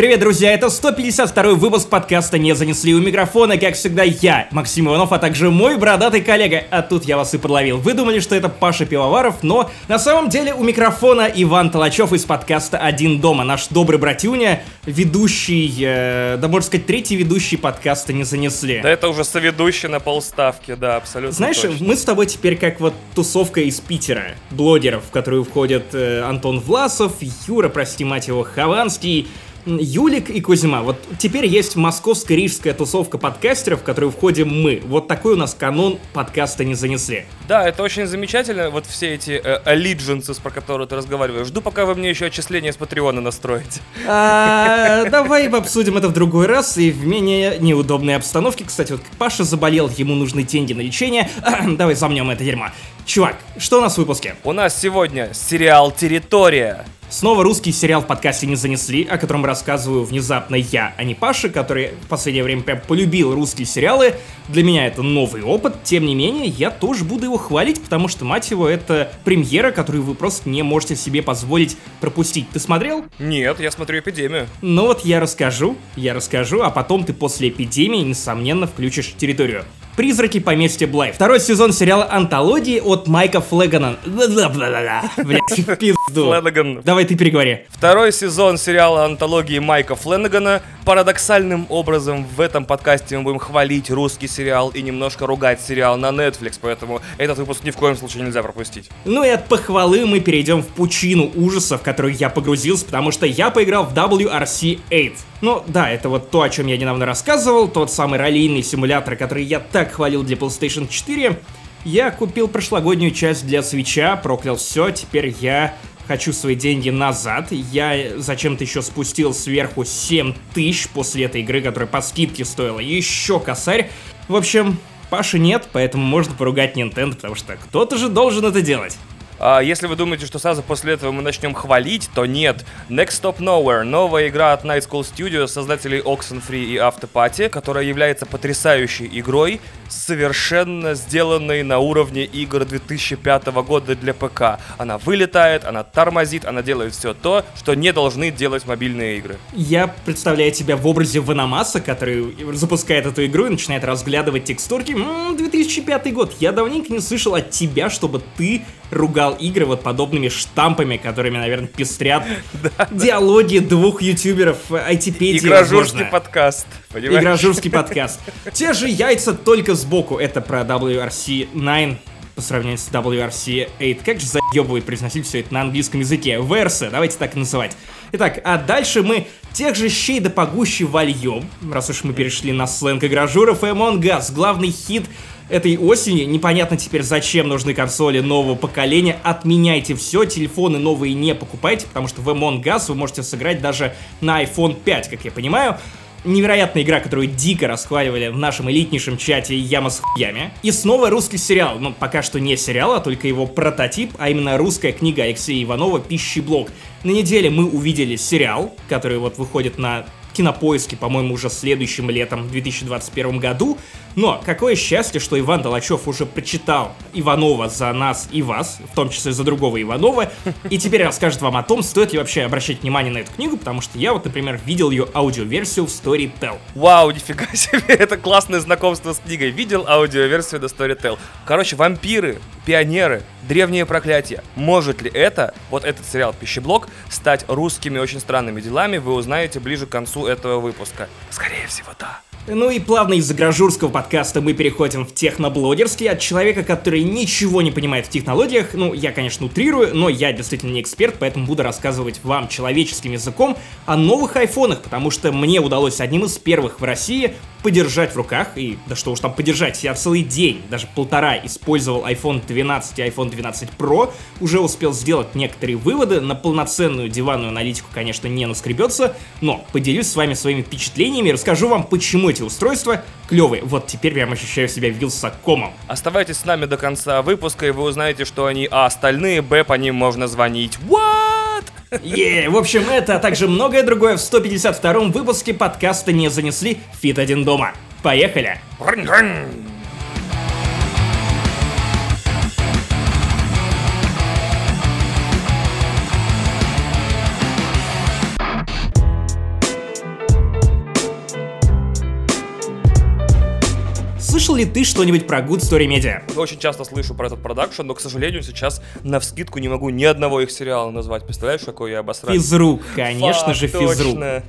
Привет, друзья! Это 152 выпуск подкаста «Не занесли у микрофона», как всегда, я, Максим Иванов, а также мой бородатый коллега. А тут я вас и подловил. Вы думали, что это Паша Пивоваров, но на самом деле у микрофона Иван Толачев из подкаста «Один дома», наш добрый братюня, ведущий, э, да можно сказать, третий ведущий подкаста «Не занесли». Да это уже соведущий на полставки, да, абсолютно Знаешь, точно. мы с тобой теперь как вот тусовка из Питера, блогеров, в которую входят э, Антон Власов, Юра, прости мать его, Хованский, Юлик и Кузьма. Вот теперь есть московско-рижская тусовка подкастеров, в которую входим мы. Вот такой у нас канон подкаста не занесли. Да, это очень замечательно, вот все эти э, allegiances, про которые ты разговариваешь. Жду, пока вы мне еще отчисления с Патреона настроите. А, давай обсудим это в другой раз и в менее неудобной обстановке. Кстати, вот Паша заболел, ему нужны деньги на лечение. Давай замнем это дерьмо. Чувак, что у нас в выпуске? У нас сегодня сериал «Территория». Снова русский сериал в подкасте не занесли, о котором рассказываю внезапно я, а не Паша, который в последнее время прям полюбил русские сериалы. Для меня это новый опыт, тем не менее, я тоже буду его хвалить, потому что, мать его, это премьера, которую вы просто не можете себе позволить пропустить. Ты смотрел? Нет, я смотрю «Эпидемию». Ну вот я расскажу, я расскажу, а потом ты после эпидемии, несомненно, включишь территорию. «Призраки поместья Блай». Второй сезон сериала «Антологии» от Майка Флэгана. Блять, пизду. Флэнаган. Давай ты переговори. Второй сезон сериала антологии Майка Фленнегана. Парадоксальным образом в этом подкасте мы будем хвалить русский сериал и немножко ругать сериал на Netflix, поэтому этот выпуск ни в коем случае нельзя пропустить. Ну и от похвалы мы перейдем в пучину ужасов, в которую я погрузился, потому что я поиграл в WRC 8. Ну да, это вот то, о чем я недавно рассказывал, тот самый раллийный симулятор, который я так хвалил для PlayStation 4. Я купил прошлогоднюю часть для свеча, проклял все, теперь я хочу свои деньги назад. Я зачем-то еще спустил сверху 7 тысяч после этой игры, которая по скидке стоила еще косарь. В общем, Паши нет, поэтому можно поругать Nintendo, потому что кто-то же должен это делать. А если вы думаете, что сразу после этого мы начнем хвалить, то нет. Next Stop Nowhere, новая игра от Night School Studios, создателей Oxenfree и Автопати, которая является потрясающей игрой, совершенно сделанной на уровне игр 2005 года для ПК. Она вылетает, она тормозит, она делает все то, что не должны делать мобильные игры. Я представляю тебя в образе Ваномаса, который запускает эту игру и начинает разглядывать текстурки. М-м, 2005 год. Я давненько не слышал от тебя, чтобы ты ругал игры вот подобными штампами, которыми, наверное, пестрят диалоги двух ютуберов IT-педии, Игражурский возможно. подкаст, понимаешь? Игражурский подкаст. Те же яйца только сбоку. Это про WRC 9 по сравнению с WRC 8. Как же заебывает произносить все это на английском языке. Версы, давайте так и называть. Итак, а дальше мы тех же щей да погуще вольем, раз уж мы перешли на сленг игражуров, и Among Us, главный хит этой осени. Непонятно теперь, зачем нужны консоли нового поколения. Отменяйте все, телефоны новые не покупайте, потому что в Among Us вы можете сыграть даже на iPhone 5, как я понимаю. Невероятная игра, которую дико расхваливали в нашем элитнейшем чате Яма с хуями. И снова русский сериал. Ну, пока что не сериал, а только его прототип, а именно русская книга Алексея Иванова «Пищеблок». На неделе мы увидели сериал, который вот выходит на кинопоиске, по-моему, уже следующим летом, в 2021 году. Но какое счастье, что Иван Толачев уже прочитал Иванова за нас и вас, в том числе за другого Иванова, и теперь расскажет вам о том, стоит ли вообще обращать внимание на эту книгу, потому что я вот, например, видел ее аудиоверсию в Storytel. Вау, нифига себе, это классное знакомство с книгой. Видел аудиоверсию до Storytel. Короче, вампиры, пионеры, древние проклятия. Может ли это, вот этот сериал «Пищеблок», стать русскими очень странными делами, вы узнаете ближе к концу этого выпуска. Скорее всего, да. Ну и плавно из загражурского подкаста мы переходим в техноблогерский от человека, который ничего не понимает в технологиях. Ну, я, конечно, утрирую, но я действительно не эксперт, поэтому буду рассказывать вам человеческим языком о новых айфонах, потому что мне удалось одним из первых в России подержать в руках, и да что уж там подержать, я целый день, даже полтора, использовал iPhone 12 и iPhone 12 Pro, уже успел сделать некоторые выводы, на полноценную диванную аналитику, конечно, не наскребется, но поделюсь с вами своими впечатлениями расскажу вам, почему эти устройства клевые. Вот теперь прям ощущаю себя вилсакомом. Оставайтесь с нами до конца выпуска, и вы узнаете, что они, а остальные, б, по ним можно звонить. What? Е, в общем, это, а также многое другое в 152-м выпуске подкаста «Не занесли. Фит один дома». Поехали! Слышал ли ты что-нибудь про Good Story Media? Очень часто слышу про этот продакшн, но, к сожалению, сейчас на вскидку не могу ни одного их сериала назвать. Представляешь, какой я обосрал? Физрук, конечно Фак, же, физрук. точно.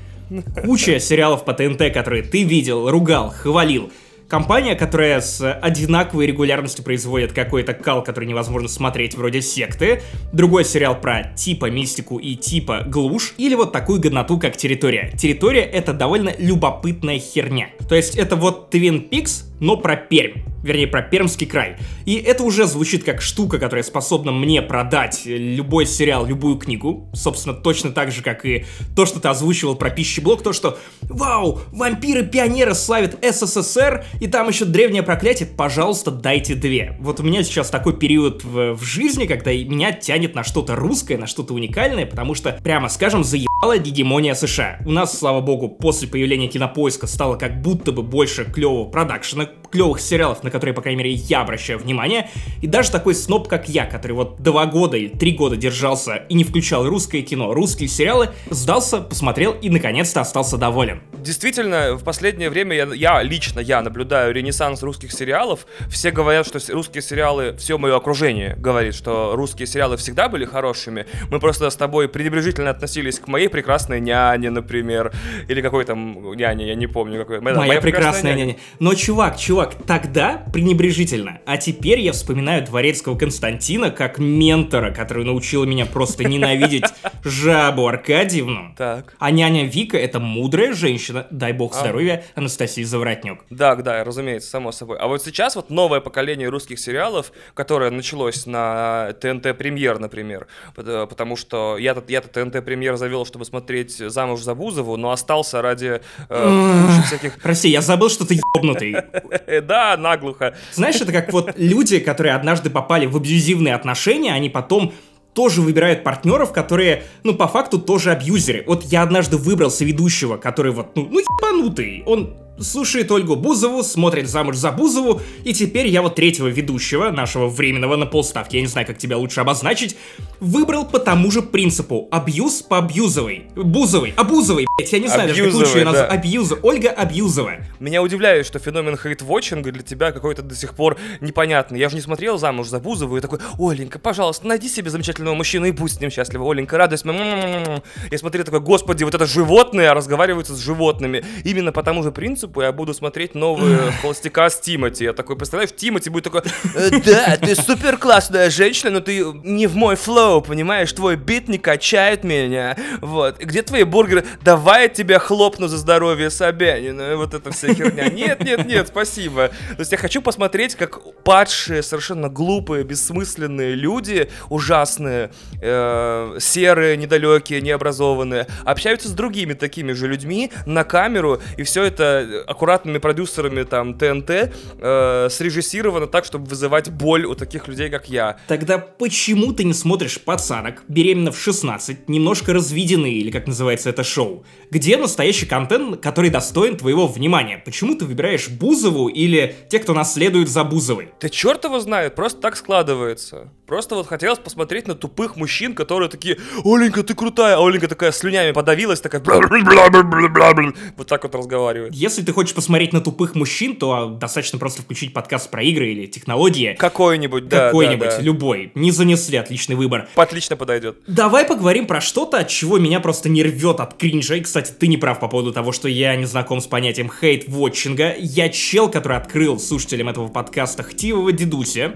Куча сериалов по ТНТ, которые ты видел, ругал, хвалил. Компания, которая с одинаковой регулярностью производит какой-то кал, который невозможно смотреть, вроде секты, другой сериал про типа мистику и типа глушь, или вот такую годноту, как Территория. Территория — это довольно любопытная херня. То есть это вот Twin Peaks, но про Пермь. Вернее, про Пермский край. И это уже звучит как штука, которая способна мне продать любой сериал, любую книгу. Собственно, точно так же, как и то, что ты озвучивал про пищеблок, то, что «Вау, вампиры-пионеры славят СССР, и там еще древнее проклятие, пожалуйста, дайте две». Вот у меня сейчас такой период в, в жизни, когда меня тянет на что-то русское, на что-то уникальное, потому что, прямо скажем, заебала гегемония США. У нас, слава богу, после появления кинопоиска стало как будто бы больше клевого продакшена, клевых сериалов, на которые, по крайней мере, я обращаю внимание. И даже такой сноб, как я, который вот два года или три года держался и не включал русское кино, русские сериалы, сдался, посмотрел и, наконец-то, остался доволен. Действительно, в последнее время я, я лично я наблюдаю ренессанс русских сериалов. Все говорят, что русские сериалы, все мое окружение говорит, что русские сериалы всегда были хорошими. Мы просто с тобой пренебрежительно относились к моей прекрасной няне, например, или какой там няне, я не помню какой. Моя, прекрасная няня. Но, чувак, чувак, тогда пренебрежительно. А теперь я вспоминаю дворецкого Константина как ментора, который научил меня просто ненавидеть жабу Аркадьевну. Так. А няня Вика — это мудрая женщина, дай бог А. здоровья, Анастасия Заворотнюк. Да, да, разумеется, само собой. А вот сейчас вот новое поколение русских сериалов, которое началось на ТНТ Премьер, например, пот- потому что я-то, я-то ТНТ Премьер завел, чтобы смотреть «Замуж за Бузову», но остался ради э, всяких... Прости, я забыл, что ты ебнутый. Да, наглухо. Знаешь, это как вот люди, которые однажды попали в абьюзивные отношения, они потом тоже выбирают партнеров, которые, ну, по факту тоже абьюзеры. Вот я однажды выбрался ведущего, который вот, ну, ну, ебанутый. Он слушает Ольгу Бузову, смотрит замуж за Бузову, и теперь я вот третьего ведущего, нашего временного на полставки, я не знаю, как тебя лучше обозначить, выбрал по тому же принципу. Абьюз по абьюзовой. Бузовой. Абузовой, блять, я не знаю, даже как лучше ее назвать. да. Абьюза. Ольга Абьюзова. Меня удивляет, что феномен хейт-вотчинга для тебя какой-то до сих пор непонятный. Я же не смотрел «Замуж за Бузову» и такой, Оленька, пожалуйста, найди себе замечательного мужчину и будь с ним счастлива. Оленька, радость. м-м-м-м». Я смотрю такой, господи, вот это животные разговариваются с животными. Именно по тому же принципу я буду смотреть новые холостяка с Тимати. Я такой, представляешь, Тимати будет такой, «Э, да, ты супер классная женщина, но ты не в мой флоу, понимаешь, твой бит не качает меня. Вот. Где твои бургеры? Давай я тебя хлопну за здоровье Собянина. Вот эта вся херня. Нет, нет, нет, спасибо. То есть я хочу посмотреть, как падшие, совершенно глупые, бессмысленные люди, ужасные, э, серые, недалекие, необразованные, общаются с другими такими же людьми на камеру, и все это аккуратными продюсерами там ТНТ э, срежиссировано так, чтобы вызывать боль у таких людей, как я. Тогда почему ты не смотришь «Пацанок», беременна в 16, немножко разведены, или как называется это шоу? Где настоящий контент, который достоин твоего внимания? Почему ты выбираешь Бузову или те, кто наследует за Бузовой? Да черт его знает, просто так складывается. Просто вот хотелось посмотреть на тупых мужчин, которые такие, Оленька, ты крутая, а Оленька такая слюнями подавилась, такая, вот так вот разговаривает. Если ты хочешь посмотреть на тупых мужчин, то достаточно просто включить подкаст про игры или технологии. Какой-нибудь, да, Какой-нибудь, да, да. любой. Не занесли, отличный выбор. Отлично подойдет. Давай поговорим про что-то, от чего меня просто не рвет от кринжа. И, кстати, ты не прав по поводу того, что я не знаком с понятием хейт-вотчинга. Я чел, который открыл слушателям этого подкаста Хтивого Дедуся,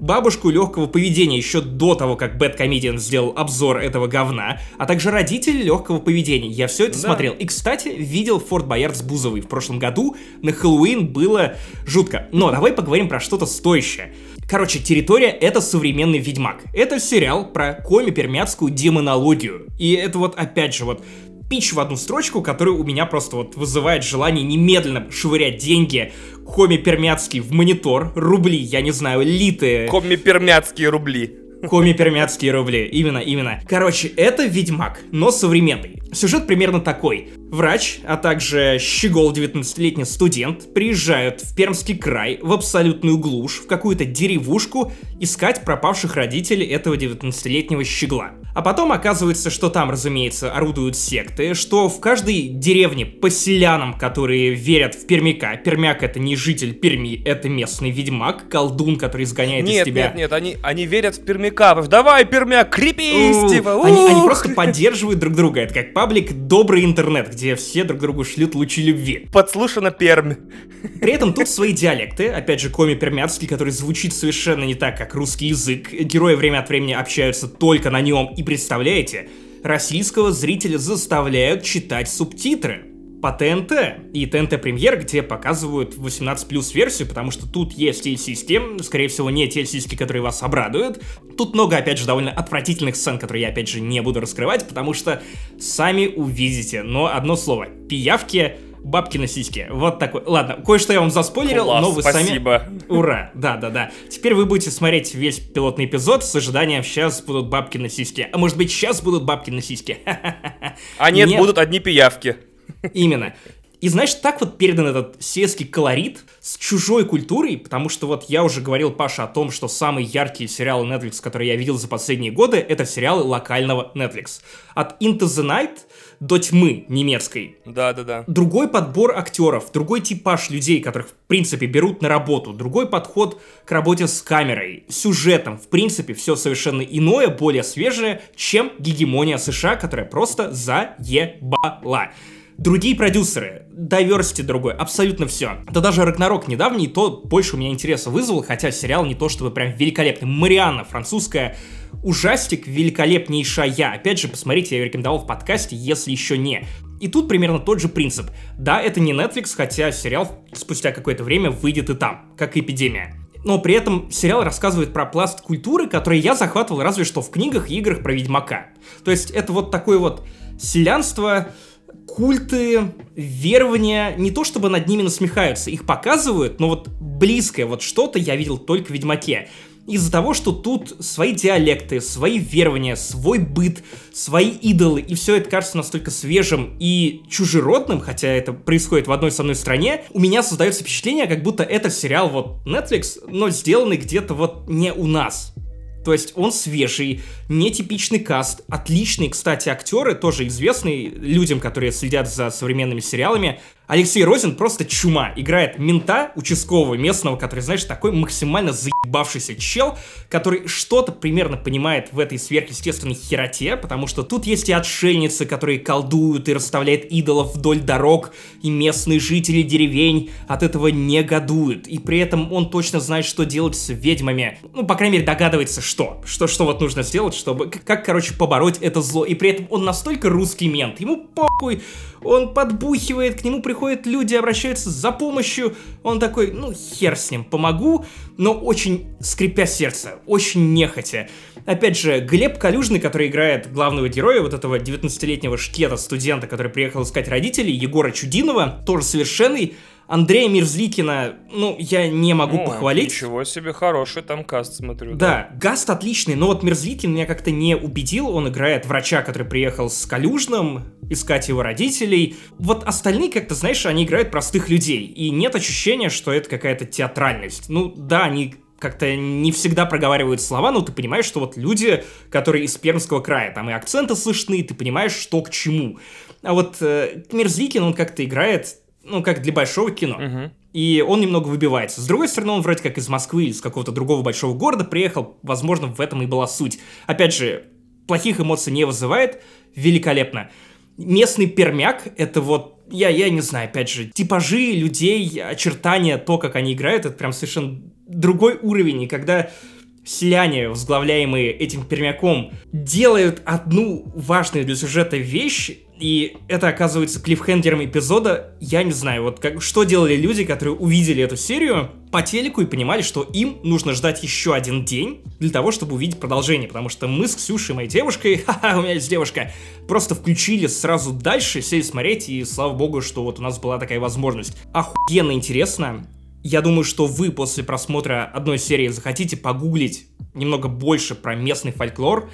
бабушку легкого поведения еще до того, как Бэт Комедиан сделал обзор этого говна, а также родитель легкого поведения. Я все это Да. смотрел. И, кстати, видел Форт Боярд с Бузовой в прошлом году. На Хэллоуин было жутко. Но давай поговорим про что-то стоящее. Короче, «Территория» — это современный «Ведьмак». Это сериал про коми-пермяцкую демонологию. И это вот, опять же, вот пич в одну строчку, который у меня просто вот вызывает желание немедленно швырять деньги коми пермяцкий в монитор, рубли, я не знаю, литы, Коми пермяцкие рубли. Коми пермяцкие рубли, именно, именно. Короче, это Ведьмак, но современный. Сюжет примерно такой. Врач, а также щегол 19-летний студент приезжают в Пермский край, в абсолютную глушь, в какую-то деревушку искать пропавших родителей этого 19-летнего щегла. А потом оказывается, что там, разумеется, орудуют секты, что в каждой деревне поселянам, которые верят в пермяка, пермяк это не житель Перми, это местный ведьмак, колдун, который изгоняет нет, из тебя... Нет, нет, они, они верят в пермяка. Давай, пермяк, крепись, типа. Они, они просто поддерживают друг друга. Это как паблик «Добрый интернет», где все друг другу шлют лучи любви. Подслушано Пермь. При этом тут свои диалекты, опять же, коми-пермяцкий, который звучит совершенно не так, как русский язык. Герои время от времени общаются только на нем, и представляете, российского зрителя заставляют читать субтитры по ТНТ и ТНТ Премьер, где показывают 18 плюс версию, потому что тут есть TLC-систем, скорее всего, не те сиськи, которые вас обрадуют. Тут много, опять же, довольно отвратительных сцен, которые я, опять же, не буду раскрывать, потому что сами увидите. Но одно слово. Пиявки бабки на сиськи. Вот такой. Ладно, кое-что я вам заспойлерил, Класс, но вы спасибо. сами... Ура, да-да-да. Теперь вы будете смотреть весь пилотный эпизод с ожиданием, сейчас будут бабки на сиськи. А может быть, сейчас будут бабки на сиськи? А нет, нет, будут одни пиявки. Именно. И знаешь, так вот передан этот сельский колорит с чужой культурой, потому что вот я уже говорил, Паша, о том, что самые яркие сериалы Netflix, которые я видел за последние годы, это сериалы локального Netflix. От Into the Night до тьмы немецкой. Да-да-да. Другой подбор актеров, другой типаж людей, которых, в принципе, берут на работу, другой подход к работе с камерой, сюжетом, в принципе, все совершенно иное, более свежее, чем гегемония США, которая просто заебала другие продюсеры, diversity другой, абсолютно все. Да даже Рагнарок недавний, то больше у меня интереса вызвал, хотя сериал не то чтобы прям великолепный. Марианна, французская, ужастик великолепнейшая. Опять же, посмотрите, я рекомендовал в подкасте, если еще не. И тут примерно тот же принцип. Да, это не Netflix, хотя сериал спустя какое-то время выйдет и там, как эпидемия. Но при этом сериал рассказывает про пласт культуры, который я захватывал разве что в книгах и играх про Ведьмака. То есть это вот такое вот селянство, культы, верования, не то чтобы над ними насмехаются, их показывают, но вот близкое вот что-то я видел только в Ведьмаке. Из-за того, что тут свои диалекты, свои верования, свой быт, свои идолы, и все это кажется настолько свежим и чужеродным, хотя это происходит в одной со мной стране, у меня создается впечатление, как будто это сериал вот Netflix, но сделанный где-то вот не у нас. То есть он свежий, нетипичный каст, отличные, кстати, актеры, тоже известные людям, которые следят за современными сериалами. Алексей Розин просто чума. Играет мента участкового местного, который, знаешь, такой максимально заебавшийся чел, который что-то примерно понимает в этой сверхъестественной хероте, потому что тут есть и отшельницы, которые колдуют и расставляют идолов вдоль дорог, и местные жители деревень от этого негодуют. И при этом он точно знает, что делать с ведьмами. Ну, по крайней мере, догадывается, что. Что, что вот нужно сделать, чтобы... Как, короче, побороть это зло. И при этом он настолько русский мент. Ему похуй. Он подбухивает, к нему приходят люди, обращаются за помощью, он такой, ну, хер с ним, помогу, но очень скрипя сердце, очень нехотя. Опять же, Глеб Калюжный, который играет главного героя, вот этого 19-летнего шкета, студента, который приехал искать родителей, Егора Чудинова, тоже совершенный, Андрея Мерзликина, ну, я не могу О, похвалить. Ничего себе, хороший там каст, смотрю. Да, да, гаст отличный, но вот Мерзликин меня как-то не убедил. Он играет врача, который приехал с Калюжным искать его родителей. Вот остальные, как-то, знаешь, они играют простых людей. И нет ощущения, что это какая-то театральность. Ну, да, они как-то не всегда проговаривают слова, но ты понимаешь, что вот люди, которые из Пермского края, там и акценты слышны, ты понимаешь, что к чему. А вот э, Мерзликин, он как-то играет ну, как для большого кино. Угу. И он немного выбивается. С другой стороны, он вроде как из Москвы или из какого-то другого большого города приехал. Возможно, в этом и была суть. Опять же, плохих эмоций не вызывает. Великолепно. Местный пермяк — это вот я, я не знаю, опять же, типажи людей, очертания, то, как они играют, это прям совершенно другой уровень. И когда селяне, возглавляемые этим пермяком, делают одну важную для сюжета вещь, и это оказывается клиффхендером эпизода, я не знаю, вот как, что делали люди, которые увидели эту серию по телеку и понимали, что им нужно ждать еще один день для того, чтобы увидеть продолжение, потому что мы с Ксюшей, моей девушкой, ха-ха, у меня есть девушка, просто включили сразу дальше, сели смотреть, и слава богу, что вот у нас была такая возможность. Охуенно интересно, я думаю, что вы после просмотра одной серии захотите погуглить немного больше про местный фольклор,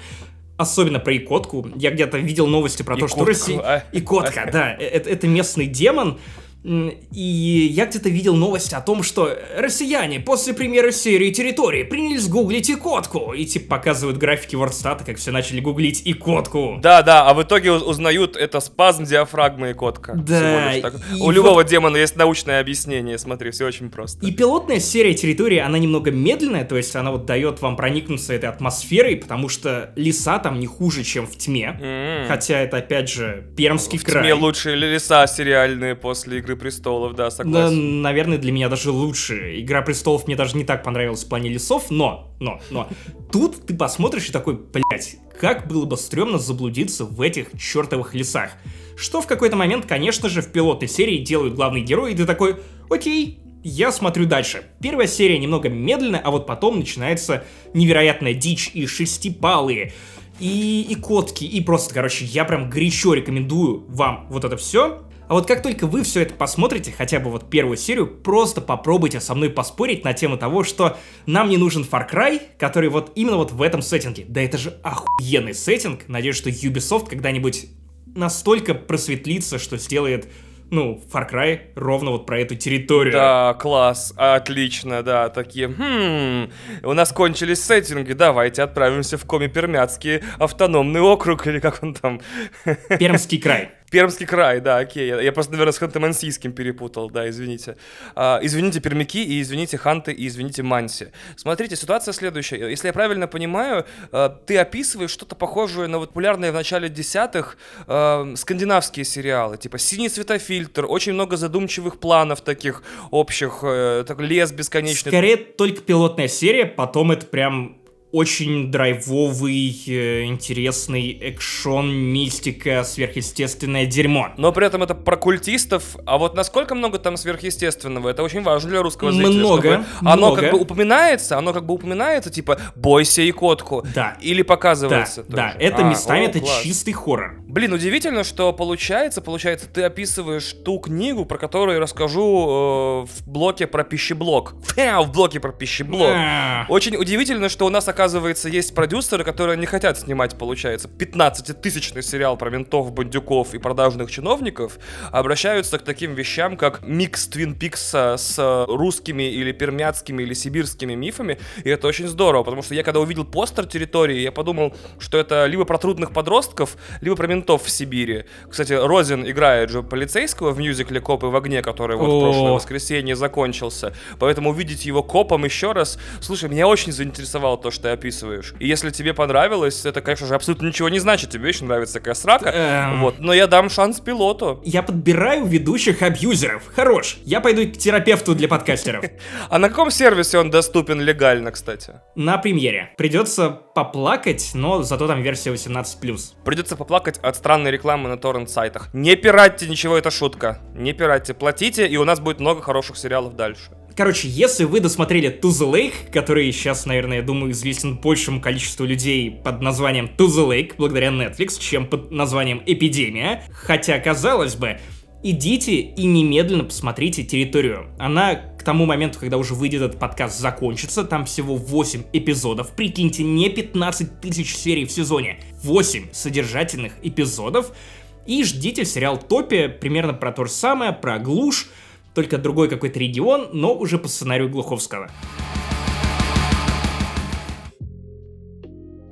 особенно про Икотку. Я где-то видел новости про то, что Икотку, Россия... а? Икотка, да, э, это, это местный демон. И я где-то видел новость о том, что россияне после премьеры серии «Территории» принялись гуглить Икотку. И типа показывают графики Вордстата, как все начали гуглить Икотку. Да, да, а в итоге уз- узнают это спазм диафрагмы и котка. Да, и У вот- любого демона есть научное объяснение, смотри, все очень просто. И пилотная серия территории, она немного медленная, то есть она вот дает вам проникнуться этой атмосферой, потому что леса там не хуже, чем в тьме. М. Хотя это, опять же, Пермский В край. тьме лучшие леса сериальные после Игры престолов, да, Да, согласен. наверное, для меня даже лучше. Игра престолов мне даже не так понравилась в плане лесов, но, но, но. Тут ты посмотришь и такой, блять, как было бы стрёмно заблудиться в этих чертовых лесах. Что в какой-то момент, конечно же, в пилотной серии делают главный герой, и ты такой, окей, я смотрю дальше. Первая серия немного медленная, а вот потом начинается невероятная дичь и шестипалые, и, и котки, и просто, короче, я прям горячо рекомендую вам вот это все. А вот как только вы все это посмотрите, хотя бы вот первую серию, просто попробуйте со мной поспорить на тему того, что нам не нужен Far Cry, который вот именно вот в этом сеттинге. Да это же охуенный сеттинг. Надеюсь, что Ubisoft когда-нибудь настолько просветлится, что сделает, ну, Far Cry ровно вот про эту территорию. Да, класс, отлично, да, такие, хм, у нас кончились сеттинги, давайте отправимся в Коми-Пермяцкий автономный округ, или как он там, Пермский край. Пермский край, да, окей, я, я просто, наверное, с Ханты-Мансийским перепутал, да, извините. А, извините, пермяки, и извините, ханты, и извините, манси. Смотрите, ситуация следующая, если я правильно понимаю, э, ты описываешь что-то похожее на вот популярные в начале десятых э, скандинавские сериалы, типа «Синий светофильтр», очень много задумчивых планов таких общих, э, так, лес бесконечный. Скорее только пилотная серия, потом это прям очень драйвовый, э, интересный экшон, мистика, сверхъестественное дерьмо. Но при этом это про культистов, а вот насколько много там сверхъестественного, это очень важно для русского зрителя. Много, чтобы Оно много. как бы упоминается, оно как бы упоминается, типа, бойся и котку. Да. Или Да, показывается да, тоже. это А, местами о, это класс. чистый хоррор. Блин, удивительно, что получается, получается, ты описываешь ту книгу, про которую я расскажу э, в блоке про пищеблок. Фя, в блоке про пищеблок. А, Очень удивительно, что у нас, оказывается, есть продюсеры, которые не хотят снимать, получается, 15-тысячный сериал про ментов, бандюков и продажных чиновников, а обращаются к таким вещам, как микс Твин Пикса с русскими или пермяцкими или сибирскими мифами, и это очень здорово, потому что я когда увидел постер территории, я подумал, что это либо про трудных подростков, либо про ментов в Сибири. Кстати, Розин играет же полицейского в мюзикле «Копы в огне», который вот в прошлое воскресенье закончился. Поэтому увидеть его копом еще раз... Слушай, меня очень заинтересовало то, что ты описываешь. И если тебе понравилось, это, конечно же, абсолютно ничего не значит. Тебе очень нравится такая срака. Эм. Вот. Но я дам шанс пилоту. Я подбираю ведущих абьюзеров. Хорош. Я пойду к терапевту для подкастеров. А на каком сервисе он доступен легально, кстати? На премьере. Придется поплакать, но зато там версия 18+. Придется поплакать от странной рекламы на торрент-сайтах. Не пиратьте ничего, это шутка. Не пиратьте, платите, и у нас будет много хороших сериалов дальше. Короче, если вы досмотрели To the Lake, который сейчас, наверное, я думаю, известен большему количеству людей под названием To the Lake, благодаря Netflix, чем под названием Эпидемия, хотя, казалось бы, идите и немедленно посмотрите территорию. Она к тому моменту, когда уже выйдет этот подкаст, закончится. Там всего 8 эпизодов. Прикиньте, не 15 тысяч серий в сезоне. 8 содержательных эпизодов. И ждите сериал Топи, примерно про то же самое, про глушь, только другой какой-то регион, но уже по сценарию Глуховского.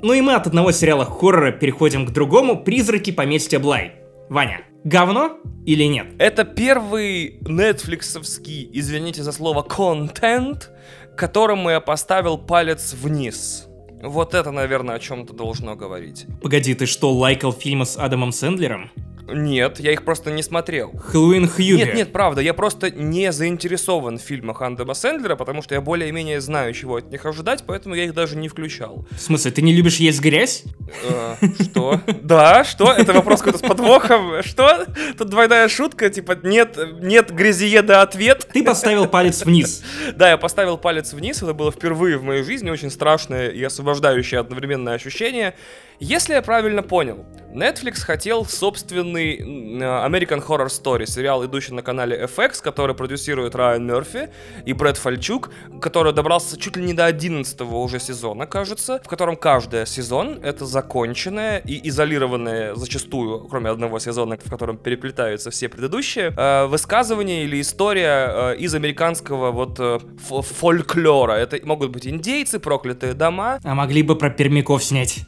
Ну и мы от одного сериала хоррора переходим к другому «Призраки поместья Блай». Ваня, говно или нет? Это первый нетфликсовский, извините за слово, контент, которому я поставил палец вниз. Вот это, наверное, о чем-то должно говорить. Погоди, ты что, лайкал фильмы с Адамом Сэндлером? Нет, я их просто не смотрел. Хэллоуин Хьюги. Нет, нет, правда, я просто не заинтересован в фильмах Андема Сэндлера, потому что я более-менее знаю, чего от них ожидать, поэтому я их даже не включал. В смысле, ты не любишь есть грязь? Э, Что? Да, что? Это вопрос какой-то с подвохом? Что? Тут двойная шутка, типа, нет, нет грязиеда ответ. Ты поставил палец вниз. Да, я поставил палец вниз, это было впервые в моей жизни очень страшное и освобождающее одновременное ощущение. Если я правильно понял, Netflix хотел собственный American Horror Story, сериал, идущий на канале FX, который продюсирует Райан Мерфи и Брэд Фальчук, который добрался чуть ли не до 11 уже сезона, кажется, в котором каждый сезон — это законченное и изолированное зачастую, кроме одного сезона, в котором переплетаются все предыдущие, э, высказывания или история э, из американского вот э, фольклора. Это могут быть индейцы, проклятые дома. А могли бы про пермяков снять.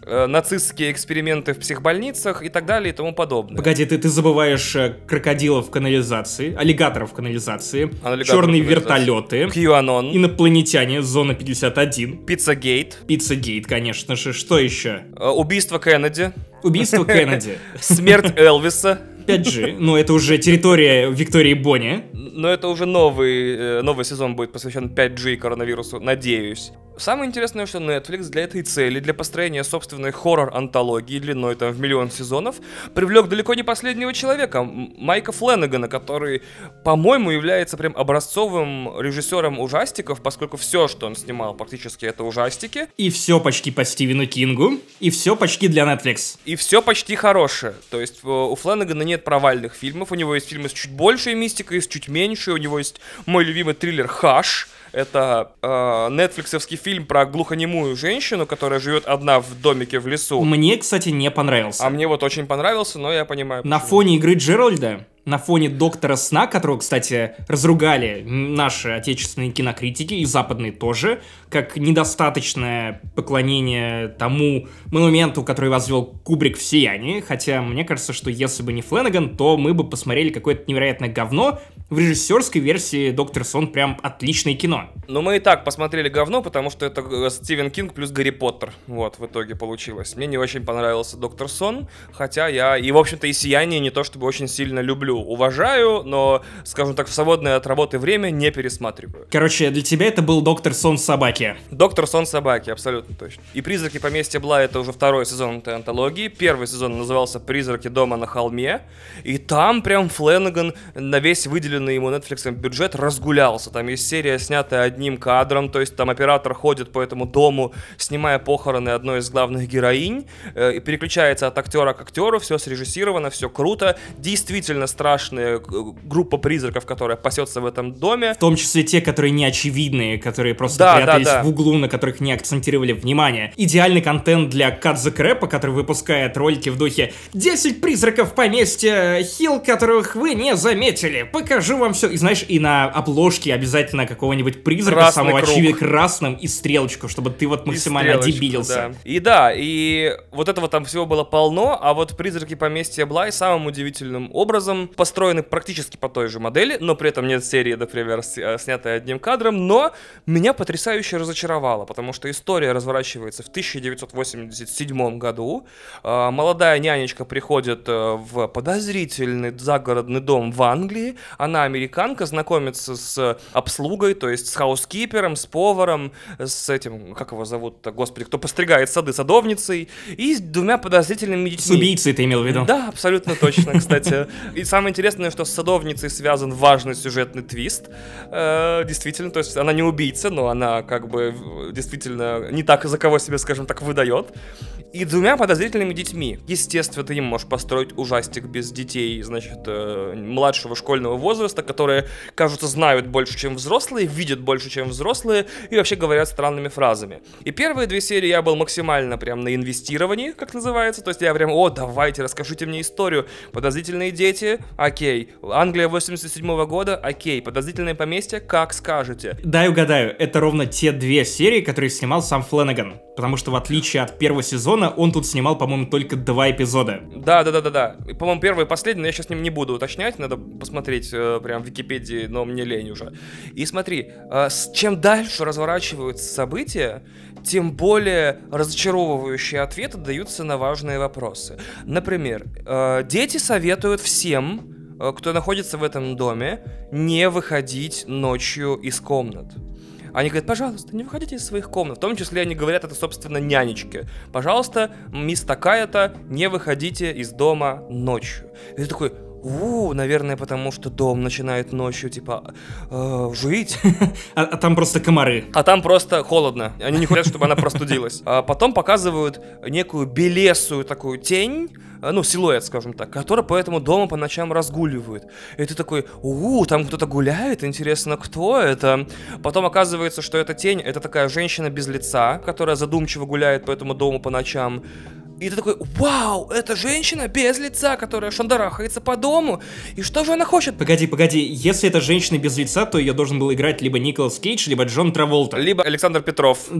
Нацистские эксперименты в психбольницах и так далее и тому подобное. Погоди, ты, ты забываешь крокодилов в канализации, аллигаторов в канализации, черные вертолеты, QAnon, инопланетяне, зона 51, Пиццагейт. Пиццагейт, конечно же. Что еще? Убийство Кеннеди. Убийство Кеннеди. Смерть Элвиса. 5G, но это уже территория Виктории Бонни. Но это уже новый, э, новый сезон будет посвящен 5G и коронавирусу, надеюсь. Самое интересное, что Netflix для этой цели, для построения собственной хоррор-антологии длиной там в миллион сезонов, привлек далеко не последнего человека, Майка Фленнегана, который, по-моему, является прям образцовым режиссером ужастиков, поскольку все, что он снимал, практически это ужастики. И все почти по Стивену Кингу, и все почти для Netflix. И все почти хорошее. То есть э, у Фленнегана нет провальных фильмов, у него есть фильмы с чуть большей мистикой, с чуть меньшей, у него есть мой любимый триллер «Хаш», это э, нетфликсовский фильм про глухонемую женщину, которая живет одна в домике в лесу. Мне, кстати, не понравился. А мне вот очень понравился, но я понимаю. На почему. фоне игры Джеральда на фоне Доктора Сна, которого, кстати, разругали наши отечественные кинокритики и западные тоже, как недостаточное поклонение тому монументу, который возвел Кубрик в «Сиянии», хотя мне кажется, что если бы не Фленнеган, то мы бы посмотрели какое-то невероятное говно. В режиссерской версии «Доктор Сон» прям отличное кино. Ну, мы и так посмотрели говно, потому что это э, Стивен Кинг плюс Гарри Поттер. Вот, в итоге получилось. Мне не очень понравился «Доктор Сон», хотя я и, в общем-то, и «Сияние» не то чтобы очень сильно люблю уважаю, но, скажем так, в свободное от работы время не пересматриваю. Короче, для тебя это был Доктор Сон собаки. Доктор Сон собаки, абсолютно точно. И Призраки поместья Бла это уже второй сезон этой антологии. Первый сезон назывался Призраки дома на холме. И там прям Фленнеган на весь выделенный ему Netflix бюджет разгулялся. Там есть серия, снятая одним кадром, то есть там оператор ходит по этому дому, снимая похороны одной из главных героинь, э, и переключается от актера к актеру, все срежиссировано, все круто. Действительно страшная группа призраков, которая пасется в этом доме. В том числе те, которые не очевидные, которые просто да, прятались да, да. в углу, на которых не акцентировали внимание. Идеальный контент для Кадзе Крэпа, который выпускает ролики в духе 10 призраков поместья Хилл, которых вы не заметили. Покажу вам все. И знаешь, и на обложке обязательно какого-нибудь призрака Красный самого очевидного красным и стрелочку, чтобы ты вот максимально дебилился. Да. И да, и вот этого там всего было полно, а вот призраки поместья Блай самым удивительным образом построены практически по той же модели, но при этом нет серии, например, э, снятой одним кадром, но меня потрясающе разочаровало, потому что история разворачивается в 1987 году. Э, молодая нянечка приходит э, в подозрительный загородный дом в Англии. Она американка, знакомится с обслугой, то есть с хаускипером, с поваром, с этим, как его зовут-то, господи, кто постригает сады, садовницей, и с двумя подозрительными детьми. С убийцей ты имел в виду? Да, абсолютно точно, кстати. И самое интересное, что с садовницей связан важный сюжетный твист. Э, действительно, то есть она не убийца, но она как бы действительно не так, за кого себе, скажем так, выдает. И двумя подозрительными детьми. Естественно, ты не можешь построить ужастик без детей, значит, э, младшего школьного возраста, которые, кажется, знают больше, чем взрослые, видят больше, чем взрослые, и вообще говорят странными фразами. И первые две серии я был максимально прям на инвестировании, как называется, то есть я прям, о, давайте, расскажите мне историю. Подозрительные дети, окей. Англия 87 -го года, окей. Подозрительное поместье, как скажете. Дай угадаю, это ровно те две серии, которые снимал сам Фленнеган. Потому что в отличие от первого сезона, он тут снимал, по-моему, только два эпизода. Да, да, да, да, да. По-моему, первый и последний, но я сейчас ним не буду уточнять, надо посмотреть э, прям в Википедии, но мне лень уже. И смотри, э, с чем дальше разворачиваются события, тем более разочаровывающие ответы даются на важные вопросы. Например, э, дети советуют всем Э, кто находится в этом доме, не выходить ночью из комнат. Они говорят, пожалуйста, не выходите из своих комнат. В том числе они говорят это, собственно, нянечке. Пожалуйста, мисс такая-то, не выходите из дома ночью. И ты такой, у, наверное, потому что дом начинает ночью, типа, э, жить. А, а там просто комары. А там просто холодно. Они не хотят, чтобы она простудилась. А потом показывают некую белесую такую тень, ну, силуэт, скажем так, который по этому дому по ночам разгуливает. И ты такой, у, там кто-то гуляет, интересно, кто это? Потом оказывается, что эта тень, это такая женщина без лица, которая задумчиво гуляет по этому дому по ночам. И ты такой, вау, это женщина без лица, которая шандарахается по дому. И что же она хочет? Погоди, погоди, если это женщина без лица, то ее должен был играть либо Николас Кейдж, либо Джон Траволта. Либо Александр Петров.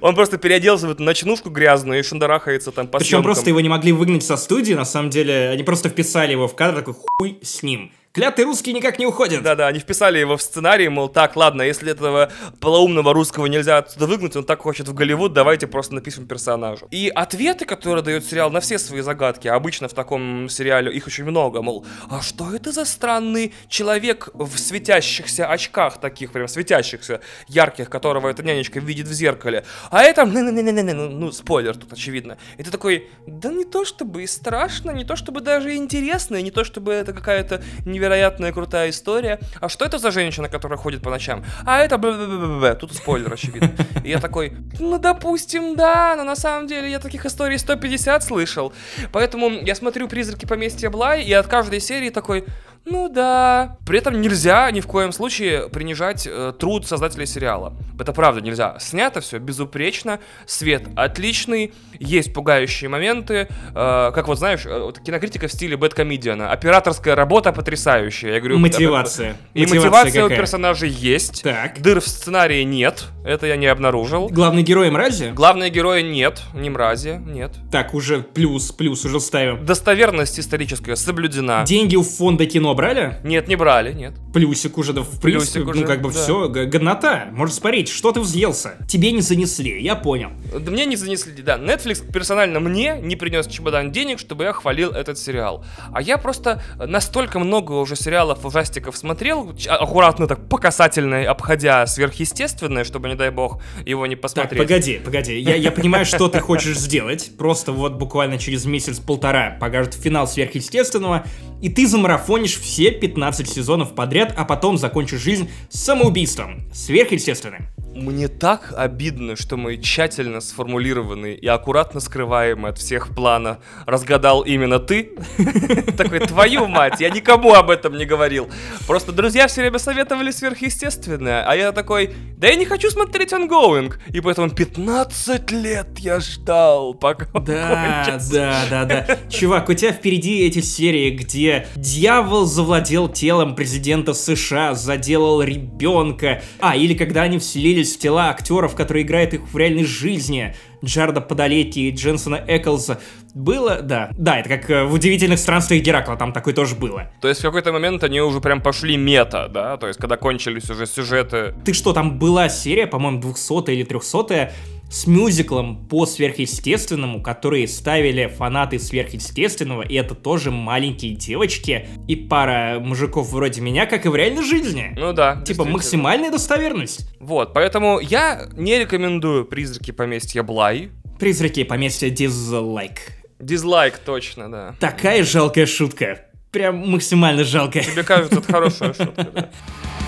Он просто переоделся в эту ночнушку грязную и шандарахается там по Причем съемкам. просто его не могли выгнать со студии, на самом деле, они просто вписали его в кадр, такой хуй с ним. Клятый русский никак не уходит. Да-да, они вписали его в сценарий, мол, так, ладно, если этого полоумного русского нельзя отсюда выгнать, он так хочет в Голливуд, давайте просто напишем персонажа. И ответы, которые дает сериал на все свои загадки, обычно в таком сериале их очень много, мол, а что это за странный человек в светящихся очках таких, прям светящихся, ярких, которого эта нянечка видит в зеркале, а это, не-не-не-не-не, ну, ну, спойлер тут очевидно. И ты такой, да не то чтобы и страшно, не то чтобы даже интересно, и не то чтобы это какая-то невероятная крутая история. А что это за женщина, которая ходит по ночам? А это б Тут спойлер, очевидно. И я такой, ну, допустим, да, но на самом деле я таких историй 150 слышал. Поэтому я смотрю «Призраки поместья Блай» и от каждой серии такой, ну да. При этом нельзя ни в коем случае принижать э, труд создателей сериала. Это правда нельзя. Снято все безупречно, свет отличный, есть пугающие моменты. э, как вот знаешь, э, кинокритика в стиле бэткомедиана. Операторская работа потрясающая. Я говорю, Мотивация. И мотивация, у какая? персонажей есть. Так. Дыр в сценарии нет. Это я не обнаружил. Главный герой мрази? Главного героя нет, не мрази, нет. Так, уже плюс, плюс, уже ставим. Достоверность историческая соблюдена. Деньги у фонда кино брали? Нет, не брали, нет. Плюсик уже, да, в принципе, Плюсик уже, ну, как бы да. все, годнота. Можешь спорить, что ты взъелся? Тебе не занесли, я понял. Да мне не занесли, да. Netflix персонально мне не принес чемодан денег, чтобы я хвалил этот сериал. А я просто настолько много уже сериалов ужастиков смотрел, аккуратно так по касательной, обходя сверхъестественное, чтобы, не дай бог, его не Так, посмотреть. погоди, погоди. Я, я понимаю, что ты хочешь сделать. Просто вот буквально через месяц-полтора покажут финал сверхъестественного, и ты замарафонишь все 15 сезонов подряд, а потом закончишь жизнь самоубийством. Сверхъестественным. Мне так обидно, что мой тщательно сформулированный и аккуратно скрываемый от всех плана разгадал именно ты. Такой, твою мать, я никому об этом не говорил. Просто друзья все время советовали сверхъестественное, а я такой, да я не хочу смотреть ongoing. И поэтому 15 лет я ждал, пока Да, да, да, да. Чувак, у тебя впереди эти серии, где дьявол завладел телом президента США, заделал ребенка. А, или когда они вселились в тела актеров, которые играют их в реальной жизни. Джарда Падалетти и Дженсона Эклза. Было, да. Да, это как э, в «Удивительных странствиях Геракла», там такое тоже было. То есть в какой-то момент они уже прям пошли мета, да? То есть когда кончились уже сюжеты Ты что, там была серия, по-моему, 200 или 300 с мюзиклом по сверхъестественному, которые ставили фанаты сверхъестественного, и это тоже маленькие девочки и пара мужиков вроде меня, как и в реальной жизни. Ну да. Типа максимальная достоверность. Вот, поэтому я не рекомендую «Призраки поместья Блай». Призраки поместья дизлайк. Дизлайк точно, да. Такая жалкая шутка. Прям максимально жалкая. Тебе кажется, это хорошая шутка, да?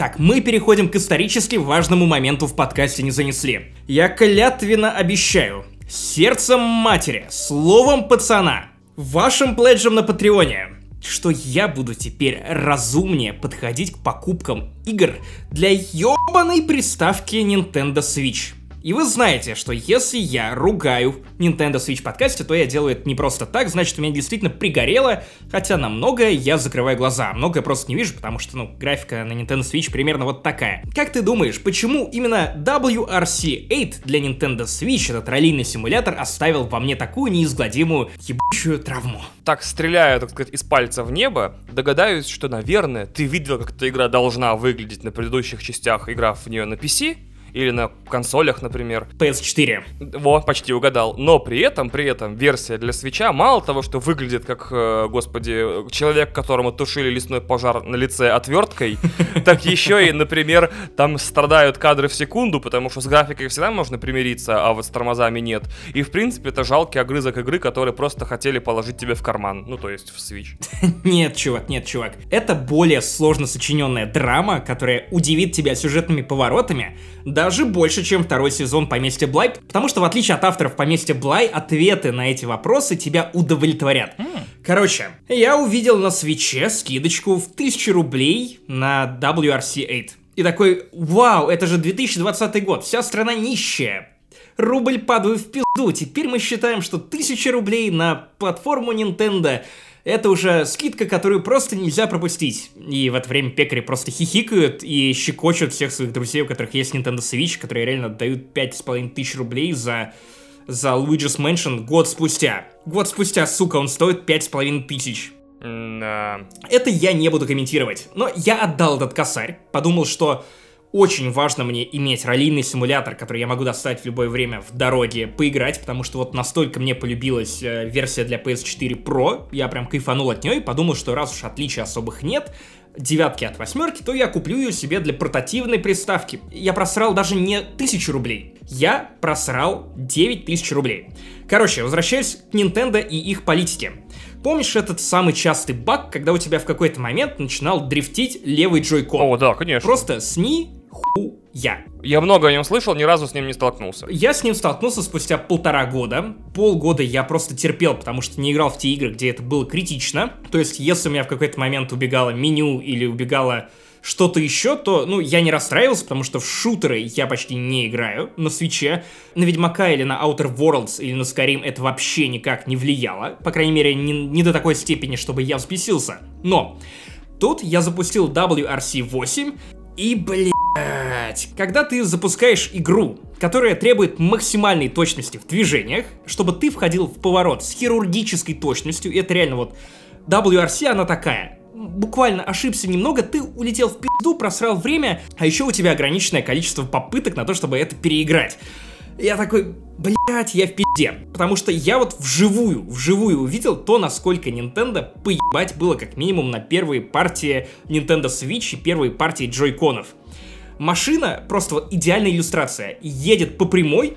Так, мы переходим к исторически важному моменту в подкасте «Не занесли». Я клятвенно обещаю, сердцем матери, словом пацана, вашим пледжем на Патреоне, что я буду теперь разумнее подходить к покупкам игр для ёбаной приставки Nintendo Switch. И вы знаете, что если я ругаю Nintendo Switch подкасте, то я делаю это не просто так, значит, у меня действительно пригорело, хотя на многое я закрываю глаза, а многое просто не вижу, потому что, ну, графика на Nintendo Switch примерно вот такая. Как ты думаешь, почему именно WRC8 для Nintendo Switch, этот раллийный симулятор, оставил во мне такую неизгладимую ебучую травму? Так, стреляя, так сказать, из пальца в небо, догадаюсь, что, наверное, ты видел, как эта игра должна выглядеть на предыдущих частях, играв в нее на PC, или на консолях, например. PS4. Во, почти угадал. Но при этом, при этом, версия для свеча мало того, что выглядит как, э, господи, человек, которому тушили лесной пожар на лице отверткой, так еще и, например, там страдают кадры в секунду, потому что с графикой всегда можно примириться, а вот с тормозами нет. И, в принципе, это жалкий огрызок игры, который просто хотели положить тебе в карман. Ну, то есть в Switch. Нет, чувак, нет, чувак. Это более сложно сочиненная драма, которая удивит тебя сюжетными поворотами, даже больше, чем второй сезон «Поместья Блай», потому что, в отличие от авторов «Поместья Блай», ответы на эти вопросы тебя удовлетворят. Короче, я увидел на свече скидочку в 1000 рублей на WRC8. И такой, вау, это же 2020 год, вся страна нищая. Рубль падает в пизду, теперь мы считаем, что 1000 рублей на платформу Nintendo это уже скидка, которую просто нельзя пропустить. И в это время пекари просто хихикают и щекочут всех своих друзей, у которых есть Nintendo Switch, которые реально дают 5500 тысяч рублей за за Luigi's Mansion год спустя. Год спустя, сука, он стоит 5500 тысяч. Да. Это я не буду комментировать. Но я отдал этот косарь. Подумал, что очень важно мне иметь раллийный симулятор, который я могу достать в любое время в дороге, поиграть, потому что вот настолько мне полюбилась э, версия для PS4 Pro, я прям кайфанул от нее и подумал, что раз уж отличий особых нет, девятки от восьмерки, то я куплю ее себе для портативной приставки. Я просрал даже не тысячу рублей, я просрал 9 тысяч рублей. Короче, возвращаясь к Nintendo и их политике. Помнишь этот самый частый баг, когда у тебя в какой-то момент начинал дрифтить левый джойкон? О, да, конечно. Просто сни хуя. Я много о нем слышал, ни разу с ним не столкнулся. Я с ним столкнулся спустя полтора года. Полгода я просто терпел, потому что не играл в те игры, где это было критично. То есть, если у меня в какой-то момент убегало меню или убегало что-то еще, то, ну, я не расстраивался, потому что в шутеры я почти не играю на свече. На Ведьмака или на Outer Worlds или на Skyrim это вообще никак не влияло. По крайней мере, не, не до такой степени, чтобы я взбесился. Но тут я запустил WRC8 и, блядь, когда ты запускаешь игру, которая требует максимальной точности в движениях, чтобы ты входил в поворот с хирургической точностью, это реально вот WRC, она такая. Буквально ошибся немного, ты улетел в пизду, просрал время, а еще у тебя ограниченное количество попыток на то, чтобы это переиграть. Я такой, блять, я в пизде. Потому что я вот вживую, вживую увидел то, насколько Nintendo поебать было как минимум на первые партии Nintendo Switch и первые партии джойконов. Машина просто вот идеальная иллюстрация. Едет по прямой,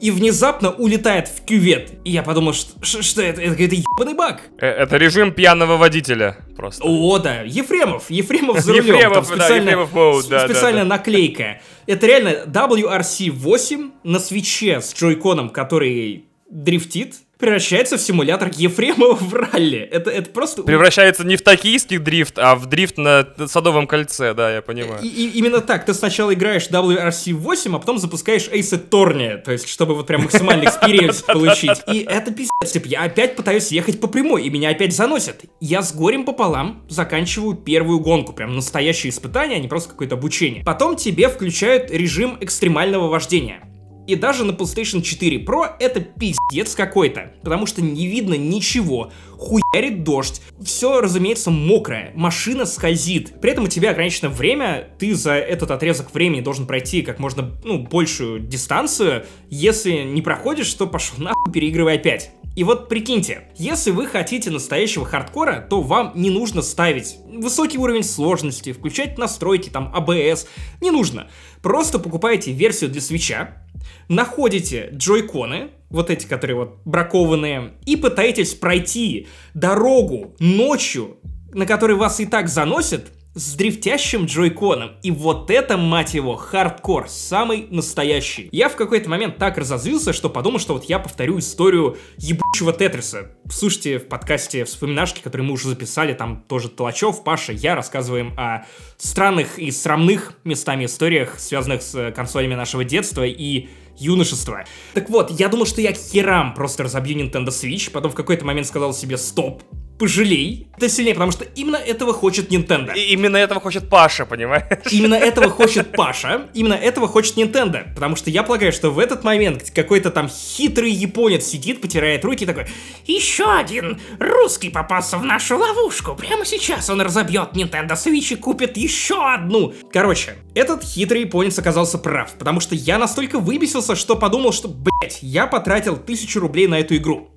и внезапно улетает в кювет. И я подумал, что, что это, это какой-то ебаный баг. Э, это режим пьяного водителя просто. О, да, Ефремов, Ефремов за рулем. Ефремов, Там да, специально, Ефремов mode, да, специальная да, да. наклейка. Это реально WRC8 на Switch е с Joy-Con ом, который дрифтит, превращается в симулятор Ефремова в ралли. Это, это просто... Превращается не в токийский дрифт, а в дрифт на Садовом кольце, да, я понимаю. И, и- именно так. Ты сначала играешь WRC8, а потом запускаешь Ace Attorney, то есть, чтобы вот прям максимальный experience получить. И это пиздец. Типа, я опять пытаюсь ехать по прямой, и меня опять заносят. Я с горем пополам заканчиваю первую гонку. Прям настоящее испытание, а не просто какое-то обучение. Потом тебе включают режим экстремального вождения. И даже на PlayStation 4 Pro это пиздец какой-то, потому что не видно ничего, хуярит дождь, все, разумеется, мокрое, машина скользит. При этом у тебя ограничено время, ты за этот отрезок времени должен пройти как можно, ну, большую дистанцию. Если не проходишь, то пошел нахуй, переигрывай опять. И вот прикиньте, если вы хотите настоящего хардкора, то вам не нужно ставить высокий уровень сложности, включать настройки, там, ABS, не нужно. Просто покупаете версию для свеча, находите джойконы, вот эти, которые вот бракованные, и пытаетесь пройти дорогу ночью, на которой вас и так заносят, с дрифтящим джойконом. И вот это, мать его, хардкор, самый настоящий. Я в какой-то момент так разозлился, что подумал, что вот я повторю историю ебучего Тетриса. Слушайте в подкасте вспоминашки, который мы уже записали, там тоже Толачев, Паша, я рассказываем о странных и срамных местами историях, связанных с консолями нашего детства и юношества. Так вот, я думал, что я херам просто разобью Nintendo Switch, потом в какой-то момент сказал себе «стоп», пожалей, это сильнее, потому что именно этого хочет Nintendo. И именно этого хочет Паша, понимаешь? Именно этого хочет Паша, именно этого хочет Nintendo. Потому что я полагаю, что в этот момент какой-то там хитрый японец сидит, потирает руки и такой «Еще один русский попался в нашу ловушку. Прямо сейчас он разобьет Nintendo Switch и купит еще одну». Короче, этот хитрый японец оказался прав, потому что я настолько выбесился, что подумал, что, блять, я потратил тысячу рублей на эту игру.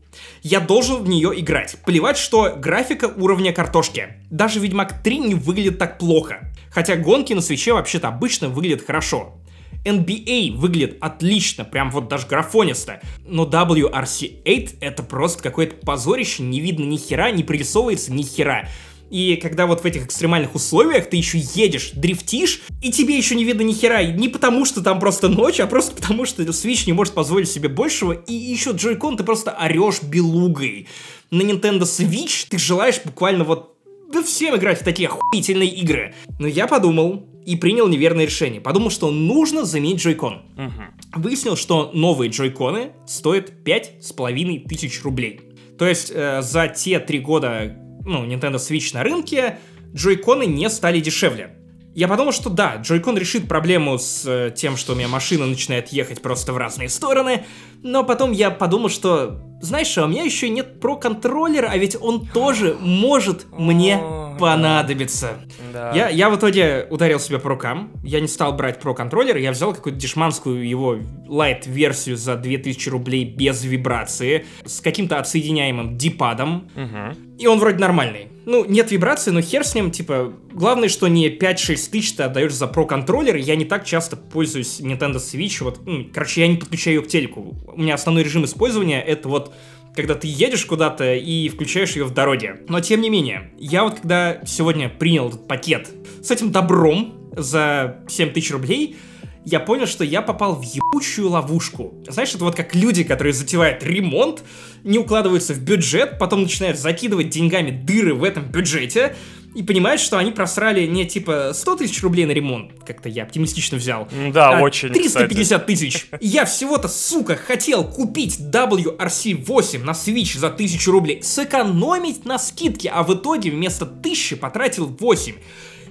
Я должен в нее играть. Плевать, что графика уровня картошки. Даже Ведьмак 3 не выглядит так плохо. Хотя гонки на свече вообще-то обычно выглядят хорошо. NBA выглядит отлично, прям вот даже графонисто. Но WRC8 это просто какое-то позорище, не видно ни хера, не прорисовывается ни хера. И когда вот в этих экстремальных условиях ты еще едешь, дрифтишь, и тебе еще не видно ни хера, не потому что там просто ночь, а просто потому что Switch не может позволить себе большего, и еще Joy-Con ты просто орешь белугой. На Nintendo Switch ты желаешь буквально вот да всем играть в такие охуительные игры. Но я подумал и принял неверное решение. Подумал, что нужно заменить Joy-Con. Угу. Выяснил, что новые Joy-Con стоят пять с половиной тысяч рублей. То есть э, за те три года, ну, Nintendo Switch на рынке, джойконы не стали дешевле. Я подумал, что да, Joy-Con решит проблему с э, тем, что у меня машина начинает ехать просто в разные стороны, но потом я подумал, что, знаешь, а у меня еще нет про контроллера, а ведь он тоже может мне понадобиться. Да. Я, я в итоге ударил себя по рукам, я не стал брать про контроллер, я взял какую-то дешманскую его лайт-версию за 2000 рублей без вибрации, с каким-то отсоединяемым дипадом, угу. и он вроде нормальный. Ну, нет вибрации, но хер с ним, типа, главное, что не 5-6 тысяч ты отдаешь за про контроллер, я не так часто пользуюсь Nintendo Switch, вот, ну, короче, я не подключаю ее к телеку. У меня основной режим использования это вот когда ты едешь куда-то и включаешь ее в дороге. Но тем не менее, я вот когда сегодня принял этот пакет с этим добром за 7 тысяч рублей, я понял, что я попал в ебучую ловушку. Знаешь, это вот как люди, которые затевают ремонт, не укладываются в бюджет, потом начинают закидывать деньгами дыры в этом бюджете, и понимают, что они просрали не типа 100 тысяч рублей на ремонт, как-то я оптимистично взял. Да, а очень, 350 тысяч. Я всего-то, сука, хотел купить WRC8 на Switch за 1000 рублей, сэкономить на скидке, а в итоге вместо 1000 потратил 8.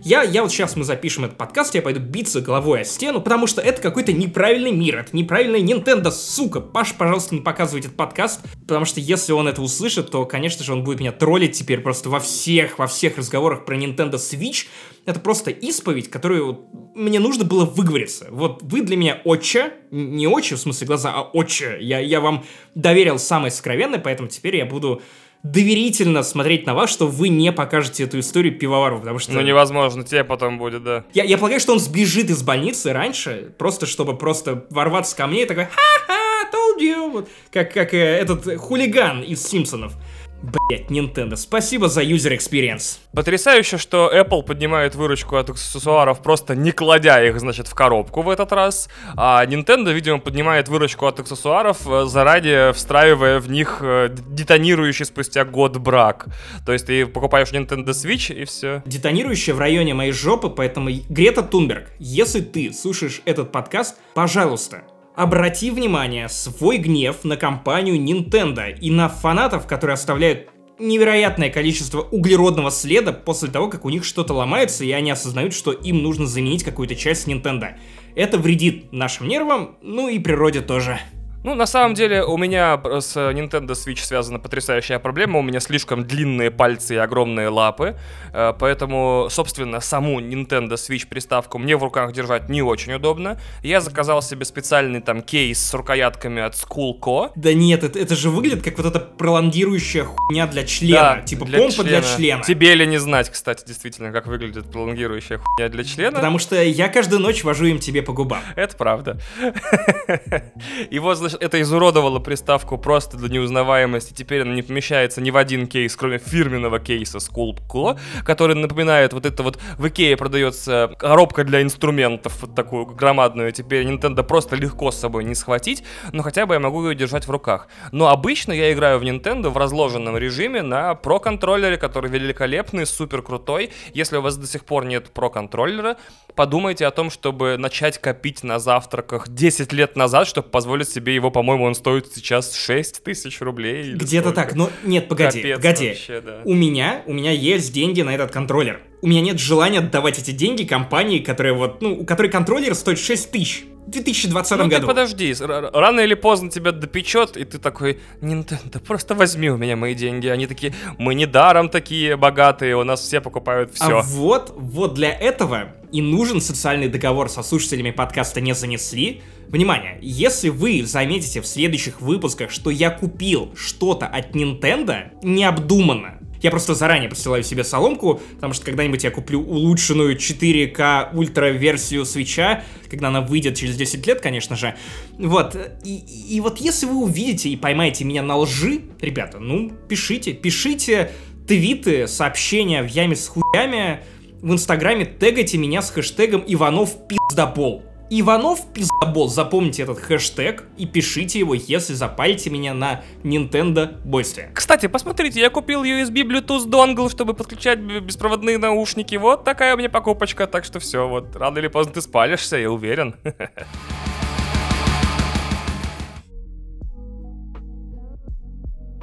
Я, я вот сейчас мы запишем этот подкаст, я пойду биться головой о стену, потому что это какой-то неправильный мир, это неправильная Nintendo, сука. Паш, пожалуйста, не показывайте этот подкаст, потому что если он это услышит, то, конечно же, он будет меня троллить теперь просто во всех, во всех разговорах про Nintendo Switch. Это просто исповедь, которую мне нужно было выговориться. Вот вы для меня отче, не отче, в смысле глаза, а отче. Я, я вам доверил самое сокровенное, поэтому теперь я буду доверительно смотреть на вас, что вы не покажете эту историю пивовару, потому что... Ну, невозможно, тебе потом будет, да. Я, я полагаю, что он сбежит из больницы раньше, просто чтобы просто ворваться ко мне и такой «Ха-ха, told you!» вот, как, как э, этот хулиган из «Симпсонов». Блять, Nintendo, спасибо за user experience. Потрясающе, что Apple поднимает выручку от аксессуаров, просто не кладя их, значит, в коробку в этот раз. А Nintendo, видимо, поднимает выручку от аксессуаров, э, заранее встраивая в них э, детонирующий спустя год брак. То есть ты покупаешь Nintendo Switch и все. Детонирующий в районе моей жопы, поэтому Грета Тунберг, если ты слушаешь этот подкаст, пожалуйста, Обрати внимание свой гнев на компанию Nintendo и на фанатов, которые оставляют невероятное количество углеродного следа после того, как у них что-то ломается, и они осознают, что им нужно заменить какую-то часть Nintendo. Это вредит нашим нервам, ну и природе тоже. Ну, на самом деле, у меня с Nintendo Switch связана потрясающая проблема. У меня слишком длинные пальцы и огромные лапы. Э, поэтому, собственно, саму Nintendo Switch приставку мне в руках держать не очень удобно. Я заказал себе специальный там кейс с рукоятками от Schoolco. Да нет, это, это же выглядит как вот эта пролонгирующая хуйня для члена. Да, типа для помпа члена. для члена. Тебе ли не знать, кстати, действительно, как выглядит пролонгирующая хуйня для члена. Потому что я каждую ночь вожу им тебе по губам. Это правда. И вот, значит, это изуродовало приставку просто до неузнаваемости. Теперь она не помещается ни в один кейс, кроме фирменного кейса Sculpco, который напоминает вот это вот в Икее продается коробка для инструментов, вот такую громадную. Теперь Nintendo просто легко с собой не схватить, но хотя бы я могу ее держать в руках. Но обычно я играю в Nintendo в разложенном режиме на Pro контроллере, который великолепный, супер крутой. Если у вас до сих пор нет Pro контроллера, подумайте о том, чтобы начать копить на завтраках 10 лет назад, чтобы позволить себе его, по-моему, он стоит сейчас 6 тысяч рублей. Где-то так, но нет, погоди, Капец погоди. вообще, да. У меня, у меня есть деньги на этот контроллер. У меня нет желания отдавать эти деньги компании, которая вот, ну, у которой контроллер стоит 6 тысяч. В 2020 Ну ты году. подожди, с- р- рано или поздно тебя допечет, и ты такой, Nintendo, просто возьми у меня мои деньги. Они такие, мы не даром такие богатые, у нас все покупают все. А вот, вот для этого и нужен социальный договор со слушателями подкаста «Не занесли». Внимание, если вы заметите в следующих выпусках, что я купил что-то от Nintendo необдуманно, я просто заранее посылаю себе соломку, потому что когда-нибудь я куплю улучшенную 4К ультра-версию свеча, когда она выйдет через 10 лет, конечно же. Вот, и, и вот если вы увидите и поймаете меня на лжи, ребята, ну, пишите, пишите твиты, сообщения в яме с хуями, в инстаграме тегайте меня с хэштегом Иванов пиздобол. Иванов пиздобол, запомните этот хэштег и пишите его, если запалите меня на Nintendo бойстве. Кстати, посмотрите, я купил USB Bluetooth донгл, чтобы подключать беспроводные наушники. Вот такая у меня покупочка, так что все, вот рано или поздно ты спалишься, я уверен.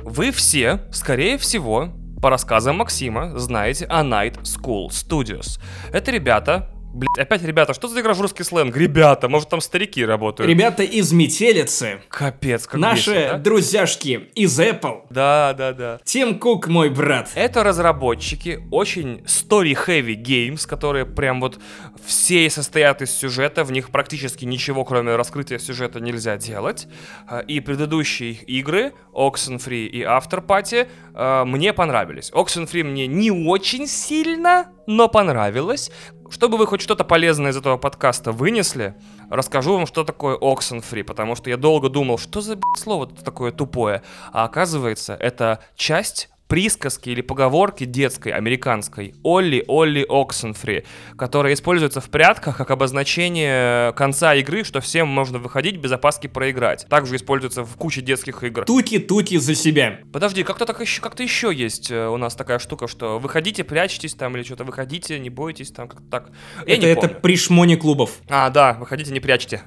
Вы все, скорее всего, по рассказам Максима, знаете о Night School Studios. Это ребята... Блять, опять ребята, что за игра в русский сленг? Ребята, может там старики работают? Ребята из Метелицы, Капец, как наши бесит, а? друзьяшки из Apple, Да, да, да. Тим Кук мой брат. Это разработчики очень story-heavy games, которые прям вот все состоят из сюжета, в них практически ничего, кроме раскрытия сюжета, нельзя делать. А, И предыдущие игры, Oxenfree и Afterparty, а, мне понравились. Oxenfree мне не очень сильно, но понравилось. Чтобы вы хоть что-то полезное из этого подкаста вынесли, расскажу вам, что такое Oxenfree, потому что я долго думал, что за б***ь, слово такое тупое. А оказывается, это часть присказки или поговорки детской, американской «Олли, Олли, Oxenfree», которая используется в прятках как обозначение конца игры, что всем можно выходить без опаски проиграть. Также используется в куче детских игр. Туки-туки за себя. Подожди, как-то так еще, как-то еще есть э, у нас такая штука, что выходите, прячетесь там или что-то, выходите, не бойтесь там, как-то так. Я это, не это помню. при шмоне клубов. А, да, выходите, не прячьте.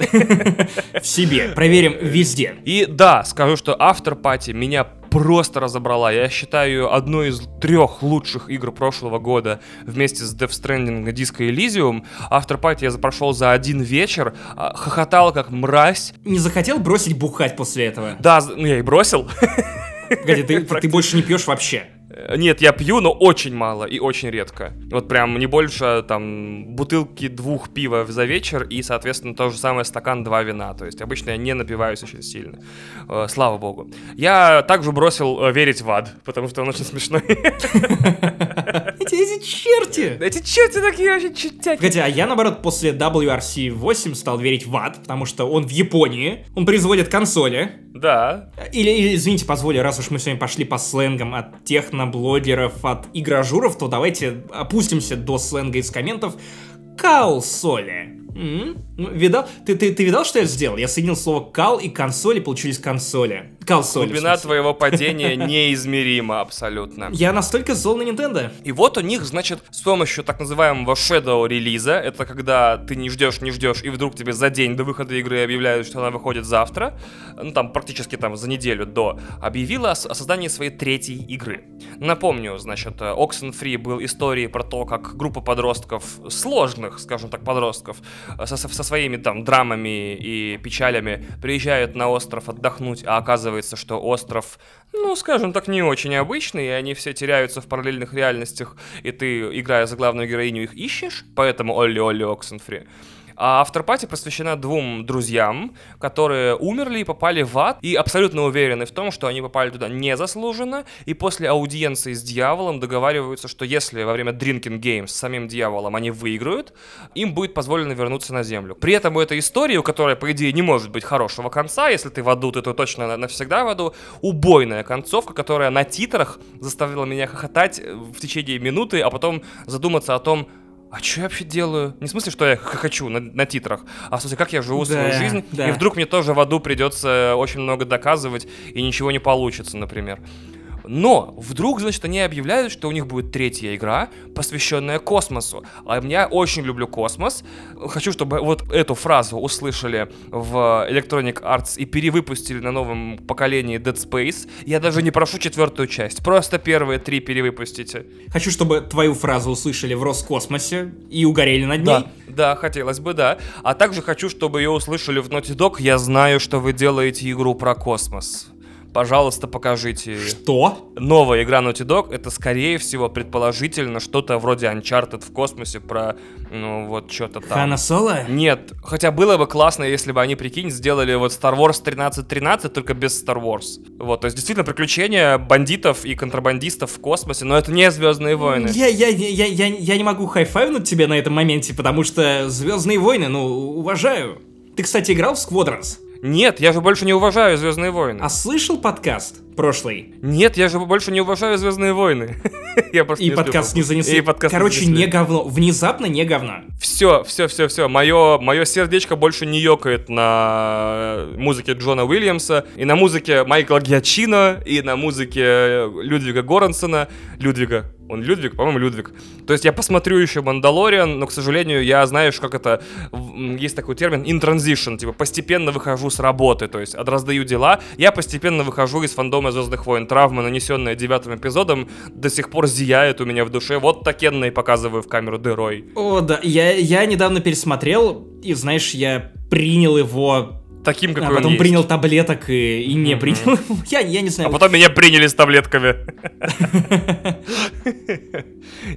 В себе. Проверим везде. И да, скажу, что After меня просто разобрала. Я считаю ее одной из трех лучших игр прошлого года вместе с Death Stranding и Disco Elysium. After я прошел за один вечер, а, хохотал как мразь. Не захотел бросить бухать после этого? Да, ну я и бросил. Погоди, ты, ты больше не пьешь вообще? Э, Нет, я пью, но очень мало и очень редко. Вот прям не больше там бутылки двух пива за вечер и, соответственно, то же самое стакан два вина. То есть обычно я не напиваюсь очень сильно. Э, слава богу. Я также бросил э, верить в ад, потому что он очень смешной. Эти, эти черти! Эти черти такие очень чертяки. Погоди, а я, наоборот, после WRC 8 стал верить в ад, потому что он в Японии, он производит консоли. Да. Или, извините, позволю, раз уж мы сегодня пошли по сленгам от техноблогеров, от игражуров, то давайте опустимся до сленга из комментов. Каусоли. М? Ну, Видал? Ты, ты, ты видал, что я сделал? Я соединил слово кал и консоли, получились консоли. Калсоли. в Глубина твоего падения неизмерима абсолютно. Я настолько зол на Nintendo. И вот у них, значит, с помощью так называемого shadow релиза, это когда ты не ждешь, не ждешь, и вдруг тебе за день до выхода игры объявляют, что она выходит завтра, ну там практически там за неделю до, объявила о, создании своей третьей игры. Напомню, значит, Oxenfree был историей про то, как группа подростков, сложных, скажем так, подростков, э, со, со своими там драмами и печалями приезжают на остров отдохнуть, а оказывается, что остров, ну, скажем так, не очень обычный, и они все теряются в параллельных реальностях, и ты, играя за главную героиню, их ищешь, поэтому Олли-Олли Оксенфри. А Afterparty посвящена двум друзьям, которые умерли и попали в ад, и абсолютно уверены в том, что они попали туда незаслуженно, и после аудиенции с дьяволом договариваются, что если во время Drinking Games с самим дьяволом они выиграют, им будет позволено вернуться на землю. При этом у этой истории, у которой, по идее, не может быть хорошего конца, если ты в аду, ты то точно на- навсегда в аду, убойная концовка, которая на титрах заставила меня хохотать э, в течение минуты, а потом задуматься о том, а что я вообще делаю? Не в смысле, что я хочу на, на титрах, а в смысле, как я живу свою Да, жизнь, да. и вдруг мне тоже в аду придется очень много доказывать, и ничего не получится, например. Но вдруг, значит, они объявляют, что у них будет третья игра, посвященная космосу. А я очень люблю космос. Хочу, чтобы вот эту фразу услышали в Electronic Arts и перевыпустили на новом поколении Dead Space. Я даже не прошу четвертую часть, просто первые три перевыпустите. Хочу, чтобы твою фразу услышали в Роскосмосе и угорели над ней. Да, да, хотелось бы, да. А также хочу, чтобы ее услышали в Naughty Dog. Я знаю, что вы делаете игру про космос. Пожалуйста, покажите. Что? Новая игра Naughty Dog это, скорее всего, предположительно что-то вроде Uncharted в космосе про, ну, вот что-то там. Хана Соло? Нет, хотя было бы классно, если бы они, прикинь, сделали вот Star Wars 1313, только без Star Wars. Вот, то есть действительно приключения бандитов и контрабандистов в космосе, но это не Звездные войны. Я, я, я, я, я не могу хайфайвнуть тебя на этом моменте, потому что Звездные войны, ну, уважаю. Ты, кстати, играл в Squadrons? Нет, я же больше не уважаю Звездные войны. А слышал подкаст прошлый? Нет, я же больше не уважаю Звездные войны. я просто И подкаст не занесли. И подкаст Короче, не говно. Внезапно не говно. Все, все, все, все. Мое, мое сердечко больше не ёкает на музыке Джона Уильямса, и на музыке Майкла Гиачино, и на музыке Людвига Горансона. Людвига, он Людвиг, по-моему, Людвиг. То есть я посмотрю еще Мандалориан, но, к сожалению, я знаешь, как это... Есть такой термин in transition, типа постепенно выхожу с работы, то есть раздаю дела. Я постепенно выхожу из фандома Звездных войн. Травма, нанесенная девятым эпизодом, до сих пор зияет у меня в душе. Вот такенно и показываю в камеру Дерой. О, да, я, я недавно пересмотрел, и, знаешь, я принял его таким, какой а потом он принял есть. таблеток и, и не Мгм. принял. я, я не знаю. А потом меня приняли с таблетками.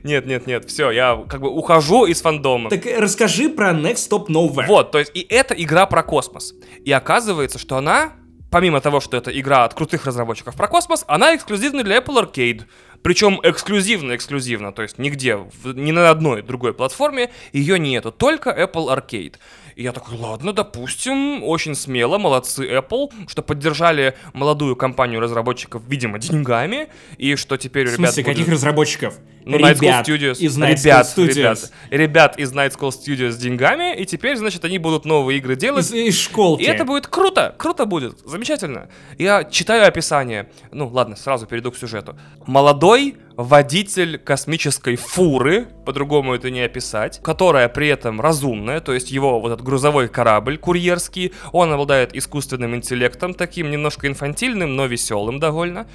Нет, нет, нет, все, я как бы ухожу из фандома. Так расскажи про Next Stop Nowhere. Вот, то есть и это игра про космос. И оказывается, что она, помимо того, что это игра от крутых разработчиков про космос, она эксклюзивна для Apple Arcade. Причем эксклюзивно-эксклюзивно, то есть нигде, ни на одной другой платформе ее нету, только Apple Arcade. И я такой, ладно, допустим, очень смело, молодцы Apple, что поддержали молодую компанию разработчиков, видимо, деньгами, и что теперь у В ребят смысле, будет- каких разработчиков? ну, Night School ребят Studios. из Night School ребят, Studios. ребят, ребят из Night School Studios с деньгами, и теперь, значит, они будут новые игры делать. Из, из школки. И это будет круто, круто будет, замечательно. Я читаю описание. Ну, ладно, сразу перейду к сюжету. Молодой водитель космической фуры, по-другому это не описать, которая при этом разумная, то есть его вот этот грузовой корабль курьерский, он обладает искусственным интеллектом, таким немножко инфантильным, но веселым довольно.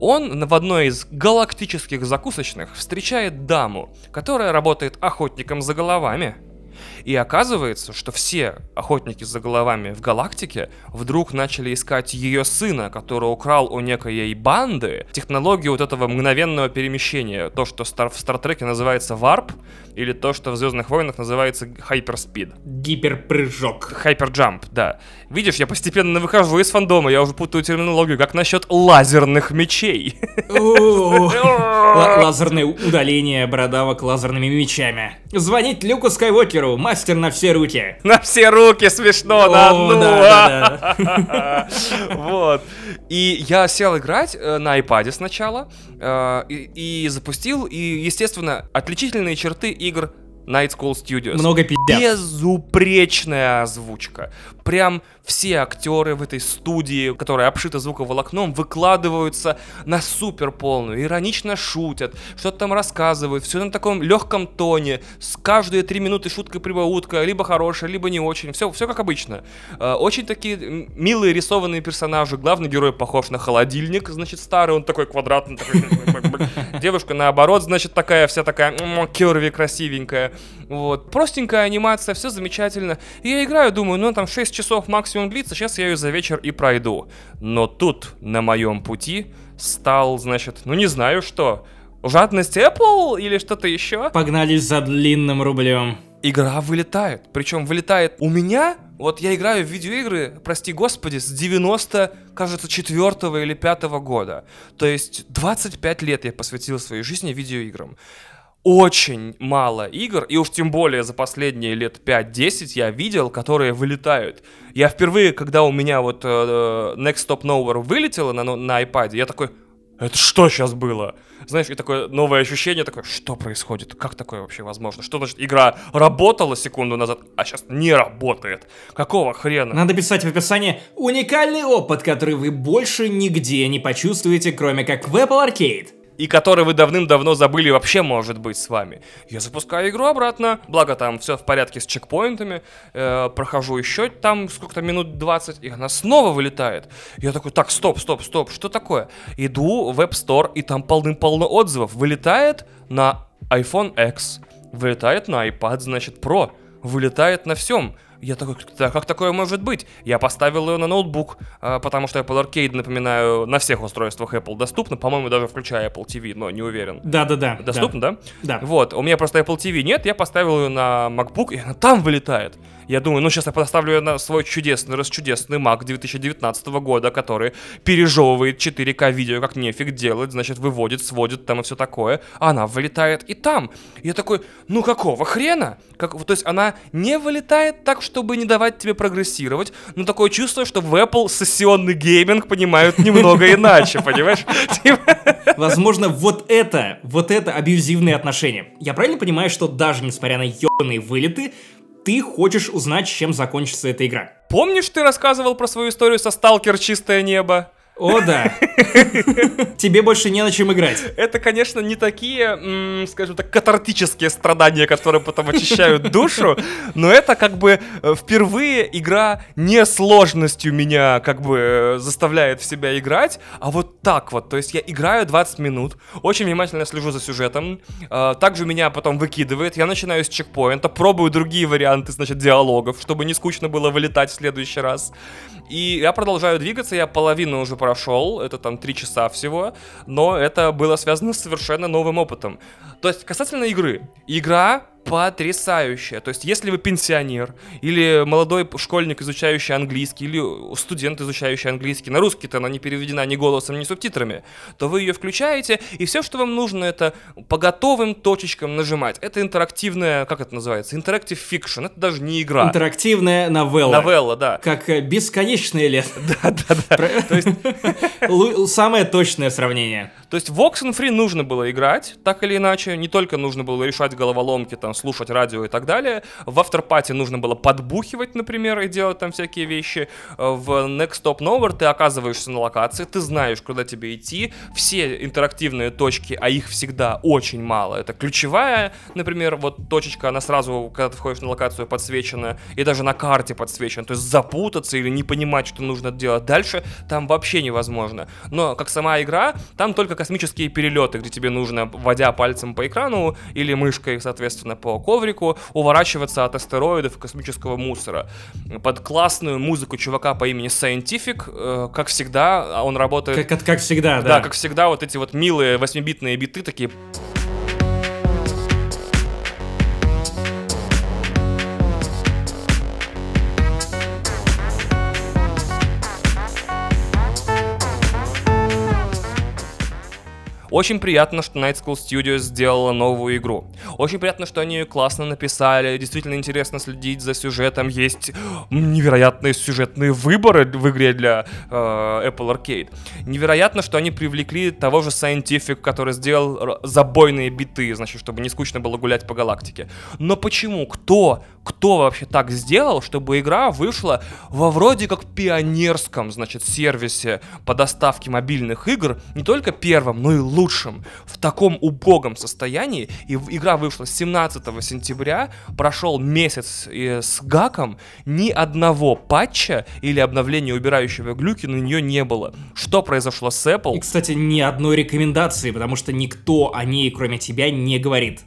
Он в одной из галактических закусочных встречает даму, которая работает охотником за головами. И оказывается, что все охотники за головами в галактике вдруг начали искать ее сына, который украл у некоей банды технологию вот этого мгновенного перемещения. То, что в Стартреке называется warp, или то, что в Звездных войнах называется hyperspeed. Гиперпрыжок. Hyperjump, да. Видишь, я постепенно выхожу из фандома, я уже путаю терминологию. Как насчет лазерных мечей? Лазерное удаление бородавок лазерными мечами. Звонить Люку Скайуокеру, мастер на все руки. На все руки смешно, на одну. да, а. Вот. И я сел играть э, на iPad сначала э, и, и запустил, и, естественно, отличительные черты игр Night School Studios. Много пиздят. Безупречная озвучка. Прям все актеры в этой студии, которая обшита звуковолокном, выкладываются на супер полную, иронично шутят, что-то там рассказывают, все на таком легком тоне, с каждые три минуты шутка-прибаутка, либо хорошая, либо не очень, все, все как обычно. Э, Очень такие милые рисованные персонажи, главный герой похож на холодильник, значит, старый, он такой квадратный, такой... Девушка, наоборот, значит, такая вся такая м, кёрви, красивенькая. Вот. Простенькая анимация, все замечательно. И я играю, думаю, ну там 6 часов максимум длится, сейчас я ее за вечер и пройду. Но тут на моем пути стал, значит, ну не знаю что, жадность Apple или что-то еще. Погнались за длинным рублем. Игра вылетает. Причем вылетает у меня. Вот я играю в видеоигры, прости господи, с 90, кажется, 4 или 5 года. То есть 25 лет я посвятил своей жизни видеоиграм. Очень мало игр, и уж тем более за последние лет 5-10 я видел, которые вылетают. Я впервые, когда у меня вот э, Next Stop Nowhere вылетело на, на iPad, я такой, это что сейчас было? Знаешь, и такое новое ощущение, такое, что происходит? Как такое вообще возможно? Что значит, игра работала секунду назад, а сейчас не работает? Какого хрена? Надо писать в описании «Уникальный опыт, который вы больше нигде не почувствуете, кроме как в Apple Arcade» и который вы давным-давно забыли вообще может быть с вами. Я запускаю игру обратно, благо там все в порядке с чекпоинтами, э, прохожу еще там сколько-то минут 20, и она снова вылетает. Я такой, так, стоп, стоп, стоп, что такое? Иду в App Store, и там полным-полно отзывов. Вылетает на iPhone X, вылетает на iPad, значит, Pro, вылетает на всем. Я такой, да, как такое может быть? Я поставил ее на ноутбук, а, потому что Apple Arcade, напоминаю, на всех устройствах Apple доступно, по-моему, даже включая Apple TV, но не уверен. Да-да-да. Доступно, да? Да. Вот, у меня просто Apple TV нет, я поставил ее на MacBook, и она там вылетает. Я думаю, ну сейчас я поставлю ее на свой чудесный, расчудесный Mac 2019 года, который пережевывает 4К видео, как нефиг делать, значит, выводит, сводит там и все такое. А она вылетает и там. Я такой, ну какого хрена? Как, то есть она не вылетает так, чтобы не давать тебе прогрессировать, но такое чувство, что в Apple сессионный гейминг понимают немного иначе, понимаешь? Типа Возможно, вот это, вот это абьюзивные отношения. Я правильно понимаю, что даже несмотря на ебаные вылеты, ты хочешь узнать, чем закончится эта игра. Помнишь, ты рассказывал про свою историю со Сталкер Чистое Небо? О, да. Тебе больше не на чем играть. Это, конечно, не такие, скажем так, катартические страдания, которые потом очищают душу, но это как бы э, впервые игра не сложностью меня как бы э, заставляет в себя играть, а вот так вот. То есть я играю 20 минут, очень внимательно слежу за сюжетом, э, также меня потом выкидывает, я начинаю с чекпоинта, пробую другие варианты, значит, диалогов, чтобы не скучно было вылетать в следующий раз. И я продолжаю двигаться, я половину уже прошел, это там три часа всего, но это было связано с совершенно новым опытом. То есть касательно игры. Игра потрясающая. То есть, если вы пенсионер, или молодой школьник, изучающий английский, или студент, изучающий английский, на русский-то она не переведена ни голосом, ни субтитрами, то вы ее включаете, и все, что вам нужно, это по готовым точечкам нажимать. Это интерактивная, как это называется? Interactive fiction. Это даже не игра. Интерактивная новелла. Новелла, да. Как э, бесконечное лет. Да, да, да. То есть... Самое точное сравнение. То есть в Oxenfree нужно было играть, так или иначе. Не только нужно было решать головоломки, там, слушать радио и так далее. В Afterparty нужно было подбухивать, например, и делать там всякие вещи. В Next Stop Nowhere ты оказываешься на локации, ты знаешь, куда тебе идти. Все интерактивные точки, а их всегда очень мало. Это ключевая, например, вот точечка, она сразу, когда ты входишь на локацию, подсвечена, и даже на карте подсвечена. То есть запутаться или не понимать, что нужно делать дальше, там вообще невозможно. Но как сама игра, там только космические перелеты, где тебе нужно, вводя пальцем по экрану или мышкой, соответственно, по коврику, уворачиваться от астероидов и космического мусора. Под классную музыку чувака по имени Scientific, э, как всегда, он работает... Как, как всегда, да. Да, как всегда, вот эти вот милые 8-битные биты такие... Очень приятно, что Night School Studios сделала новую игру. Очень приятно, что они ее классно написали, действительно интересно следить за сюжетом. Есть невероятные сюжетные выборы в игре для э, Apple Arcade. Невероятно, что они привлекли того же Scientific, который сделал забойные биты, значит, чтобы не скучно было гулять по галактике. Но почему? Кто? Кто вообще так сделал, чтобы игра вышла во вроде как пионерском, значит, сервисе по доставке мобильных игр, не только первом, но и лучшем лучшем, в таком убогом состоянии, и игра вышла 17 сентября, прошел месяц с гаком, ни одного патча или обновления, убирающего глюки, на нее не было. Что произошло с Apple? И, кстати, ни одной рекомендации, потому что никто о ней, кроме тебя, не говорит.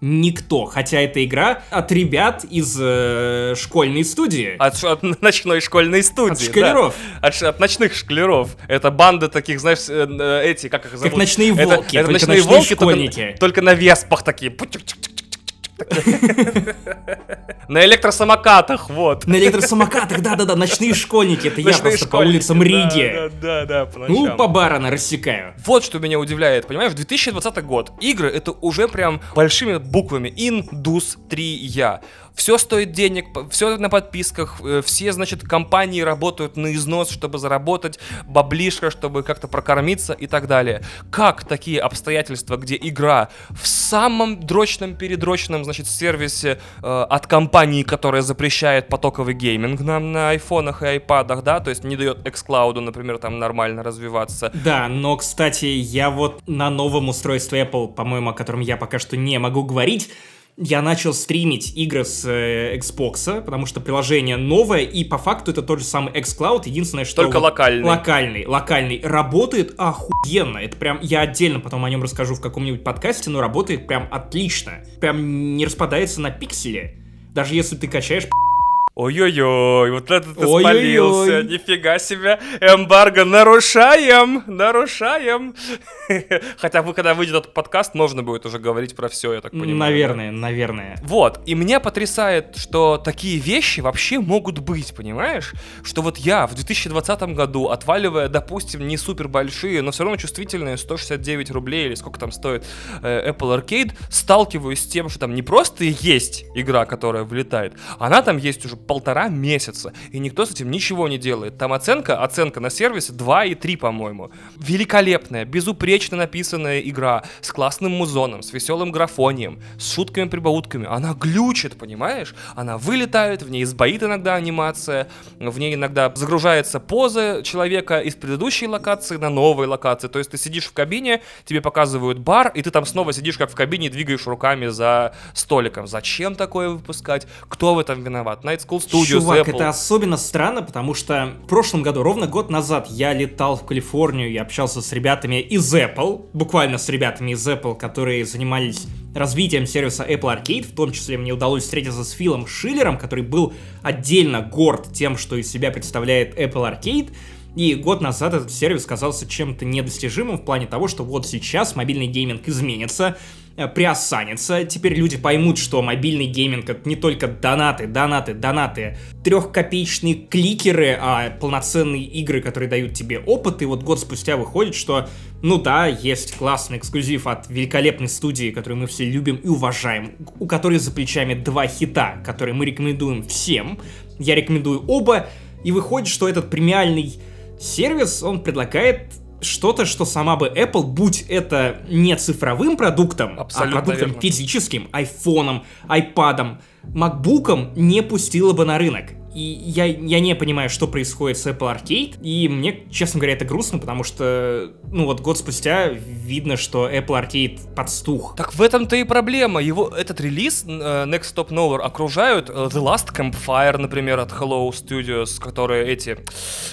Никто, хотя это игра от ребят из э, школьной студии. От, от ночной школьной студии. От школяров. Да. От, от ночных школяров. Это банда таких, знаешь, э, э, эти, как их зовут? Как ночные волки. Это, это ночные, ночные волки, школьники. Только, только на веспах такие. На электросамокатах, вот. На электросамокатах, да-да-да, ночные школьники, это я просто по улицам Риги. Да-да-да, Ну, по барана рассекаю. Вот что меня удивляет, понимаешь, 2020 год, игры это уже прям большими буквами Indus 3 я все стоит денег, все на подписках, э, все, значит, компании работают на износ, чтобы заработать баблишко, чтобы как-то прокормиться и так далее. Как такие обстоятельства, где игра в самом дрочном передрочном, значит, сервисе э, от компании, которая запрещает потоковый гейминг нам на айфонах и айпадах, да, то есть не дает xCloud, например, там нормально развиваться. Да, но, кстати, я вот на новом устройстве Apple, по-моему, о котором я пока что не могу говорить, я начал стримить игры с э, Xbox, потому что приложение новое, и по факту это тот же самый xCloud, единственное, что... Только локальный. Локальный, локальный. Работает охуенно. Это прям, я отдельно потом о нем расскажу в каком-нибудь подкасте, но работает прям отлично. Прям не распадается на пиксели. Даже если ты качаешь Ой-ой-ой, вот это ты Ой-ой-ой. спалился, нифига себе, эмбарго нарушаем, нарушаем. Хотя вы, когда выйдет этот подкаст, можно будет уже говорить про все, я так понимаю. Наверное, да? наверное. Вот, и меня потрясает, что такие вещи вообще могут быть, понимаешь? Что вот я в 2020 году, отваливая, допустим, не супер большие, но все равно чувствительные 169 рублей или сколько там стоит э, Apple Arcade, сталкиваюсь с тем, что там не просто есть игра, которая вылетает, она там есть уже полтора месяца, и никто с этим ничего не делает. Там оценка, оценка на сервисе 2,3, по-моему. Великолепная, безупречно написанная игра, с классным музоном, с веселым графонием, с шутками-прибаутками. Она глючит, понимаешь? Она вылетает, в ней сбоит иногда анимация, в ней иногда загружается поза человека из предыдущей локации на новой локации. То есть ты сидишь в кабине, тебе показывают бар, и ты там снова сидишь как в кабине и двигаешь руками за столиком. Зачем такое выпускать? Кто в этом виноват? Night School Studios, Чувак, Apple. это особенно странно, потому что в прошлом году, ровно год назад, я летал в Калифорнию и общался с ребятами из Apple, буквально с ребятами из Apple, которые занимались развитием сервиса Apple Arcade, в том числе мне удалось встретиться с Филом Шиллером, который был отдельно горд тем, что из себя представляет Apple Arcade, и год назад этот сервис казался чем-то недостижимым в плане того, что вот сейчас мобильный гейминг изменится, приосанится. Теперь люди поймут, что мобильный гейминг это не только донаты, донаты, донаты, трехкопеечные кликеры, а полноценные игры, которые дают тебе опыт. И вот год спустя выходит, что, ну да, есть классный эксклюзив от великолепной студии, которую мы все любим и уважаем, у которой за плечами два хита, которые мы рекомендуем всем. Я рекомендую оба, и выходит, что этот премиальный сервис, он предлагает что-то, что сама бы Apple, будь это не цифровым продуктом, а Абсолютно а продуктом верно. физическим, айфоном, айпадом, макбуком, не пустила бы на рынок. И я, я не понимаю, что происходит с Apple Arcade. И мне, честно говоря, это грустно, потому что, ну вот год спустя видно, что Apple Arcade подстух. Так в этом-то и проблема. Его, этот релиз uh, Next Stop Nowhere окружают uh, The Last Campfire, например, от Hello Studios, которые эти,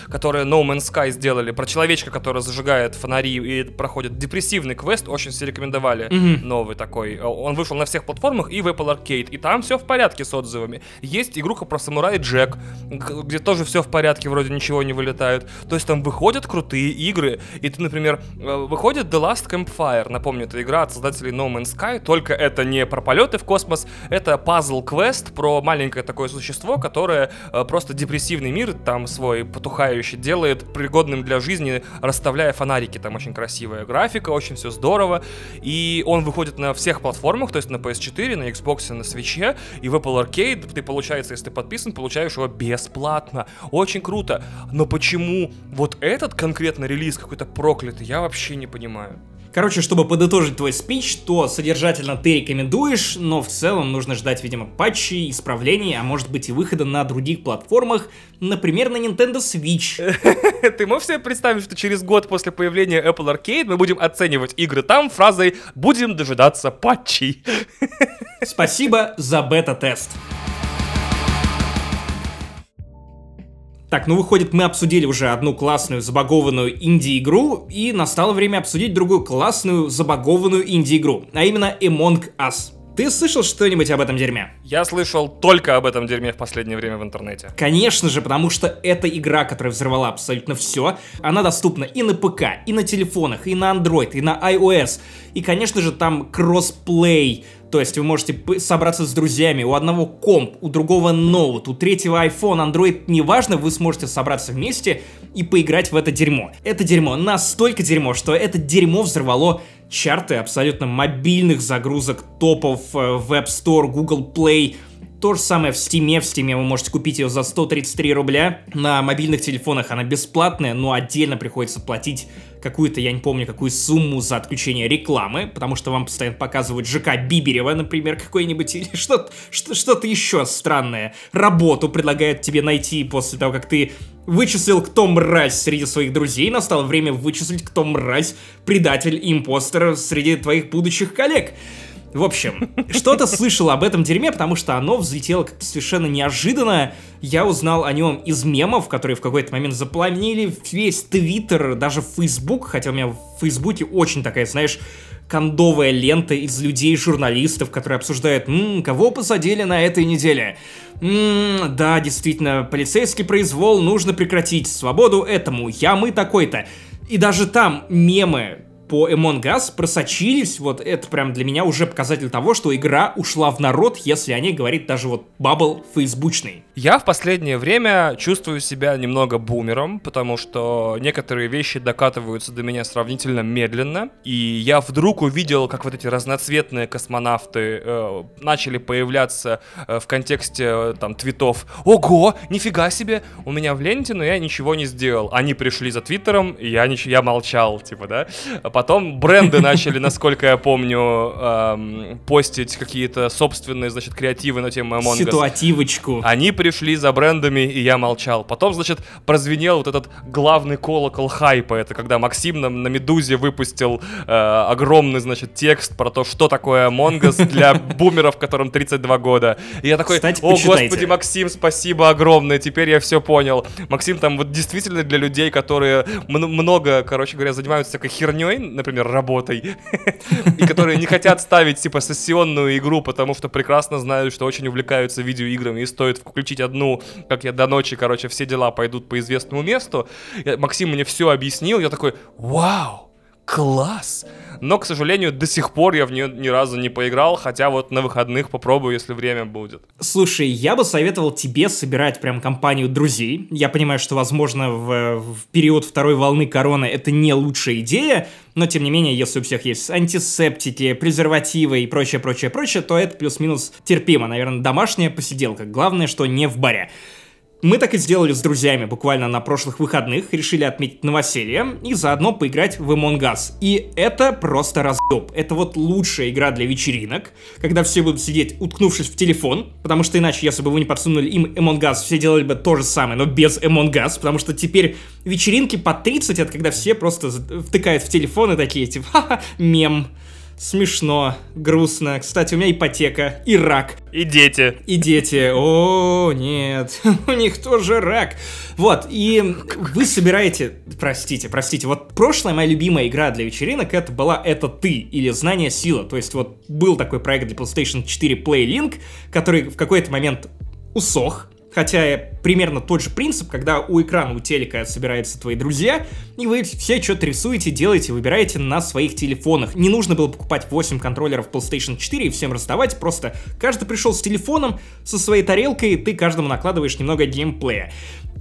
которые No Man's Sky сделали, про человечка, который зажигает фонари и проходит депрессивный квест, очень все рекомендовали. Mm-hmm. Новый такой. Он вышел на всех платформах и в Apple Arcade. И там все в порядке с отзывами. Есть игруха про самурай Джек, Где тоже все в порядке, вроде ничего не вылетает. То есть там выходят крутые игры, и ты, например, э, выходит The Last Campfire, напомню, это игра от создателей No Man's Sky, только это не про полеты в космос, это пазл-квест про маленькое такое существо, которое э, просто депрессивный мир там свой потухающий делает пригодным для жизни, расставляя фонарики. Там очень красивая графика, очень все здорово. И он выходит на всех платформах, то есть на PS4, на Xbox, на Switch, и в Apple Arcade ты, получается, если ты подписан, получаешь его бесплатно. Очень круто. Но почему вот этот конкретно релиз какой-то проклятый, я вообще не понимаю. Короче, чтобы подытожить твой спич, то содержательно ты рекомендуешь, но в целом нужно ждать, видимо, патчей, исправлений, а может быть и выхода на других платформах, например, на Nintendo Switch. Ты можешь себе представить, что через год после появления Apple Arcade мы будем оценивать игры там фразой «будем дожидаться патчей». Спасибо за бета-тест. Так, ну выходит, мы обсудили уже одну классную забагованную инди-игру, и настало время обсудить другую классную забагованную инди-игру, а именно Among Us. Ты слышал что-нибудь об этом дерьме? Я слышал только об этом дерьме в последнее время в интернете. Конечно же, потому что это игра, которая взорвала абсолютно все. Она доступна и на ПК, и на телефонах, и на Android, и на iOS. И, конечно же, там кроссплей. То есть вы можете собраться с друзьями, у одного комп, у другого ноут, у третьего iPhone, Android, неважно, вы сможете собраться вместе и поиграть в это дерьмо. Это дерьмо настолько дерьмо, что это дерьмо взорвало чарты абсолютно мобильных загрузок топов э, в App Store, Google Play, То же самое в Стиме. В Стиме вы можете купить ее за 133 рубля. На мобильных телефонах она бесплатная, но отдельно приходится платить какую-то, я не помню, какую сумму за отключение рекламы, потому что вам постоянно показывают ЖК Биберева, например, какой-нибудь, или что-то что еще странное. Работу предлагают тебе найти после того, как ты вычислил, кто мразь среди своих друзей, настало время вычислить, кто мразь, предатель, импостер среди твоих будущих коллег. В общем, что-то слышал об этом дерьме, потому что оно взлетело как-то совершенно неожиданно. Я узнал о нем из мемов, которые в какой-то момент заполонили весь Твиттер, даже Фейсбук, хотя у меня в Фейсбуке очень такая, знаешь, кондовая лента из людей, журналистов, которые обсуждают, «Ммм, кого посадили на этой неделе?» «Ммм, да, действительно, полицейский произвол нужно прекратить, свободу этому, я мы такой-то». И даже там мемы по Among Us просочились, вот это прям для меня уже показатель того, что игра ушла в народ, если о ней говорит даже вот Бабл фейсбучный. Я в последнее время чувствую себя немного бумером, потому что некоторые вещи докатываются до меня сравнительно медленно, и я вдруг увидел, как вот эти разноцветные космонавты э, начали появляться э, в контексте э, там твитов «Ого, нифига себе, у меня в ленте, но я ничего не сделал». Они пришли за твиттером, и я, нич- я молчал, типа, да. Потом бренды начали, насколько я помню, эм, постить какие-то собственные, значит, креативы на тему Among Us. Ситуативочку. Они пришли за брендами, и я молчал. Потом, значит, прозвенел вот этот главный колокол хайпа. Это когда Максим на, на Медузе выпустил э, огромный, значит, текст про то, что такое Among Us для бумеров, которым 32 года. И я такой, Кстати, о, почитайте. господи, Максим, спасибо огромное, теперь я все понял. Максим там вот действительно для людей, которые мн- много, короче говоря, занимаются всякой херней, например, работой, и которые не хотят ставить, типа, сессионную игру, потому что прекрасно знают, что очень увлекаются видеоиграми, и стоит включить одну, как я до ночи, короче, все дела пойдут по известному месту. Я- Максим мне все объяснил, я такой, вау, класс! Но, к сожалению, до сих пор я в нее ни разу не поиграл, хотя вот на выходных попробую, если время будет. Слушай, я бы советовал тебе собирать прям компанию друзей. Я понимаю, что, возможно, в, в период второй волны короны это не лучшая идея, но, тем не менее, если у всех есть антисептики, презервативы и прочее, прочее, прочее, то это плюс-минус терпимо. Наверное, домашняя посиделка. Главное, что не в баре. Мы так и сделали с друзьями буквально на прошлых выходных, решили отметить новоселье и заодно поиграть в Among Us. И это просто разъеб. Это вот лучшая игра для вечеринок, когда все будут сидеть, уткнувшись в телефон, потому что иначе, если бы вы не подсунули им Among Us, все делали бы то же самое, но без Among Us, потому что теперь вечеринки по 30, это когда все просто втыкают в телефон и такие, типа, ха-ха, мем. Смешно, грустно. Кстати, у меня ипотека и рак. И дети. И дети, о, нет, у них тоже рак. Вот, и вы собираете, простите, простите, вот прошлая моя любимая игра для вечеринок, это была «Это ты» или «Знание сила». То есть вот был такой проект для PlayStation 4 PlayLink, который в какой-то момент усох, Хотя примерно тот же принцип, когда у экрана у телека собираются твои друзья, и вы все что-то рисуете, делаете, выбираете на своих телефонах. Не нужно было покупать 8 контроллеров PlayStation 4 и всем раздавать, просто каждый пришел с телефоном, со своей тарелкой, и ты каждому накладываешь немного геймплея.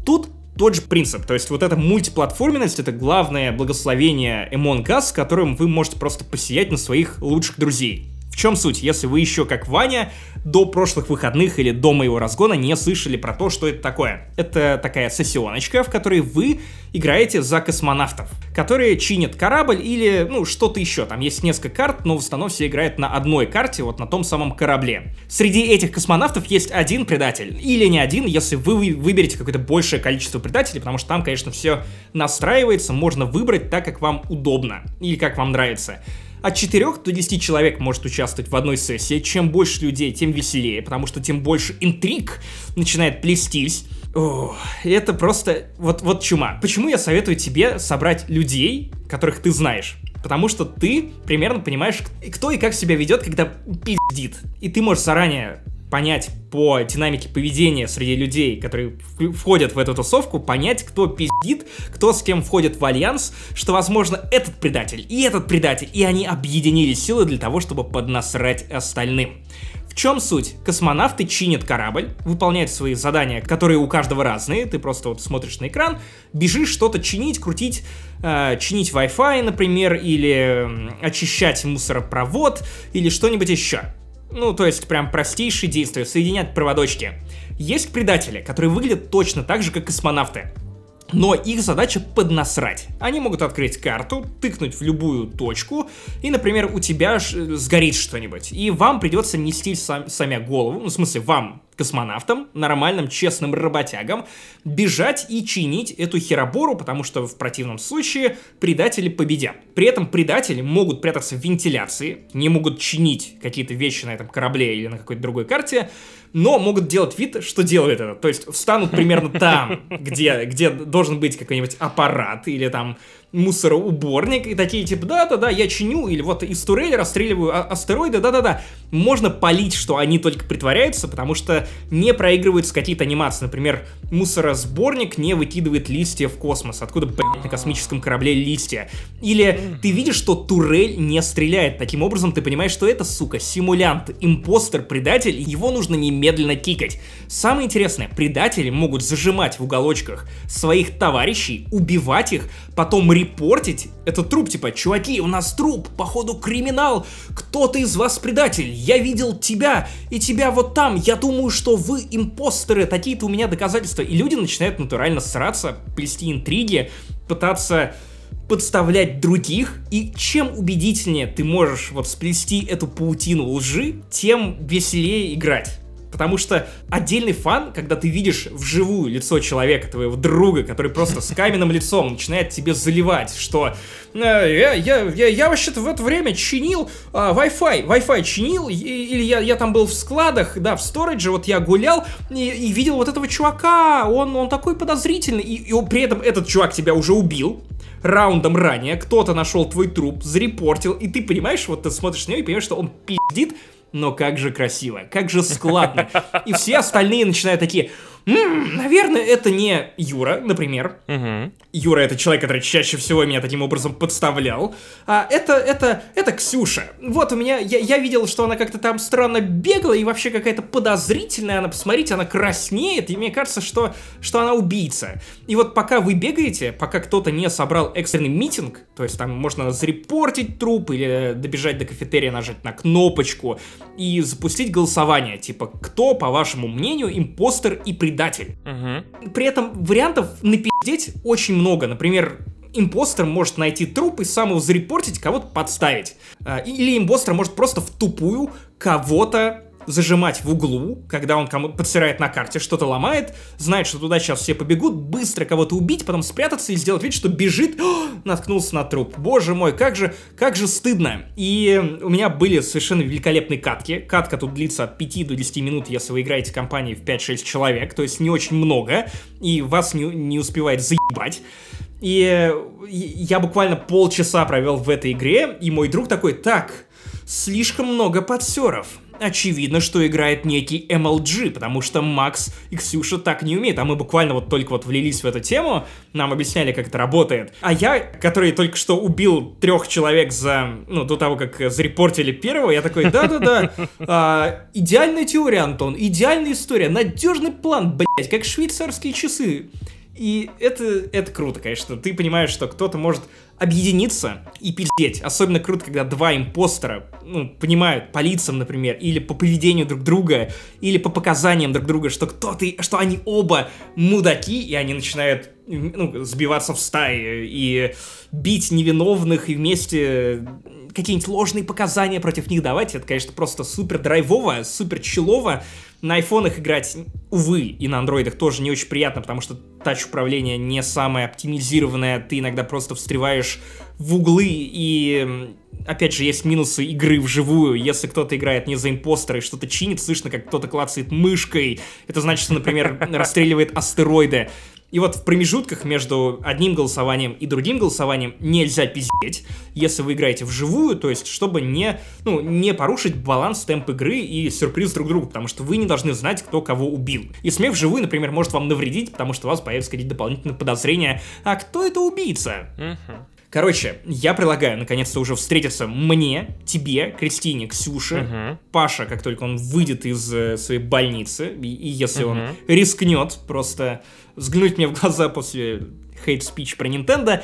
Тут тот же принцип, то есть вот эта мультиплатформенность, это главное благословение Among Us, которым вы можете просто посиять на своих лучших друзей. В чем суть? Если вы еще, как Ваня, до прошлых выходных или до моего разгона не слышали про то, что это такое. Это такая сессионочка, в которой вы играете за космонавтов, которые чинят корабль или, ну, что-то еще. Там есть несколько карт, но в основном все играют на одной карте, вот на том самом корабле. Среди этих космонавтов есть один предатель. Или не один, если вы вы- выберете какое-то большее количество предателей, потому что там, конечно, все настраивается, можно выбрать так, как вам удобно или как вам нравится. От 4 до 10 человек может участвовать в одной сессии. Чем больше людей, тем веселее, потому что тем больше интриг начинает плестись. О, это просто вот, вот чума. Почему я советую тебе собрать людей, которых ты знаешь? Потому что ты примерно понимаешь, кто и как себя ведет, когда пиздит. И ты можешь заранее понять по динамике поведения среди людей, которые входят в эту тусовку, понять, кто пиздит, кто с кем входит в альянс, что, возможно, этот предатель и этот предатель, и они объединили силы для того, чтобы поднасрать остальным. В чем суть? Космонавты чинят корабль, выполняют свои задания, которые у каждого разные. Ты просто вот смотришь на экран, бежишь что-то чинить, крутить, э, чинить Wi-Fi, например, или очищать мусоропровод, или что-нибудь еще Ну, то есть прям простейшие действия, соединять проводочки. Есть предатели, которые выглядят точно так же, как космонавты. Но их задача поднасрать. Они могут открыть карту, тыкнуть в любую точку, и, например, у тебя сгорит что-нибудь. И вам придется нести сам, сами голову, ну, в смысле, вам, космонавтам, нормальным, честным работягам, бежать и чинить эту херобору, потому что в противном случае предатели победят. При этом предатели могут прятаться в вентиляции, не могут чинить какие-то вещи на этом корабле или на какой-то другой карте, но могут делать вид, что делают это. То есть встанут примерно там, где, где должен быть какой-нибудь аппарат или там мусороуборник, и такие типа, да-да-да, я чиню, или вот из турели расстреливаю а астероиды, да-да-да. Можно полить, что они только притворяются, потому что не проигрываются какие-то анимации. Например, мусоросборник не выкидывает листья в космос. Откуда, блядь, на космическом корабле листья? Или ты видишь, что турель не стреляет. Таким образом, ты понимаешь, что это, сука, симулянт, импостер, предатель, его нужно немедленно кикать. Самое интересное, предатели могут зажимать в уголочках своих товарищей, убивать их, потом репортить? Этот труп, типа, чуваки, у нас труп, походу криминал, кто-то из вас предатель, я видел тебя, и тебя вот там, я думаю, что вы импостеры, такие-то у меня доказательства. И люди начинают натурально сраться, плести интриги, пытаться подставлять других, и чем убедительнее ты можешь вот сплести эту паутину лжи, тем веселее играть. Потому что отдельный фан, когда ты видишь вживую лицо человека, твоего друга, который просто с каменным лицом начинает тебе заливать, что э, я, я, я, я вообще-то в это время чинил э, Wi-Fi, Wi-Fi чинил, и, или я, я там был в складах, да, в сторидже, вот я гулял и, и видел вот этого чувака, он, он такой подозрительный, и, и при этом этот чувак тебя уже убил, раундом ранее, кто-то нашел твой труп, зарепортил, и ты понимаешь, вот ты смотришь на него и понимаешь, что он пиздит но как же красиво, как же складно. И все остальные начинают такие, М-м, наверное, это не Юра, например. Угу. Юра это человек, который чаще всего меня таким образом подставлял. А это, это, это Ксюша. Вот у меня, я, я видел, что она как-то там странно бегала и вообще какая-то подозрительная. Она, посмотрите, она краснеет, и мне кажется, что, что она убийца. И вот пока вы бегаете, пока кто-то не собрал экстренный митинг, то есть там можно зарепортить труп или добежать до кафетерия, нажать на кнопочку и запустить голосование, типа, кто, по вашему мнению, импостер и предатель предатель. Угу. При этом вариантов напиздеть очень много. Например, импостер может найти труп и сам его зарепортить, кого-то подставить. А, или импостер может просто в тупую кого-то зажимать в углу, когда он кому подсирает на карте, что-то ломает, знает, что туда сейчас все побегут, быстро кого-то убить, потом спрятаться и сделать вид, что бежит, О, наткнулся на труп. Боже мой, как же, как же стыдно. И у меня были совершенно великолепные катки. Катка тут длится от 5 до 10 минут, если вы играете в компании в 5-6 человек, то есть не очень много, и вас не, не успевает заебать. И я буквально полчаса провел в этой игре, и мой друг такой, так, слишком много подсеров очевидно, что играет некий MLG, потому что Макс и Ксюша так не умеют, а мы буквально вот только вот влились в эту тему, нам объясняли, как это работает. А я, который только что убил трех человек за, ну, до того, как зарепортили первого, я такой, да-да-да, а, идеальная теория, Антон, идеальная история, надежный план, блять, как швейцарские часы. И это, это круто, конечно. Ты понимаешь, что кто-то может объединиться и пиздеть. Особенно круто, когда два импостера, ну, понимают по лицам, например, или по поведению друг друга, или по показаниям друг друга, что кто-то, что они оба мудаки, и они начинают ну, сбиваться в стаи и бить невиновных и вместе какие-нибудь ложные показания против них давать. Это, конечно, просто супер драйвово, супер челово на айфонах играть, увы, и на андроидах тоже не очень приятно, потому что тач управление не самое оптимизированное, ты иногда просто встреваешь в углы, и опять же, есть минусы игры вживую. Если кто-то играет не за импостера и что-то чинит, слышно, как кто-то клацает мышкой. Это значит, что, например, расстреливает астероиды. И вот в промежутках между одним голосованием и другим голосованием нельзя пиздеть, если вы играете вживую, то есть чтобы не, ну, не порушить баланс темп игры и сюрприз друг другу, потому что вы не должны знать, кто кого убил. И смех вживую, например, может вам навредить, потому что у вас появятся какие-то дополнительные подозрения, а кто это убийца? Короче, я предлагаю наконец-то уже встретиться мне, тебе, Кристине, Ксюше, Мгм. Паша, как только он выйдет из э, своей больницы, и, и если он Мгм. рискнет просто взглянуть мне в глаза после хейт-спич про Nintendo,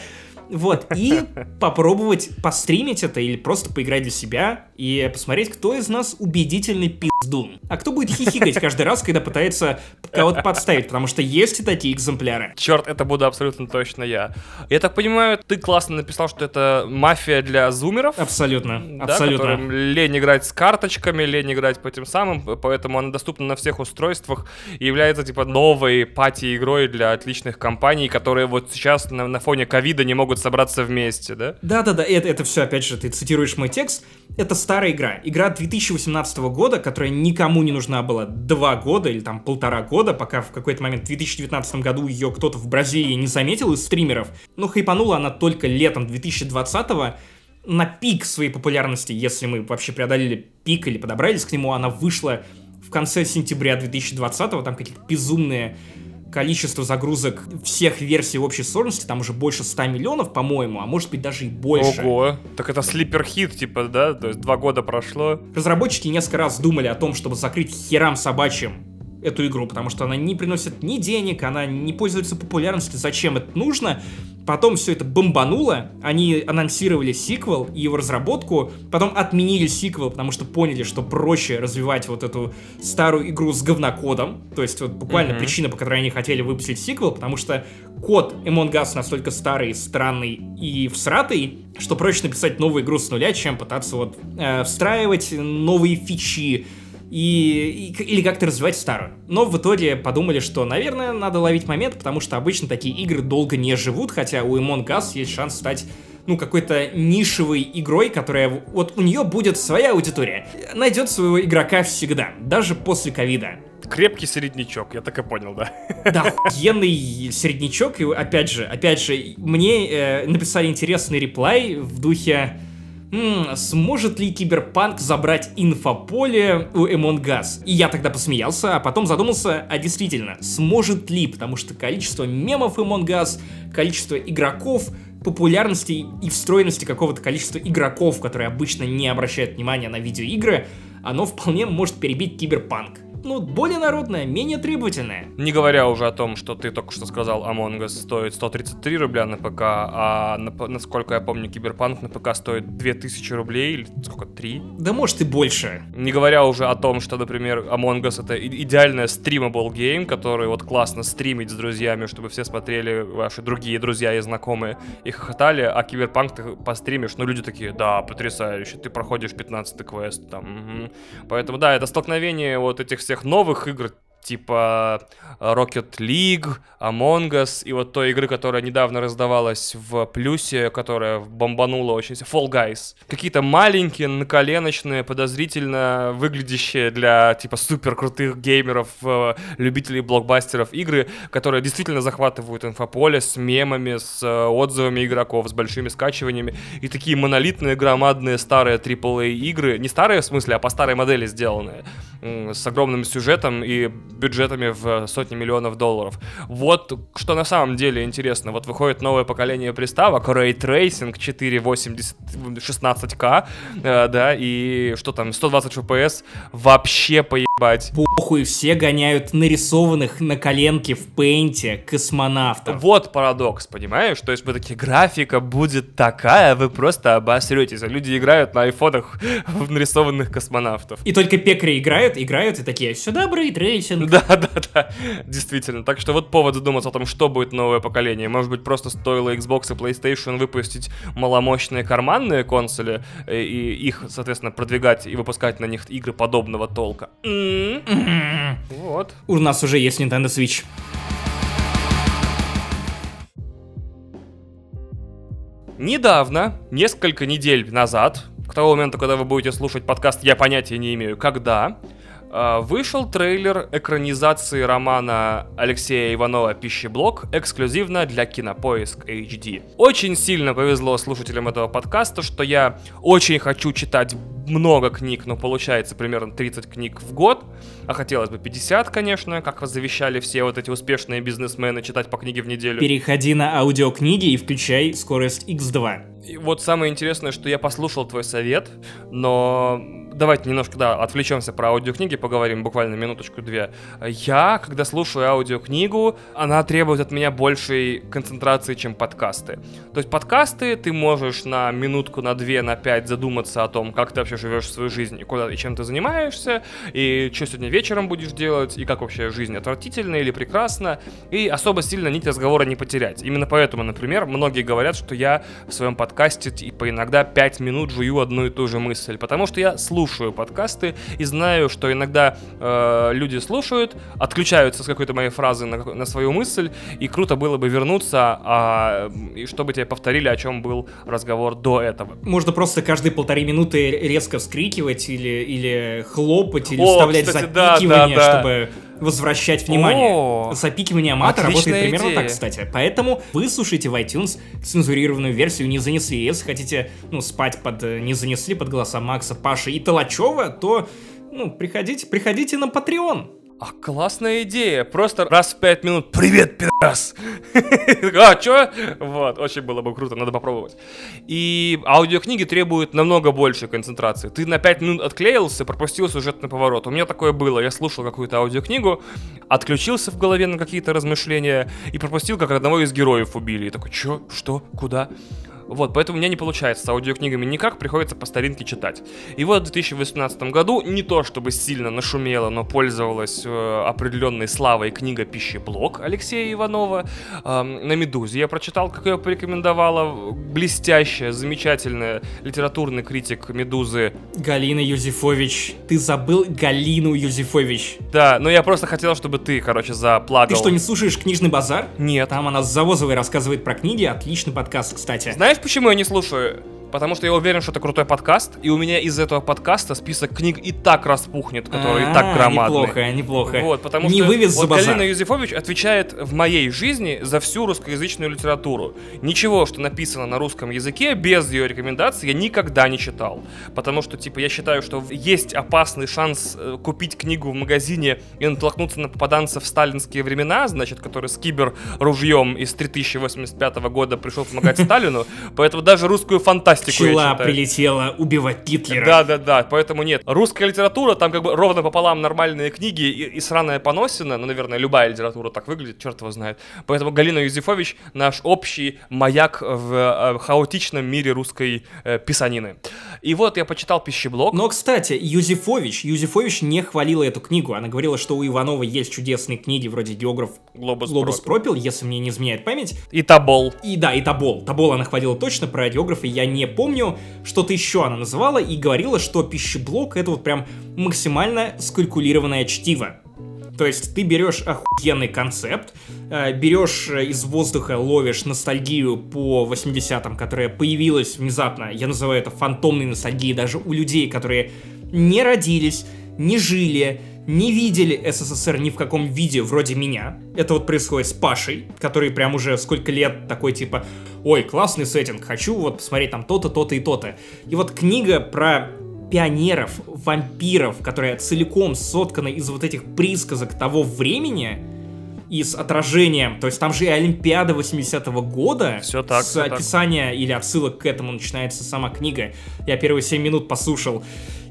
Вот, и попробовать постримить это или просто поиграть для себя и посмотреть, кто из нас убедительный пиздун. А кто будет хихикать каждый раз, когда пытается кого-то подставить, потому что есть и такие экземпляры. Черт, это буду абсолютно точно я. Я так понимаю, ты классно написал, что это мафия для зумеров. Абсолютно, да, абсолютно. которым лень играть с карточками, лень играть по тем самым, поэтому она доступна на всех устройствах и является типа новой пати-игрой для отличных компаний, которые вот сейчас на, на фоне ковида не могут собраться вместе, да? Да-да-да, это, это все, опять же, ты цитируешь мой текст. Это старая игра. Игра 2018 года, которая никому не нужна была два года или там полтора года, пока в какой-то момент в 2019 году ее кто-то в Бразилии не заметил из стримеров. Но хайпанула она только летом 2020 на пик своей популярности, если мы вообще преодолели пик или подобрались к нему, она вышла в конце сентября 2020, там какие-то безумные количество загрузок всех версий общей сложности, там уже больше 100 миллионов, по-моему, а может быть даже и больше. Ого, так это слипер хит, типа, да? То есть два года прошло. Разработчики несколько раз думали о том, чтобы закрыть херам собачьим эту игру, потому что она не приносит ни денег, она не пользуется популярностью, зачем это нужно. Потом все это бомбануло, они анонсировали сиквел и его разработку, потом отменили сиквел, потому что поняли, что проще развивать вот эту старую игру с говнокодом, то есть вот буквально mm-hmm. причина, по которой они хотели выпустить сиквел, потому что код Among Us настолько старый, странный и всратый, что проще написать новую игру с нуля, чем пытаться вот э, встраивать новые фичи, и, и, или как-то развивать старую. Но в итоге подумали, что, наверное, надо ловить момент, потому что обычно такие игры долго не живут, хотя у Among Us есть шанс стать ну, какой-то нишевой игрой, которая... Вот у нее будет своя аудитория. Найдет своего игрока всегда, даже после ковида. Крепкий среднячок, я так и понял, да. Да, охуенный среднячок, и опять же, опять же, мне э, написали интересный реплай в духе м сможет ли Киберпанк забрать инфополе у Among Us? И я тогда посмеялся, а потом задумался, а действительно, сможет ли, потому что количество мемов Among Us, количество игроков, популярности и встроенности какого-то количества игроков, которые обычно не обращают внимания на видеоигры, оно вполне может перебить Киберпанк ну, более народная, менее требовательная. Не говоря уже о том, что ты только что сказал, Among Us стоит 133 рубля на ПК, а на, насколько я помню, Киберпанк на ПК стоит 2000 рублей, или сколько, 3? Да может и больше. Не говоря уже о том, что, например, Among Us это идеальная streamable game, который вот классно стримить с друзьями, чтобы все смотрели, ваши другие друзья и знакомые, и хохотали, а Киберпанк ты постримишь, ну люди такие, да, потрясающе, ты проходишь 15 квест, там, угу. Поэтому, да, это столкновение вот этих всех новых игр типа Rocket League, Among Us и вот той игры, которая недавно раздавалась в плюсе, которая бомбанула очень Fall Guys. Какие-то маленькие, наколеночные, подозрительно выглядящие для типа супер крутых геймеров, э, любителей блокбастеров игры, которые действительно захватывают инфополе с мемами, с э, отзывами игроков, с большими скачиваниями. И такие монолитные, громадные, старые AAA игры, не старые в смысле, а по старой модели сделанные, с огромным сюжетом и бюджетами в сотни миллионов долларов. Вот что на самом деле интересно. Вот выходит новое поколение приставок, Ray Tracing 480 16К, э, да, и что там, 120 FPS, вообще поебать. Похуй, все гоняют нарисованных на коленке в Paint е космонавтов. Вот парадокс, понимаешь? То есть вы такие, графика будет такая, вы просто обосретесь. А люди играют на айфонах в нарисованных космонавтов. И только пекари играют, играют и такие, сюда бы ray tracing, Да, да, да, действительно. Так что вот повод задуматься о том, что будет новое поколение. Может быть, просто стоило Xbox и PlayStation выпустить маломощные карманные консоли э, и их, соответственно, продвигать и выпускать на них игры подобного толка. Mm-hmm. Вот. У нас уже есть Nintendo Switch. Недавно, несколько недель назад, к тому моменту, когда вы будете слушать подкаст, я понятия не имею, когда, вышел трейлер экранизации романа Алексея Иванова «Пищеблок» эксклюзивно для Кинопоиск HD. Очень сильно повезло слушателям этого подкаста, что я очень хочу читать много книг, но получается примерно 30 книг в год, а хотелось бы 50, конечно, как вас завещали все вот эти успешные бизнесмены читать по книге в неделю. Переходи на аудиокниги и включай скорость X2. И вот самое интересное, что я послушал твой совет, но давайте немножко, да, отвлечемся про аудиокниги, поговорим буквально минуточку-две. Я, когда слушаю аудиокнигу, она требует от меня большей концентрации, чем подкасты. То есть подкасты ты можешь на минутку, на две, на пять задуматься о том, как ты вообще живешь свою жизнь и куда и чем ты занимаешься, и что сегодня вечером будешь делать, и как вообще жизнь отвратительна или прекрасна, и особо сильно нить разговора не потерять. Именно поэтому, например, многие говорят, что я в своем подкасте типа иногда пять минут жую одну и ту же мысль, потому что я слушаю подкасты и знаю, что иногда э, люди слушают, отключаются с какой-то моей фразы на, на свою мысль, и круто было бы вернуться, а, и чтобы тебе повторили, о чем был разговор до этого. Можно просто каждые полторы минуты резко вскрикивать или, или хлопать, или О, вставлять кстати, да, запикивание, да, да. чтобы возвращать внимание. О, Запикивание мата работает примерно идея. так, кстати. Поэтому вы слушаете в iTunes цензурированную версию «Не занесли». Если хотите, ну, спать под э, «Не занесли», под голоса Макса, Паши и Толачева, то, ну, приходите, приходите на Patreon. А классная идея. Просто раз в пять минут «Привет, пидорас!» А, чё? Вот, очень было бы круто, надо попробовать. И аудиокниги требуют намного большей концентрации. Ты на пять минут отклеился, пропустил сюжетный поворот. У меня такое было. Я слушал какую-то аудиокнигу, отключился в голове на какие-то размышления и пропустил, как одного из героев убили. И такой, чё? Что? Куда? Вот, поэтому у меня не получается с аудиокнигами никак, приходится по старинке читать. И вот в 2018 году не то чтобы сильно нашумела, но пользовалась э, определенной славой книга «Пищеблок» Алексея Иванова эм, на «Медузе». Я прочитал, как ее порекомендовала блестящая, замечательная литературный критик «Медузы». Галина Юзефович. Ты забыл Галину Юзефович. Да, но я просто хотел, чтобы ты, короче, заплагал. Ты что, не слушаешь книжный базар? Нет. Там она с Завозовой рассказывает про книги. Отличный подкаст, кстати. Знаешь, почему я не слушаю? Потому что я уверен, что это крутой подкаст, и у меня из этого подкаста список книг и так распухнет, который и так А, громадный. Неплохо, неплохо. Вот, потому не что вывез вот. Галина Юзефович отвечает в моей жизни за всю русскоязычную литературу. Ничего, что написано на русском языке, без ее рекомендаций, я никогда не читал. Потому что, типа, я считаю, что есть опасный шанс э, купить книгу в магазине и натолкнуться на попаданца в сталинские времена, значит, который с кибер-ружьем из 3085 года пришел помогать Сталину. Поэтому даже русскую фантастику я Пчела прилетела убивать Гитлера. Да, да, да, поэтому нет. Русская литература, там как бы ровно пополам нормальные книги и, и сраная поносина, ну, наверное, любая литература так выглядит, черт его знает. Поэтому Галина Юзефович наш общий маяк в э, хаотичном мире русской э, писанины. И вот я почитал пищеблок. Но, кстати, Юзефович, Юзефович не хвалила эту книгу. Она говорила, что у Иванова есть чудесные книги вроде «Географ Глобус, Глобус пропил. пропил», если мне не изменяет память. И Табол. И да, и Табол. Табол она хвалила точно, про географа я не помню. Что-то еще она называла и говорила, что пищеблок это вот прям максимально скалькулированное чтиво. То есть ты берешь охуенный концепт, э, берешь э, из воздуха, ловишь ностальгию по 80-м, которая появилась внезапно. Я называю это фантомной ностальгией даже у людей, которые не родились, не жили, не видели СССР ни в каком виде, вроде меня. Это вот происходит с Пашей, который прям уже сколько лет такой типа, ой, классный сеттинг, хочу вот посмотреть там то-то, то-то и то-то. И вот книга про пионеров, вампиров, которая целиком соткана из вот этих присказок того времени, и с отражением, то есть там же и Олимпиада 80-го года. Всё так, С так. описания или отсылок к этому начинается сама книга. Я первые 7 минут послушал.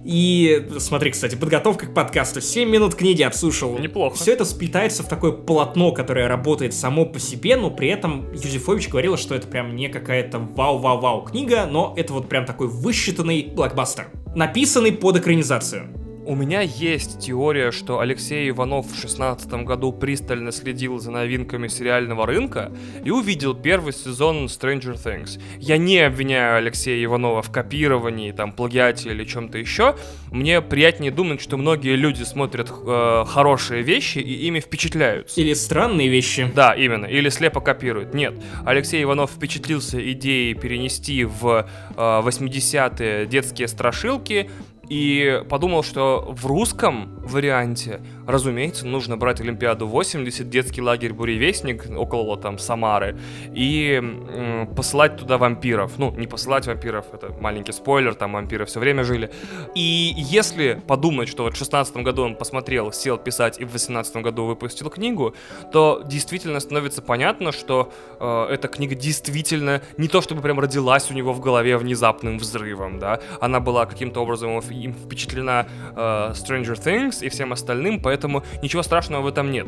И смотри, кстати, подготовка к подкасту. 7 минут книги отслушал. Неплохо. Все это сплетается в такое полотно, которое работает само по себе, но при этом Юзефович говорила, что это прям не какая-то вау-вау-вау книга, но это вот прям такой высчитанный блокбастер. Написанный под экранизацию. У меня есть теория, что Алексей Иванов в 2016 году пристально следил за новинками сериального рынка и увидел первый сезон Stranger Things. Я не обвиняю Алексея Иванова в копировании, там, плагиате или чем-то еще. Мне приятнее думать, что многие люди смотрят э, хорошие вещи и ими впечатляются. Или странные вещи. Да, именно. Или слепо копирует. Нет. Алексей Иванов впечатлился идеей перенести в э, 80-е детские страшилки и подумал, что в русском варианте разумеется, нужно брать Олимпиаду 80, детский лагерь Буревестник около там Самары и м, посылать туда вампиров. Ну, не посылать вампиров, это маленький спойлер, там вампиры все время жили. И если подумать, что вот в 16 году он посмотрел, сел писать и в 18 году выпустил книгу, то действительно становится понятно, что э, эта книга действительно не то чтобы прям родилась у него в голове внезапным взрывом, да, она была каким-то образом им впечатлена э, Stranger Things и всем остальным, поэтому ничего страшного в этом нет.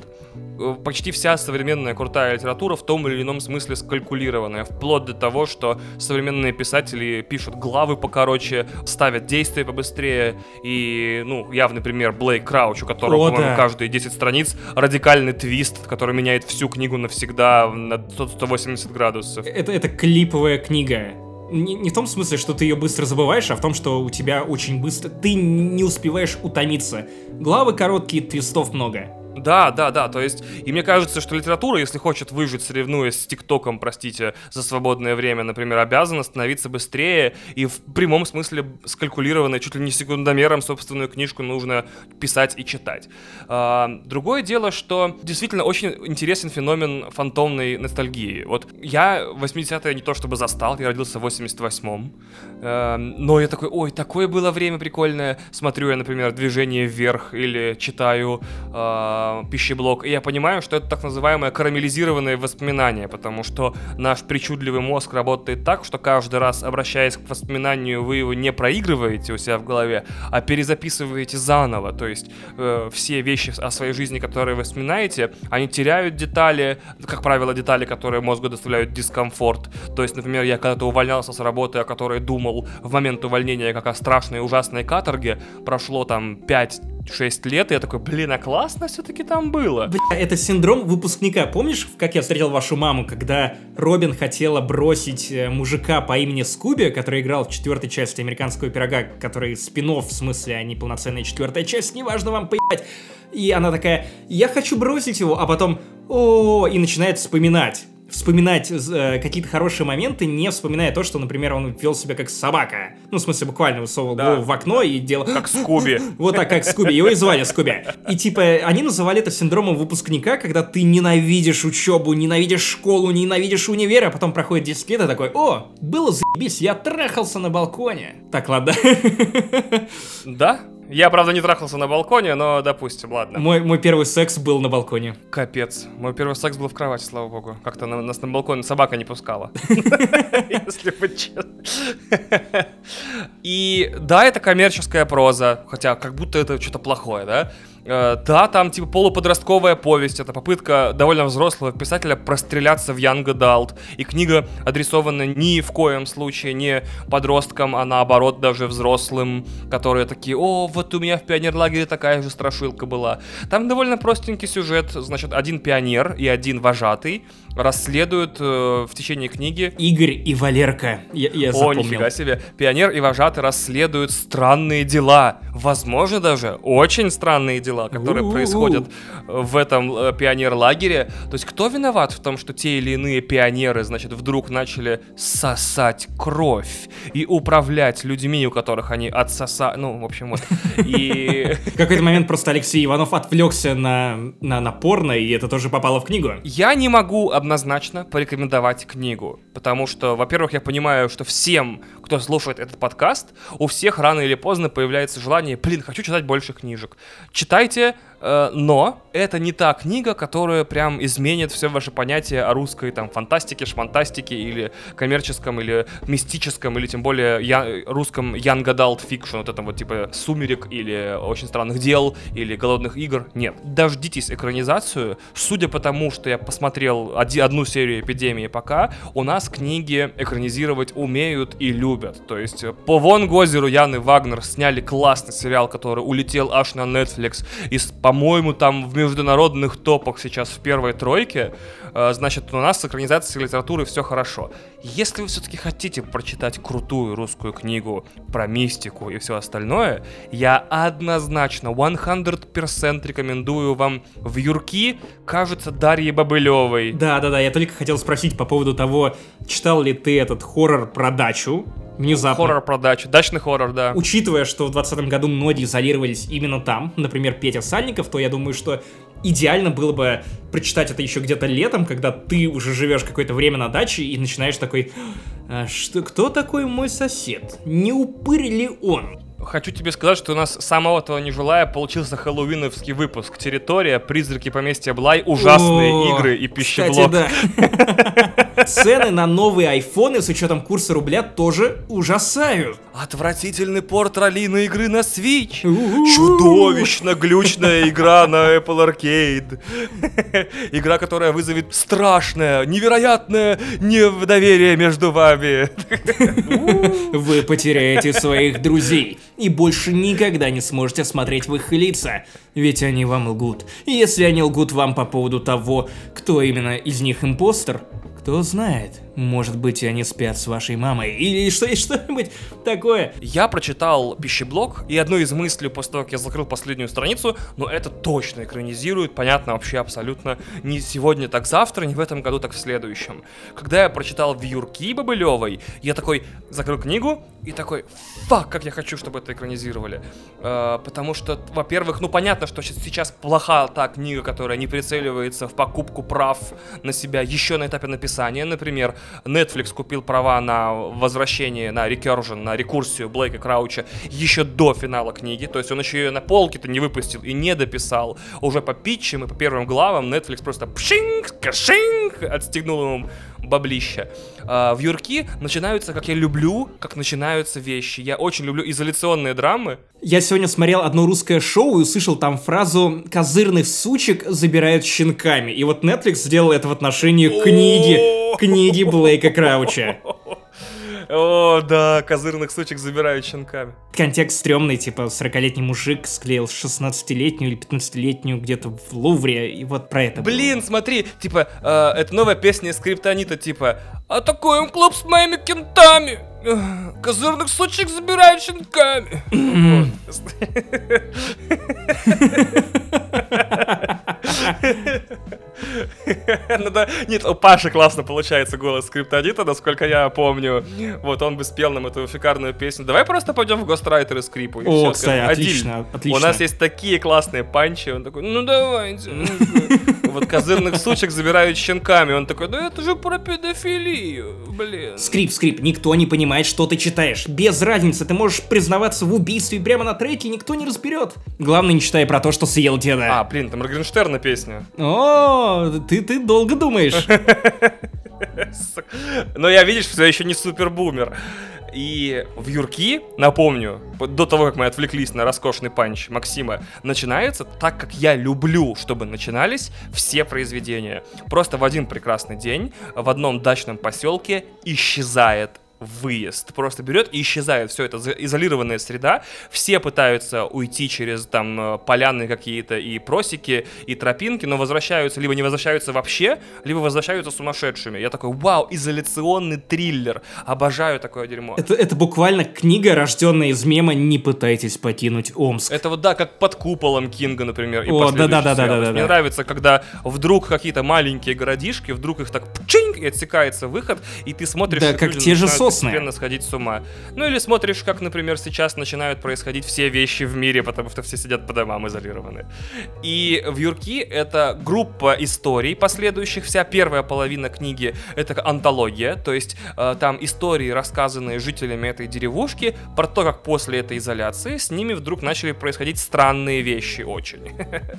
Э, почти вся современная крутая литература в том или ином смысле скалькулированная, вплоть до того, что современные писатели пишут главы покороче, ставят действия побыстрее, и, ну, явный пример Блейк Крауч, у которого, О, да. каждые 10 страниц радикальный твист, который меняет всю книгу навсегда на 180 градусов. Это, это клиповая книга. Не, не в том смысле, что ты ее быстро забываешь, а в том, что у тебя очень быстро... Ты не успеваешь утомиться. Главы короткие, твистов много. Да, да, да, то есть, и мне кажется, что литература, если хочет выжить, соревнуясь с ТикТоком, простите, за свободное время, например, обязана становиться быстрее и в прямом смысле скалькулированной, чуть ли не секундомером собственную книжку нужно писать и читать. А, другое дело, что действительно очень интересен феномен фантомной ностальгии. Вот я 80-е не то чтобы застал, я родился в 88-м, э, но я такой, ой, такое было время прикольное, смотрю я, например, «Движение вверх» или читаю э, пищеблок, и я понимаю, что это так называемое карамелизированное воспоминание, потому что наш причудливый мозг работает так, что каждый раз, обращаясь к воспоминанию, вы его не проигрываете у себя в голове, а перезаписываете заново, то есть э, все вещи о своей жизни, которые вы вспоминаете, они теряют детали, как правило, детали, которые мозгу доставляют дискомфорт. То есть, например, я когда-то увольнялся с работы, о которой думал в момент увольнения, как о страшной ужасной каторге, прошло там 5-6 лет, и я такой, блин, а классно все-таки там было. Бля, это синдром выпускника. Помнишь, как я встретил вашу маму, когда Робин хотела бросить э, мужика по имени Скуби, который играл в четвертой части американского пирога, который спин в смысле, а не полноценная четвертая часть, неважно вам поебать. И она такая, я хочу бросить его, а потом, о, и начинает вспоминать. Вспоминать э, какие-то хорошие моменты, не вспоминая то, что, например, он вел себя как собака. Ну, в смысле, буквально высовывал Да. голову в окно и делал... Как Скуби. Вот так, как Скуби. Его и звали Скуби. И типа, они называли это синдромом выпускника, когда ты ненавидишь учебу, ненавидишь школу, ненавидишь универ, а потом проходит 10 лет и такой, о, было заебись, я трахался на балконе. Так, ладно. Да? Я, правда, не трахался на балконе, но допустим, ладно. Мой, мой первый секс был на балконе. Капец. Мой первый секс был в кровати, слава богу. Как-то на- нас на балконе собака не пускала. Если быть честным. И да, это коммерческая проза, хотя как будто это что-то плохое, да? Э, Да, там типа полуподростковая повесть, это попытка довольно взрослого писателя простреляться в Young Adult. И книга адресована ни в коем случае не подросткам, а наоборот даже взрослым, которые такие, о, вот у меня в пионерлагере такая же страшилка была. Там довольно простенький сюжет, значит, один пионер и один вожатый расследуют э, в течение книги Игорь и Валерка. Я, я о, запомнил. нифига себе. Пионер и вожатый расследуют странные дела. Возможно, даже очень странные дела, которые У-у-у. происходят э, в этом э, пионер-лагере. То есть, кто виноват в том, что те или иные пионеры, значит, вдруг начали сосать кровь и управлять людьми, у которых они отсосали. Ну, в общем, вот. И В какой-то момент просто Алексей Иванов отвлекся на, на, на порно, и это тоже попало в книгу. Я не могу однозначно порекомендовать книгу, потому что, во-первых, я понимаю, что всем, кто слушает этот подкаст, у всех рано или поздно появляется желание, блин, хочу читать больше книжек. Читайте, э, но это не та книга, которая прям изменит все ваше понятие о русской там фантастике, шмантастике или коммерческом, или мистическом, или тем более я- русском young adult fiction, вот этом вот типа «Сумерек» или «Очень странных дел» или «Голодных игр». Нет. Дождитесь экранизацию. Судя по тому, что я посмотрел оди- одну серию «Эпидемии» пока, у нас книги экранизировать умеют и любят. То есть э, по Вон Гозеру Яны Вагнер сняли классный сериал, который улетел аж на Netflix и, по-моему, там в международных топах сейчас в первой тройке. Э, Значит, у нас с экранизацией литературы все хорошо. Если вы все-таки хотите прочитать крутую русскую книгу про мистику и все остальное, я однозначно 100% рекомендую вам в Юрки, кажется, Дарьи Бобылевой. Да, да, да, я только хотел спросить по поводу того, читал ли ты этот хоррор про дачу, Внезапно. Хоррор про дачу, дачный хоррор, да. Учитывая, что в 2020 году многие изолировались именно там, например, Петя Сальников, то я думаю, что идеально было бы прочитать это еще где-то летом, когда ты уже живешь какое-то время на даче и начинаешь такой, «А что, кто такой мой сосед? Не упырь ли он? Хочу тебе сказать, что у нас самого этого не желая получился хэллоуиновский выпуск. Территория, призраки поместья Блай, ужасные О, игры и Кстати, пищеблок. да. Цены на новые айфоны с учетом курса рубля тоже ужасают. Отвратительный порт ролиной игры на Switch. Чудовищно глючная игра на Apple Arcade. Игра, которая вызовет страшное, невероятное недоверие между вами. Вы потеряете своих друзей и больше никогда не сможете смотреть в их лица, ведь они вам лгут. И если они лгут вам по поводу того, кто именно из них импостер, кто знает, может быть, они спят с вашей мамой или что- что-нибудь такое. Я прочитал пищеблок, и одной из мыслей после того, как я закрыл последнюю страницу, ну это точно экранизирует, понятно, вообще абсолютно не сегодня, так завтра, не в этом году, так в следующем. Когда я прочитал «Вьюрки» Бобылевой, я такой закрыл книгу и такой, фак, как я хочу, чтобы это экранизировали. Э, потому что, во-первых, ну понятно, что сейчас плоха та книга, которая не прицеливается в покупку прав на себя еще на этапе написания, например, Netflix купил права на возвращение, на recursion, на рекурсию Блейка Крауча еще до финала книги, то есть он еще ее на полке-то не выпустил и не дописал. Уже по питчам и по первым главам Netflix просто пшинг, кашинг, отстегнул ему баблища. А, Вьюрки начинаются, как я люблю, как начинаются вещи. Я очень люблю изоляционные драмы. Я сегодня смотрел одно русское шоу и услышал там фразу «козырных сучек забирают щенками». И вот Netflix сделал это в отношении книги, книги Блейка Крауча. О, да, козырных сучек забирают щенками. Контекст стрёмный, типа 40-летний мужик склеил 16-летнюю или 15-летнюю где-то в Лувре, и вот про это. было. Блин, смотри, типа, э, это новая песня из Скриптонита, типа «Атакуем клуб с моими кентами! Козырных сучек забирают щенками!» Ну нет, у Паши классно получается голос скриптонита, насколько я помню. Вот он бы спел нам эту шикарную песню. Давай просто пойдем в гострайтеры скрипу. и О, кстати, скажем, «Адиль, отлично, отлично. У нас есть такие классные панчи. Он такой, ну давайте. ну, Вот козырных сучек забирают щенками. Он такой, да это же про педофилию, блин. Скрип, скрип, никто не понимает, что ты читаешь. Без разницы, ты можешь признаваться в убийстве прямо на треке, никто не разберет. Главное, не читай про то, что съел деда. А, блин, там Моргенштерна песня. О, ты, ты долго думаешь. Но я, видишь, все еще не супербумер. И в Юрки, напомню, до того, как мы отвлеклись на роскошный панч Максима, начинается так, как я люблю, чтобы начинались все произведения. Просто в один прекрасный день в одном дачном поселке исчезает выезд. Просто берет и исчезает все это изолированная среда. Все пытаются уйти через там э, поляны какие-то и просеки, и тропинки, но возвращаются, либо не возвращаются вообще, либо возвращаются сумасшедшими. Я такой, вау, изоляционный триллер. Обожаю такое дерьмо. Это, это буквально книга, рожденная из мема «Не пытайтесь покинуть Омск». Это вот да, как под куполом Кинга, например. и О, сериалов. Мне нравится, когда вдруг какие-то маленькие городишки, вдруг их так пчинг, и отсекается выход, и ты смотришь, Да, как те же начинают постепенно сходить с ума. Ну или смотришь, как, например, сейчас начинают происходить все вещи в мире, потому что все сидят по домам изолированы. И в Юрки это группа историй последующих. Вся первая половина книги это антология, то есть э, там истории, рассказанные жителями этой деревушки, про то, как после этой изоляции с ними вдруг начали происходить странные вещи очень.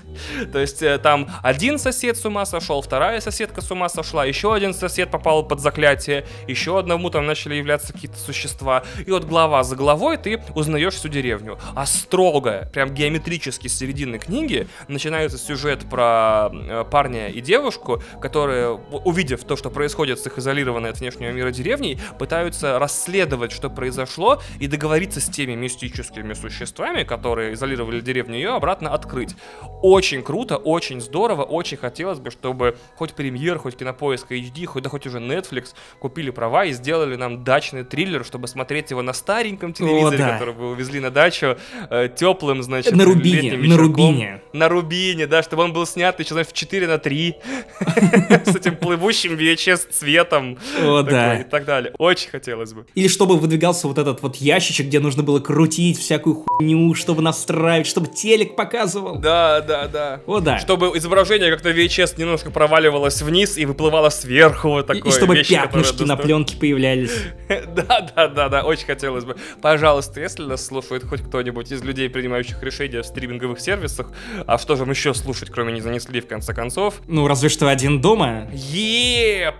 То есть э, там один сосед с ума сошел, вторая соседка с ума сошла, еще один сосед попал под заклятие, еще одному там начали являться какие-то существа. И вот глава за главой ты узнаешь всю деревню. А строго, прям геометрически с середины книги начинается сюжет про э, парня и девушку, которые, увидев то, что происходит с их изолированной от внешнего мира деревней, пытаются расследовать, что произошло, и договориться с теми мистическими существами, которые изолировали деревню, ее обратно открыть. Очень круто, очень здорово, очень хотелось бы, чтобы хоть премьер, хоть кинопоиск HD, хоть да хоть уже Netflix купили права и сделали нам дачный триллер, чтобы смотреть его на стареньком телевизоре, да. который вы увезли на дачу, э, теплым, значит, На Рубине, на. Рубине. На Рубине, да, чтобы он был снят еще, знаешь, в 4 на 3 с этим плывущим VHS цветом О, да. и так далее. Очень хотелось бы. Или чтобы выдвигался вот этот вот ящичек, где нужно было крутить всякую хуйню, чтобы настраивать, чтобы телек показывал. Да, да, да. О, да. Чтобы изображение как-то VHS немножко проваливалось вниз и выплывало сверху вот И- такое. и чтобы вещи, пятнышки на пленке появлялись. Да, да, да, да, очень хотелось бы. Пожалуйста, если нас слушает хоть кто-нибудь из людей, принимающих решения в стриминговых сервисах, а что же им еще слушать, кроме не занесли в конце концов? Ну, разве что один дома. Е,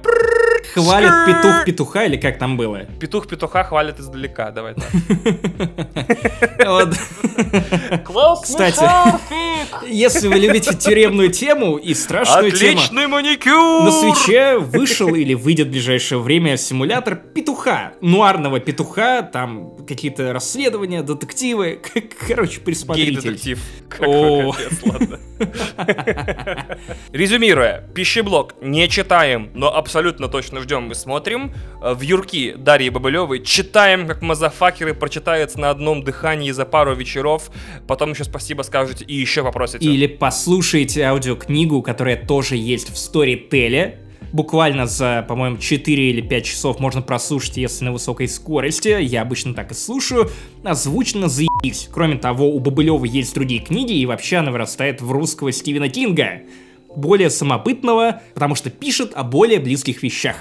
Хвалит петух петуха, или как там было? Петух петуха хвалит издалека, давай так. Вот. Кстати, если вы любите тюремную тему и страшную тему, Отличный маникюр! на свече вышел или выйдет в ближайшее время симулятор петуха, нуарного петуха, там какие-то расследования, детективы, короче, присмотритесь. Гей-детектив. О. Какой капец, ладно. Резюмируя, пищеблок не читаем, но абсолютно точно ждем и смотрим. Э, В Юрки Дарьи Бабылевой читаем, как мазафакеры прочитается на одном дыхании за пару вечеров. Потом еще спасибо скажете и еще попросите. Или послушайте аудиокнигу, которая тоже есть в Storytel. Буквально за, по-моему, 4 или 5 часов можно прослушать, если на высокой скорости. Я обычно так и слушаю. Озвучено заебись. Кроме того, у Бабылева есть другие книги, и вообще она вырастает в русского Стивена Кинга. Более самобытного, потому что пишет о более близких вещах.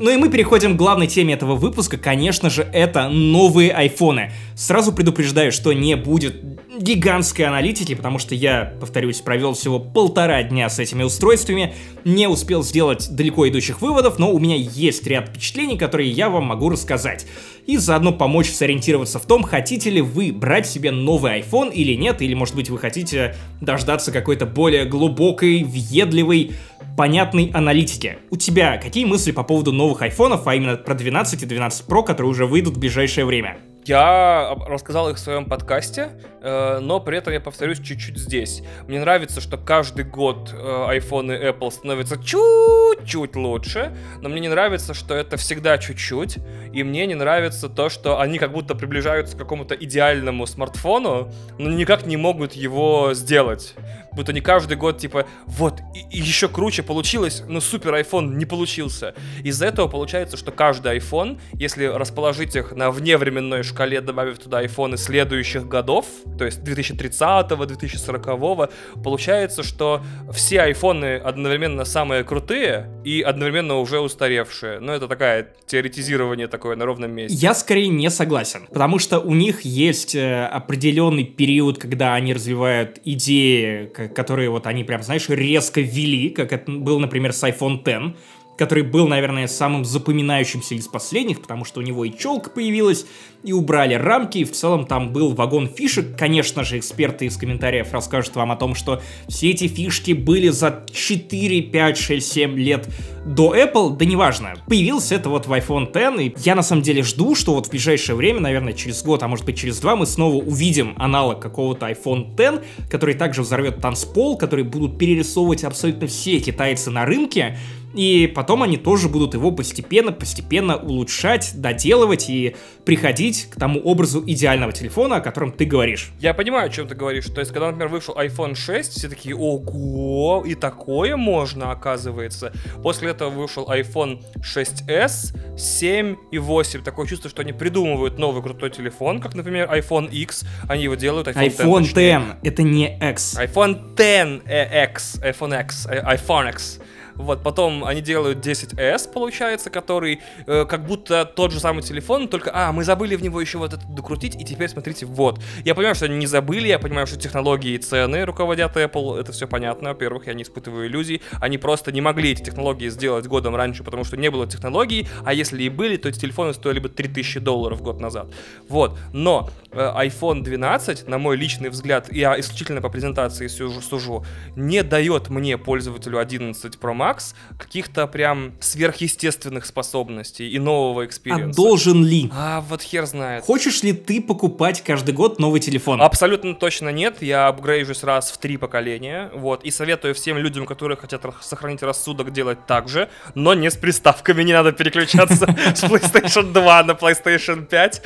Ну и мы переходим к главной теме этого выпуска, конечно же, это новые айфоны. Сразу предупреждаю, что не будет гигантской аналитики, потому что я, повторюсь, провел всего полтора дня с этими устройствами, не успел сделать далеко идущих выводов, но у меня есть ряд впечатлений, которые я вам могу рассказать. И заодно помочь сориентироваться в том, хотите ли вы брать себе новый iPhone или нет, или, может быть, вы хотите дождаться какой-то более глубокой, въедливой, понятной аналитики. У тебя какие мысли по поводу новых айфонов, а именно про 12 и 12 Pro, которые уже выйдут в ближайшее время? Я рассказал их в своем подкасте, э, но при этом я повторюсь чуть-чуть здесь. Мне нравится, что каждый год э, iPhone и Apple становятся чуть-чуть лучше, но мне не нравится, что это всегда чуть-чуть, и мне не нравится то, что они как будто приближаются к какому-то идеальному смартфону, но никак не могут его сделать. Будто не каждый год, типа, вот, и, и еще круче получилось, но супер iPhone не получился. Из-за этого получается, что каждый iPhone, если расположить их на вневременной шкале, добавив туда айфоны следующих годов, то есть 2030-го, 2040-го, получается, что все айфоны одновременно самые крутые и одновременно уже устаревшие. Ну, это такая теоретизирование такое на ровном месте. Я скорее не согласен, потому что у них есть э, определенный период, когда они развивают идеи, которые вот они прям, знаешь, резко ввели, как это был, например, с iPhone X, который был, наверное, самым запоминающимся из последних, потому что у него и челка появилась, и убрали рамки, и в целом там был вагон фишек. Конечно же, эксперты из комментариев расскажут вам о том, что все эти фишки были за 4, 5, 6, 7 лет до Apple, да неважно. Появился это вот в iPhone X, и я на самом деле жду, что вот в ближайшее время, наверное, через год, а может быть через два, мы снова увидим аналог какого-то iPhone X, который также взорвет танцпол, который будут перерисовывать абсолютно все китайцы на рынке, и потом они тоже будут его постепенно-постепенно улучшать, доделывать и приходить к тому образу идеального телефона, о котором ты говоришь. Я понимаю, о чем ты говоришь. То есть, когда, например, вышел iPhone 6, все такие, ого, и такое можно, оказывается. После этого вышел iPhone 6s, 7 и 8. Такое чувство, что они придумывают новый крутой телефон, как, например, iPhone X. Они его делают, iPhone, iPhone 10. точнее. X, это не X. iPhone 10 э, X, iPhone X, э, iPhone X. Вот, потом они делают 10s, получается, который э, как будто тот же самый телефон, только, а, мы забыли в него еще вот это докрутить, и теперь смотрите, вот. Я понимаю, что они не забыли, я понимаю, что технологии и цены руководят Apple, это все понятно, во-первых, я не испытываю иллюзий, они просто не могли эти технологии сделать годом раньше, потому что не было технологий, а если и были, то эти телефоны стоили бы 3000 долларов год назад. Вот, но э, iPhone 12, на мой личный взгляд, я исключительно по презентации сужу, сужу не дает мне, пользователю 11 Pro Max, Max каких-то прям сверхъестественных способностей и нового А experience а. должен ли? А вот хер знает. Хочешь ли ты покупать каждый год новый телефон? Абсолютно точно нет. Я апгрейжусь раз в три поколения. Вот. И советую всем людям, которые хотят ра- сохранить рассудок, делать так же. Но не с приставками. Не надо переключаться с PlayStation 2 на PlayStation 5.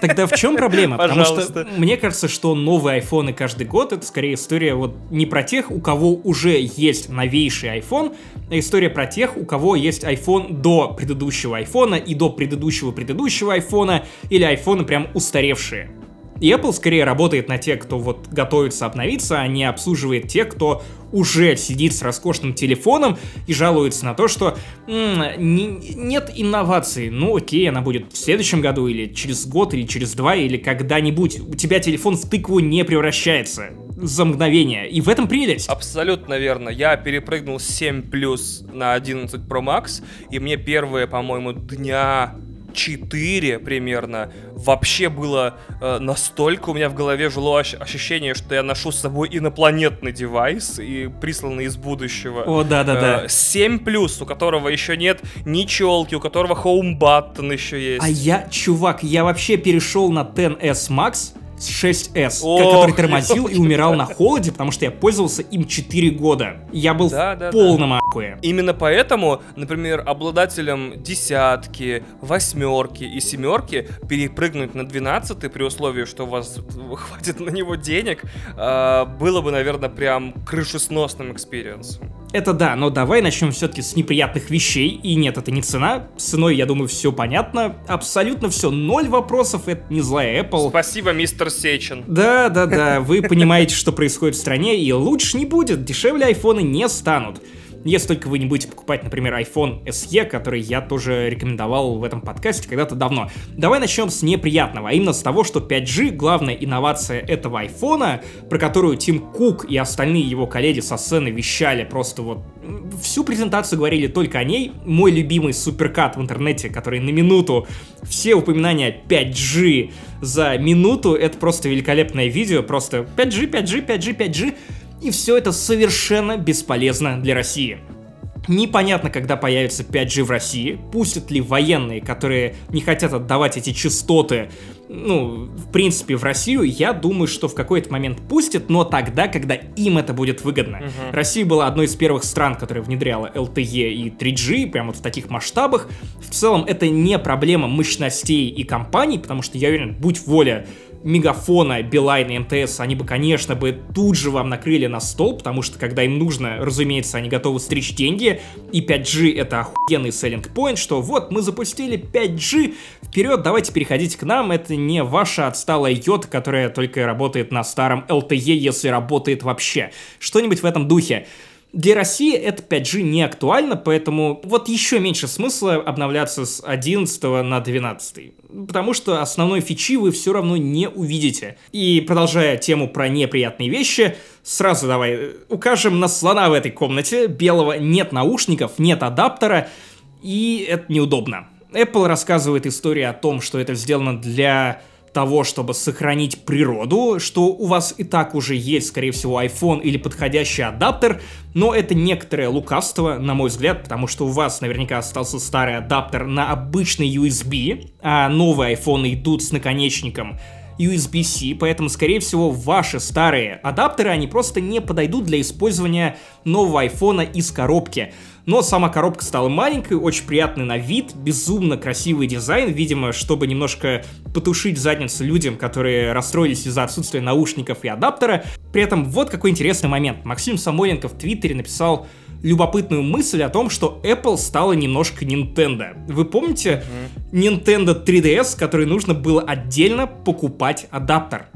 Тогда в чем проблема? Потому что мне кажется, что новые айфоны каждый год это скорее история вот не про тех, у кого уже есть новейший iPhone, а история про тех, у кого есть iPhone до предыдущего айфона и до предыдущего предыдущего айфона или айфоны прям устаревшие. И Apple скорее работает на тех, кто вот готовится обновиться, а не обслуживает тех, кто уже сидит с роскошным телефоном и жалуется на то, что «М, не- нет инноваций. Ну окей, она будет в следующем году или через год, или через два, или когда-нибудь. У тебя телефон в тыкву не превращается за мгновение. И в этом прелесть. Абсолютно верно. Я перепрыгнул с 7 плюс на 11 Pro Max, и мне первые, по-моему, дня 4 примерно вообще было э, настолько у меня в голове жило ощ- ощущение, что я ношу с собой инопланетный девайс и присланный из будущего. О, да-да-да. Э, 7 плюс, у которого еще нет ни челки, у которого home button еще есть. А я, чувак, я вообще перешел на 10s Max 6s, Ох, который тормозил и умирал на холоде, потому что я пользовался им 4 года. Я был Да, в да, да. полном ахуе. Именно поэтому, например, обладателям десятки, восьмерки и семерки перепрыгнуть на 12 при условии, что у вас хватит на него денег, а, было бы, наверное, прям крышесносным experience ом. Это да, но давай начнем все-таки с неприятных вещей. И нет, это не цена. С ценой, я думаю, все понятно. Абсолютно все. Ноль вопросов. Это не злая Apple. Спасибо, мистер Сечин. Да, да, да, вы понимаете, что происходит в стране, и лучше не будет, дешевле айфоны не станут. Если только вы не будете покупать, например, iPhone SE, который я тоже рекомендовал в этом подкасте когда-то давно. Давай начнем с неприятного, а именно с того, что 5G — главная инновация этого айфона, про которую Тим Кук и остальные его коллеги со сцены вещали просто вот всю презентацию говорили только о ней. Мой любимый суперкат в интернете, который на минуту все упоминания 5G за минуту, это просто великолепное видео, просто 5G, 5G, 5G, 5G, и все это совершенно бесполезно для России. Непонятно, когда появится 5G в России, пустят ли военные, которые не хотят отдавать эти частоты, ну, в принципе, в Россию, я думаю, что в какой-то момент пустят, но тогда, когда им это будет выгодно. Россия была одной из первых стран, которая внедряла LTE и 3G, прямо вот в таких масштабах. В целом, это не проблема мощностей и компаний, потому что, я уверен, будь воля Мегафона, Билайна, МТС, они бы, конечно, бы тут же вам накрыли на стол, потому что, когда им нужно, разумеется, они готовы стричь деньги, и 5G это охуенный selling point, что вот, мы запустили 5G, вперед, давайте переходите к нам, это не ваша отсталая йота, которая только работает на старом LTE, если работает вообще. Что-нибудь в этом духе. Для России это 5G не актуально, поэтому вот еще меньше смысла обновляться с 11 на 12. Потому что основной фичи вы все равно не увидите. И продолжая тему про неприятные вещи, сразу давай э, укажем на слона в этой комнате. Белого нет наушников, нет адаптера, и это неудобно. Apple рассказывает историю о том, что это сделано для того, чтобы сохранить природу, что у вас и так уже есть, скорее всего, iPhone или подходящий адаптер, но это некоторое лукавство, на мой взгляд, потому что у вас наверняка остался старый адаптер на обычный USB, а новые iPhone идут с наконечником USB-C, поэтому, скорее всего, ваши старые адаптеры, они просто не подойдут для использования нового айфона из коробки. Но сама коробка стала маленькой, очень приятный на вид, безумно красивый дизайн, видимо, чтобы немножко потушить задницу людям, которые расстроились из-за отсутствия наушников и адаптера. При этом вот какой интересный момент. Максим Самойленко в Твиттере написал любопытную мысль о том, что Apple стала немножко Nintendo. Вы помните Nintendo 3DS, который нужно было отдельно покупать адаптер?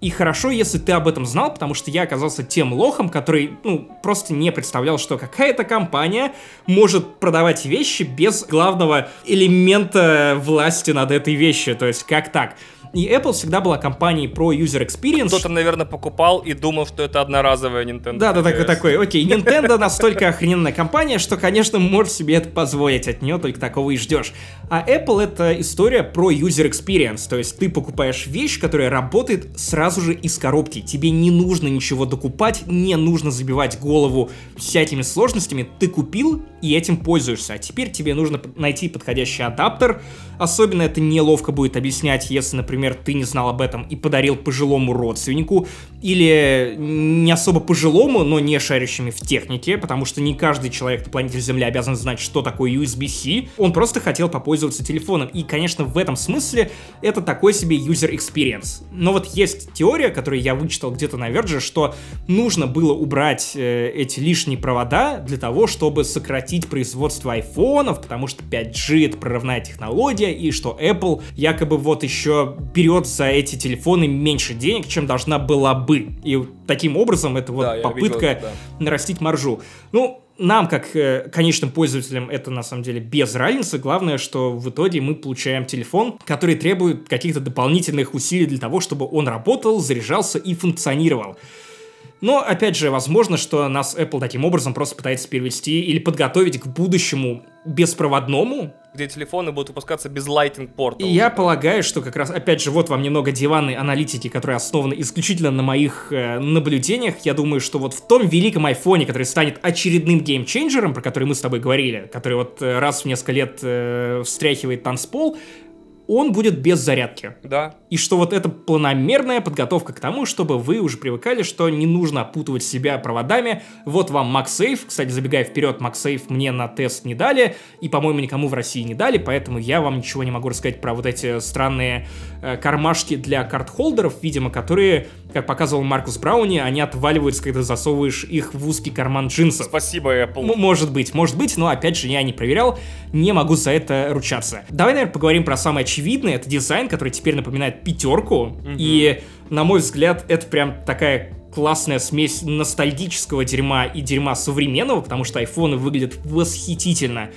И хорошо, если ты об этом знал, потому что я оказался тем лохом, который, ну, просто не представлял, что какая-то компания может продавать вещи без главного элемента власти над этой вещью. То есть, как так? И Apple всегда была компанией про user experience. Кто-то, наверное, покупал и думал, что это одноразовая Nintendo. Да, да, такой, такой, окей, Nintendo настолько охрененная компания, что, конечно, может себе это позволить, от нее только такого и ждешь. А Apple это история про user experience, то есть ты покупаешь вещь, которая работает сразу же из коробки, тебе не нужно ничего докупать, не нужно забивать голову всякими сложностями, ты купил и этим пользуешься, а теперь тебе нужно найти подходящий адаптер, особенно это неловко будет объяснять, если, например, ты не знал об этом и подарил пожилому родственнику, или не особо пожилому, но не шарящими в технике, потому что не каждый человек на планете Земля обязан знать, что такое USB-C, он просто хотел попользоваться телефоном, и, конечно, в этом смысле это такой себе user experience. Но вот есть теория, которую я вычитал где-то на Verge, что нужно было убрать э, эти лишние провода для того, чтобы сократить производство айфонов, потому что 5G это прорывная технология, и что Apple якобы вот еще берет за эти телефоны меньше денег, чем должна была бы. И таким образом это вот Да, попытка видел да. нарастить маржу. Ну, нам, как э, конечным пользователям, это на самом деле без разницы. Главное, что в итоге мы получаем телефон, который требует каких-то дополнительных усилий для того, чтобы он работал, заряжался и функционировал. Но, опять же, возможно, что нас Apple таким образом просто пытается перевести или подготовить к будущему беспроводному, Где телефоны будут выпускаться без Lightning порта. и я полагаю, что как раз, опять же, вот вам немного диванной аналитики, которая основана исключительно на моих э, наблюдениях. Я думаю, что вот в том великом айфоне, который станет очередным геймчейнджером, про который мы с тобой говорили, который вот э, раз в несколько лет э, встряхивает танцпол, он будет без зарядки. Да. И что вот это планомерная подготовка к тому, чтобы вы уже привыкали, что не нужно опутывать себя проводами. Вот вам MagSafe. Кстати, забегая вперед, MagSafe мне на тест не дали, и, по-моему, никому в России не дали, поэтому я вам ничего не могу рассказать про вот эти странные э, кармашки для карт-холдеров, видимо, которые, как показывал Маркус Брауни, они отваливаются, когда засовываешь их в узкий карман джинсов. Спасибо, Apple. М- Может быть, может быть, но опять же я не проверял, не могу за это ручаться. Давай, наверное, поговорим про самое очевидное. Это дизайн, который теперь напоминает пятерку. И, на мой взгляд, это прям такая классная смесь ностальгического дерьма и дерьма современного, потому что айфоны выглядят восхитительно.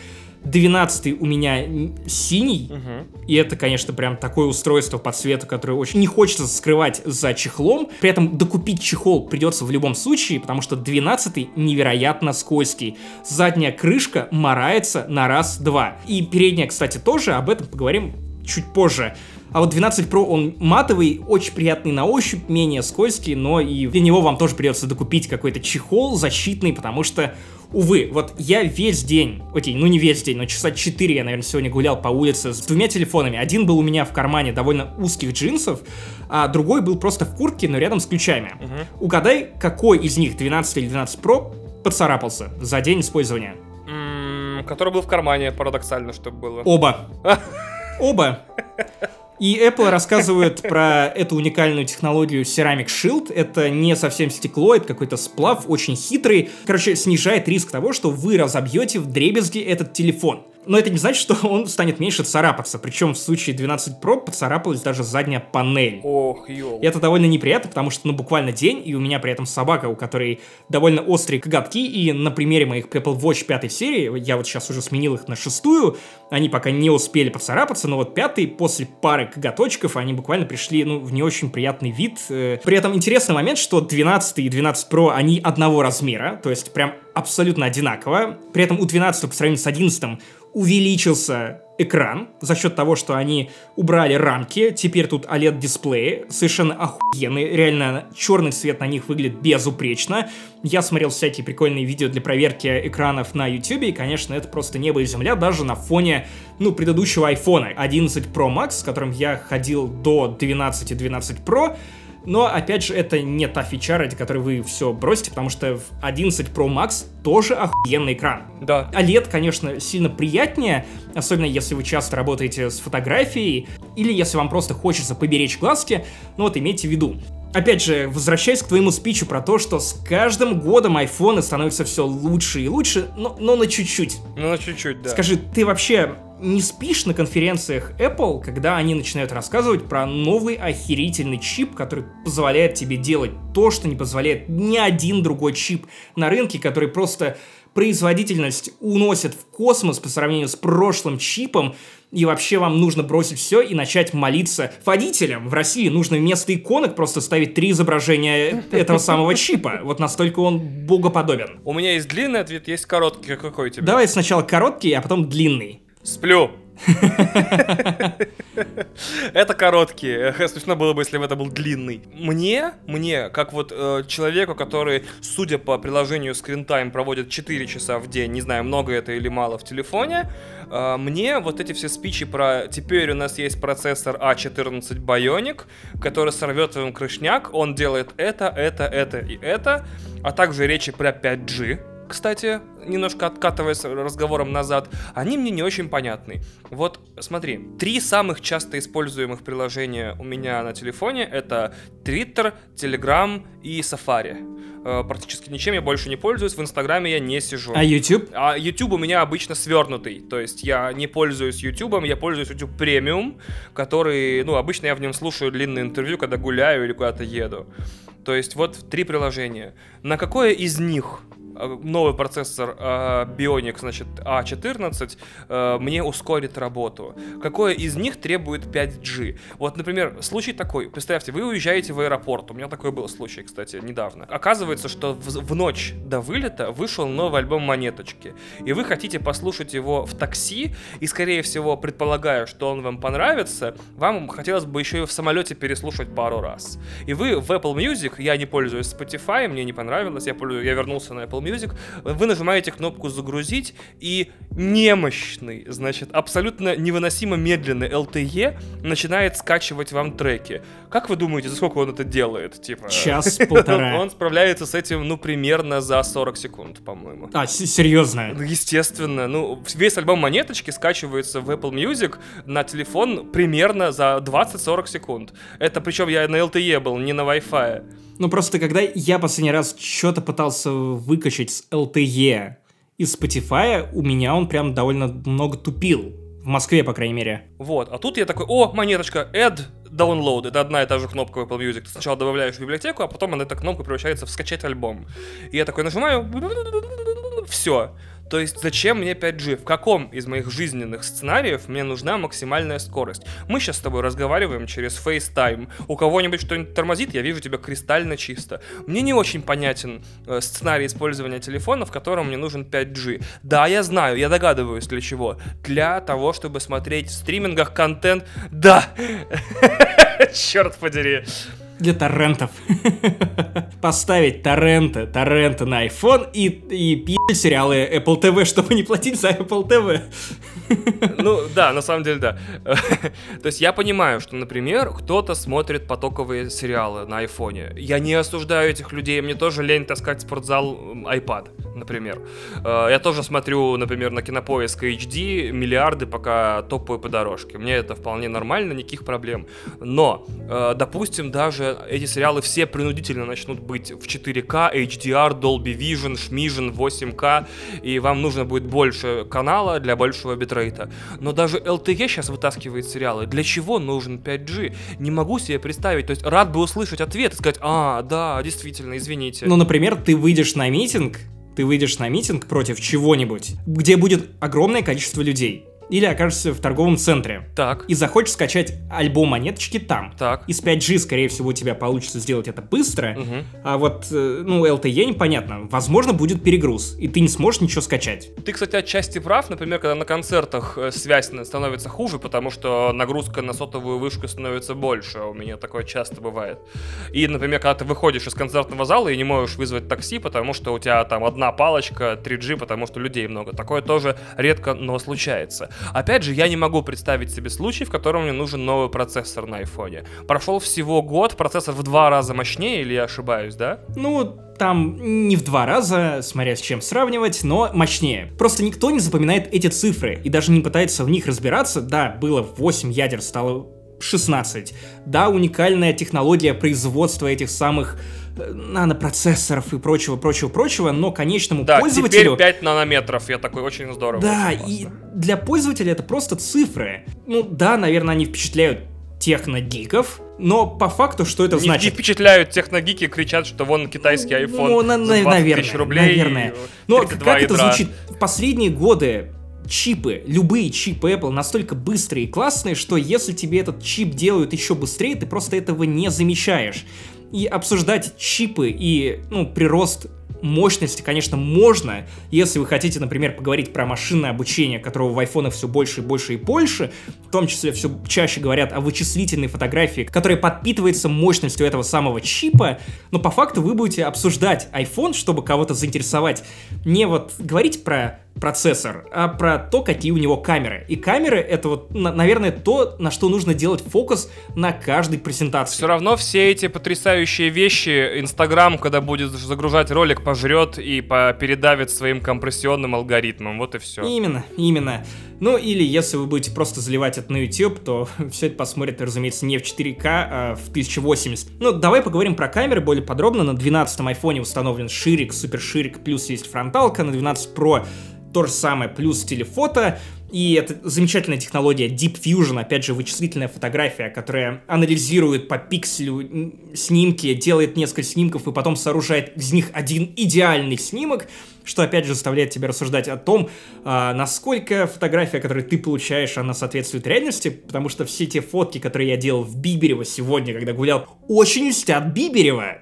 12 у меня синий, Мгм. и это, конечно, прям такое устройство по цвету, которое очень не хочется скрывать за чехлом. При этом докупить чехол придется в любом случае, потому что 12 невероятно скользкий. Задняя крышка морается на раз-два. И передняя, кстати, тоже, об этом поговорим чуть позже. А вот 12 Pro, он матовый, очень приятный на ощупь, менее скользкий, но и для него вам тоже придется докупить какой-то чехол защитный, потому что, увы, вот я весь день, окей, ну не весь день, но часа 4 я, наверное, сегодня гулял по улице с двумя телефонами. Один был у меня в кармане довольно узких джинсов, а другой был просто в куртке, но рядом с ключами. Угадай, какой из них, 12 или 12 Pro, поцарапался за день использования? М, Который был в кармане, парадоксально, чтобы было. Оба. Оба. И Apple рассказывает про эту уникальную технологию Ceramic Shield. Это не совсем стекло, это какой-то сплав, очень хитрый. Короче, снижает риск того, что вы разобьете в дребезги этот телефон. Но это не значит, что он станет меньше царапаться. Причем в случае 12 Pro поцарапалась даже задняя панель. Ох, ёл. И это довольно неприятно, потому что, ну, буквально день, и у меня при этом собака, у которой довольно острые коготки, и на примере моих Apple Watch пятой серии, я вот сейчас уже сменил их на шестую, они пока не успели поцарапаться, но вот пятый, после пары коготочков, они буквально пришли, ну, в не очень приятный вид. Э, При этом интересный момент, что 12 и 12 Pro, они одного размера, то есть прям абсолютно одинаково. При этом у 12 по сравнению с 11 увеличился экран за счет того, что они убрали рамки. Теперь тут OLED-дисплеи, совершенно охуенные. Реально, черный цвет на них выглядит безупречно. Я смотрел всякие прикольные видео для проверки экранов на YouTube, и, конечно, это просто небо и земля даже на фоне, ну, предыдущего айфона 11 Pro Max, с которым я ходил до 12 и 12 Pro. Но, опять же, это не та фича, ради которой вы все бросите, потому что в 11 Pro Max тоже охуенный экран. Да. OLED, конечно, сильно приятнее, особенно если вы часто работаете с фотографией, или если вам просто хочется поберечь глазки, но вот имейте в виду. Опять же, возвращаясь к твоему спичу про то, что с каждым годом айфоны становятся все лучше и лучше, но, но на чуть-чуть. Ну, на чуть-чуть, да. Скажи, ты вообще не спишь на конференциях Apple, когда они начинают рассказывать про новый охерительный чип, который позволяет тебе делать то, что не позволяет ни один другой чип на рынке, который просто производительность уносят в космос по сравнению с прошлым чипом, и вообще вам нужно бросить все и начать молиться водителям. В России нужно вместо иконок просто ставить три изображения этого самого чипа. Вот настолько он богоподобен. У меня есть длинный ответ, есть короткий. Какой у тебя? Давай сначала короткий, а потом длинный. Сплю. Это короткий. Смешно было бы, если бы это был длинный. Мне, мне, как вот э, человеку, который, судя по приложению Screen Time, проводит 4 часа в день, не знаю, много это или мало в телефоне, э, мне вот эти все спичи про «теперь у нас есть процессор A14 а Bionic, который сорвет вам крышняк, он делает это, это, это и это», а также речи про 5G, кстати, немножко откатываясь разговором назад, они мне не очень понятны. Вот смотри, три самых часто используемых приложения у меня на телефоне это Twitter, Telegram и Safari. Э, практически ничем я больше не пользуюсь, в Инстаграме я не сижу. А YouTube? А YouTube у меня обычно свернутый, то есть я не пользуюсь YouTube, я пользуюсь YouTube премиум, который, ну, обычно я в нем слушаю длинные интервью, когда гуляю или куда-то еду. То есть вот три приложения. На какое из них новый процессор э, Bionic, значит, A14, э, мне ускорит работу. Какое из них требует 5G? Вот, например, случай такой. Представьте, вы уезжаете в аэропорт. У меня такой был случай, кстати, недавно. Оказывается, что в, в ночь до вылета вышел новый альбом Монеточки. И вы хотите послушать его в такси, и, скорее всего, предполагая, что он вам понравится, вам хотелось бы еще и в самолете переслушать пару раз. И вы в Apple Music, я не пользуюсь Spotify, мне не понравилось, я, я вернулся на Apple Music, Music, вы нажимаете кнопку «Загрузить», и немощный, значит, абсолютно невыносимо медленный LTE начинает скачивать вам треки. Как вы думаете, за сколько он это делает? Типа, Час-полтора. Он справляется с этим, ну, примерно за 40 секунд, по-моему. А, серьезно? Естественно. Ну, весь альбом «Монеточки» скачивается в Apple Music на телефон примерно за 20-40 секунд. Это причем я на LTE был, не на Wi-Fi. Ну, просто когда я последний раз что-то пытался выкачать с LTE из Spotify, у меня он прям довольно много тупил. В Москве, по крайней мере. Вот, а тут я такой, о, монеточка, add, download, это одна и та же кнопка в Apple Music. Ты сначала добавляешь в библиотеку, а потом она, эта кнопка превращается в скачать альбом. И я такой нажимаю, все. То есть зачем мне 5G? В каком из моих жизненных сценариев мне нужна максимальная скорость? Мы сейчас с тобой разговариваем через FaceTime. У кого-нибудь что-нибудь тормозит, я вижу тебя кристально чисто. Мне не очень понятен э, сценарий использования телефона, в котором мне нужен 5G. Да, я знаю, я догадываюсь для чего. Для того, чтобы смотреть в стримингах контент. Да! Черт подери для торрентов. Поставить торренты, торренты на iPhone и, и пи***ть сериалы Apple TV, чтобы не платить за Apple TV. Ну, да, на самом деле, да. То есть я понимаю, что, например, кто-то смотрит потоковые сериалы на айфоне. Я не осуждаю этих людей, мне тоже лень таскать в спортзал iPad, например. Э, я тоже смотрю, например, на Кинопоиск HD миллиарды, пока топаю по дорожке. Мне это вполне нормально, никаких проблем. Но, э, допустим, даже эти сериалы все принудительно начнут быть в 4К, HDR, Dolby Vision, Schmision, 8K, и вам нужно будет больше канала для большего битрейта. Но даже LTE сейчас вытаскивает сериалы. Для чего нужен 5G? Не могу себе представить. То есть рад бы услышать ответ и сказать, а, да, действительно, извините. Ну, например, ты выйдешь на митинг, ты выйдешь на митинг против чего-нибудь, где будет огромное количество людей или окажешься в торговом центре. Так. И захочешь скачать альбом монеточки там. Так. Из 5G, скорее всего, у тебя получится сделать это быстро. Угу. А вот, э, ну, LTE непонятно. Возможно, будет перегруз, и ты не сможешь ничего скачать. Ты, кстати, отчасти прав. Например, когда на концертах э, связь становится хуже, потому что нагрузка на сотовую вышку становится больше. У меня такое часто бывает. И, например, когда ты выходишь из концертного зала и не можешь вызвать такси, потому что у тебя там одна палочка 3G, потому что людей много. Такое тоже редко, но случается. Опять же, я не могу представить себе случай, в котором мне нужен новый процессор на айфоне. Прошел всего год, процессор в два раза мощнее, или я ошибаюсь, да? Ну, там не в два раза, смотря с чем сравнивать, но мощнее. Просто никто не запоминает эти цифры и даже не пытается в них разбираться. Да, было 8 ядер, стало 16. Да, уникальная технология производства этих самых э, нанопроцессоров и прочего, прочего, прочего, но конечному да, пользователю... теперь 5 нанометров, я такой, очень здорово. Да, очень и для пользователя это просто цифры. Ну да, наверное, они впечатляют техногиков, но по факту, что это не, значит? Не впечатляют техногики, кричат, что вон китайский iPhone ну, на, за 20 наверное, тысяч рублей. Наверное. Но как это звучит? В последние годы чипы, любые чипы Apple настолько быстрые и классные, что если тебе этот чип делают еще быстрее, ты просто этого не замечаешь. И обсуждать чипы и, ну, прирост мощности, конечно, можно, если вы хотите, например, поговорить про машинное обучение, которого в айфонах все больше и больше и больше, в том числе все чаще говорят о вычислительной фотографии, которая подпитывается мощностью этого самого чипа, но по факту вы будете обсуждать iPhone, чтобы кого-то заинтересовать, не вот говорить про процессор, а про то, какие у него камеры. И камеры это вот, наверное, то, на что нужно делать фокус на каждой презентации. Все равно все эти потрясающие вещи Инстаграм, когда будет загружать ролик, пожрет и передавит своим компрессионным алгоритмом. Вот и все. Именно, именно. Ну или если вы будете просто заливать это на YouTube, то все это посмотрит, разумеется, не в 4К, а в 1080. Ну, давай поговорим про камеры более подробно. На 12-м айфоне установлен ширик, супер ширик, плюс есть фронталка. На 12 Pro то же самое, плюс телефото. И это замечательная технология Deep Fusion, опять же, вычислительная фотография, которая анализирует по пикселю снимки, делает несколько снимков и потом сооружает из них один идеальный снимок, что опять же заставляет тебя рассуждать о том, а, насколько фотография, которую ты получаешь, она соответствует реальности, потому что все те фотки, которые я делал в Биберево сегодня, когда гулял, очень льстят Биберева.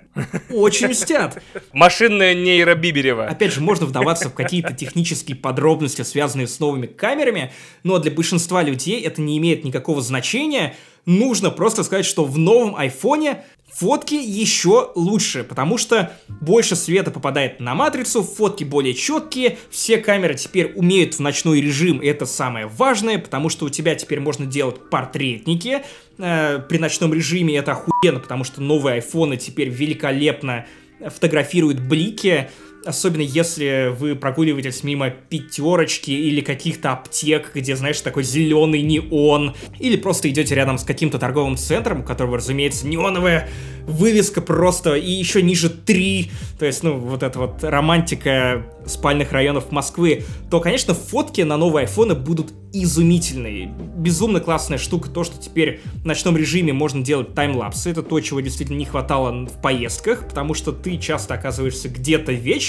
Очень льстят. Машинная нейро Биберева. Опять же, можно вдаваться в какие-то технические подробности, связанные с новыми камерами, но для большинства людей это не имеет никакого значения. Нужно просто сказать, что в новом айфоне Фотки еще лучше, потому что больше света попадает на матрицу, фотки более четкие, все камеры теперь умеют в ночной режим, это самое важное, потому что у тебя теперь можно делать портретники э, при ночном режиме, это охуенно, потому что новые айфоны теперь великолепно фотографируют блики, Особенно если вы прогуливаетесь мимо пятерочки или каких-то аптек, где, знаешь, такой зеленый неон. Или просто идете рядом с каким-то торговым центром, у которого, разумеется, неоновая вывеска просто и еще ниже 3. То есть, ну, вот эта вот романтика спальных районов Москвы. То, конечно, фотки на новые айфоны будут изумительные. Безумно классная штука то, что теперь в ночном режиме можно делать таймлапсы. Это то, чего действительно не хватало в поездках, потому что ты часто оказываешься где-то вечером,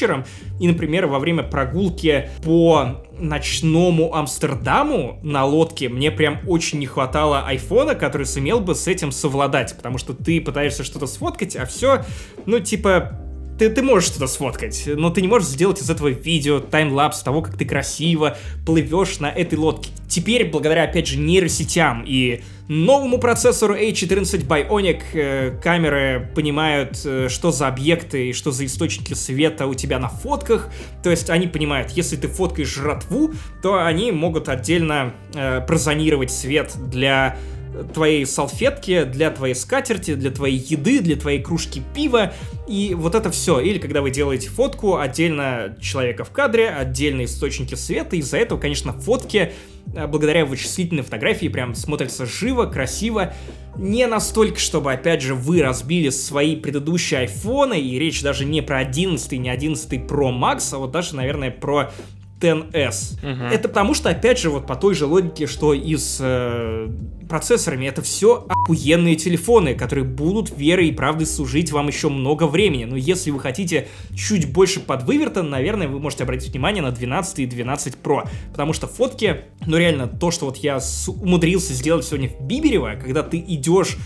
и, например, во время прогулки по ночному Амстердаму на лодке мне прям очень не хватало айфона, который сумел бы с этим совладать, потому что ты пытаешься что-то сфоткать, а все, ну, типа, ты, ты можешь что-то сфоткать, но ты не можешь сделать из этого видео, таймлапс того, как ты красиво плывешь на этой лодке. Теперь, благодаря, опять же, нейросетям и новому процессору A14 Bionic, э, камеры понимают, э, что за объекты и что за источники света у тебя на фотках. То есть они понимают, если ты фоткаешь жратву, то они могут отдельно э, прозонировать свет для твоей салфетки, для твоей скатерти, для твоей еды, для твоей кружки пива, и вот это все. Или когда вы делаете фотку, отдельно человека в кадре, отдельно источники света, из-за этого, конечно, фотки э, благодаря вычислительной фотографии прям смотрятся живо, красиво, не настолько, чтобы, опять же, вы разбили свои предыдущие айфоны, и речь даже не про 11, не 11 Pro Max, а вот даже, наверное, про 10s. Угу. Это потому что, опять же, вот по той же логике, что и с э, процессорами, это все охуенные телефоны, которые будут верой и правдой служить вам еще много времени. Но если вы хотите чуть больше подвыверта, наверное, вы можете обратить внимание на 12 и 12 Pro. Потому что фотки, ну реально, то, что вот я умудрился сделать сегодня в Биберево, когда ты идешь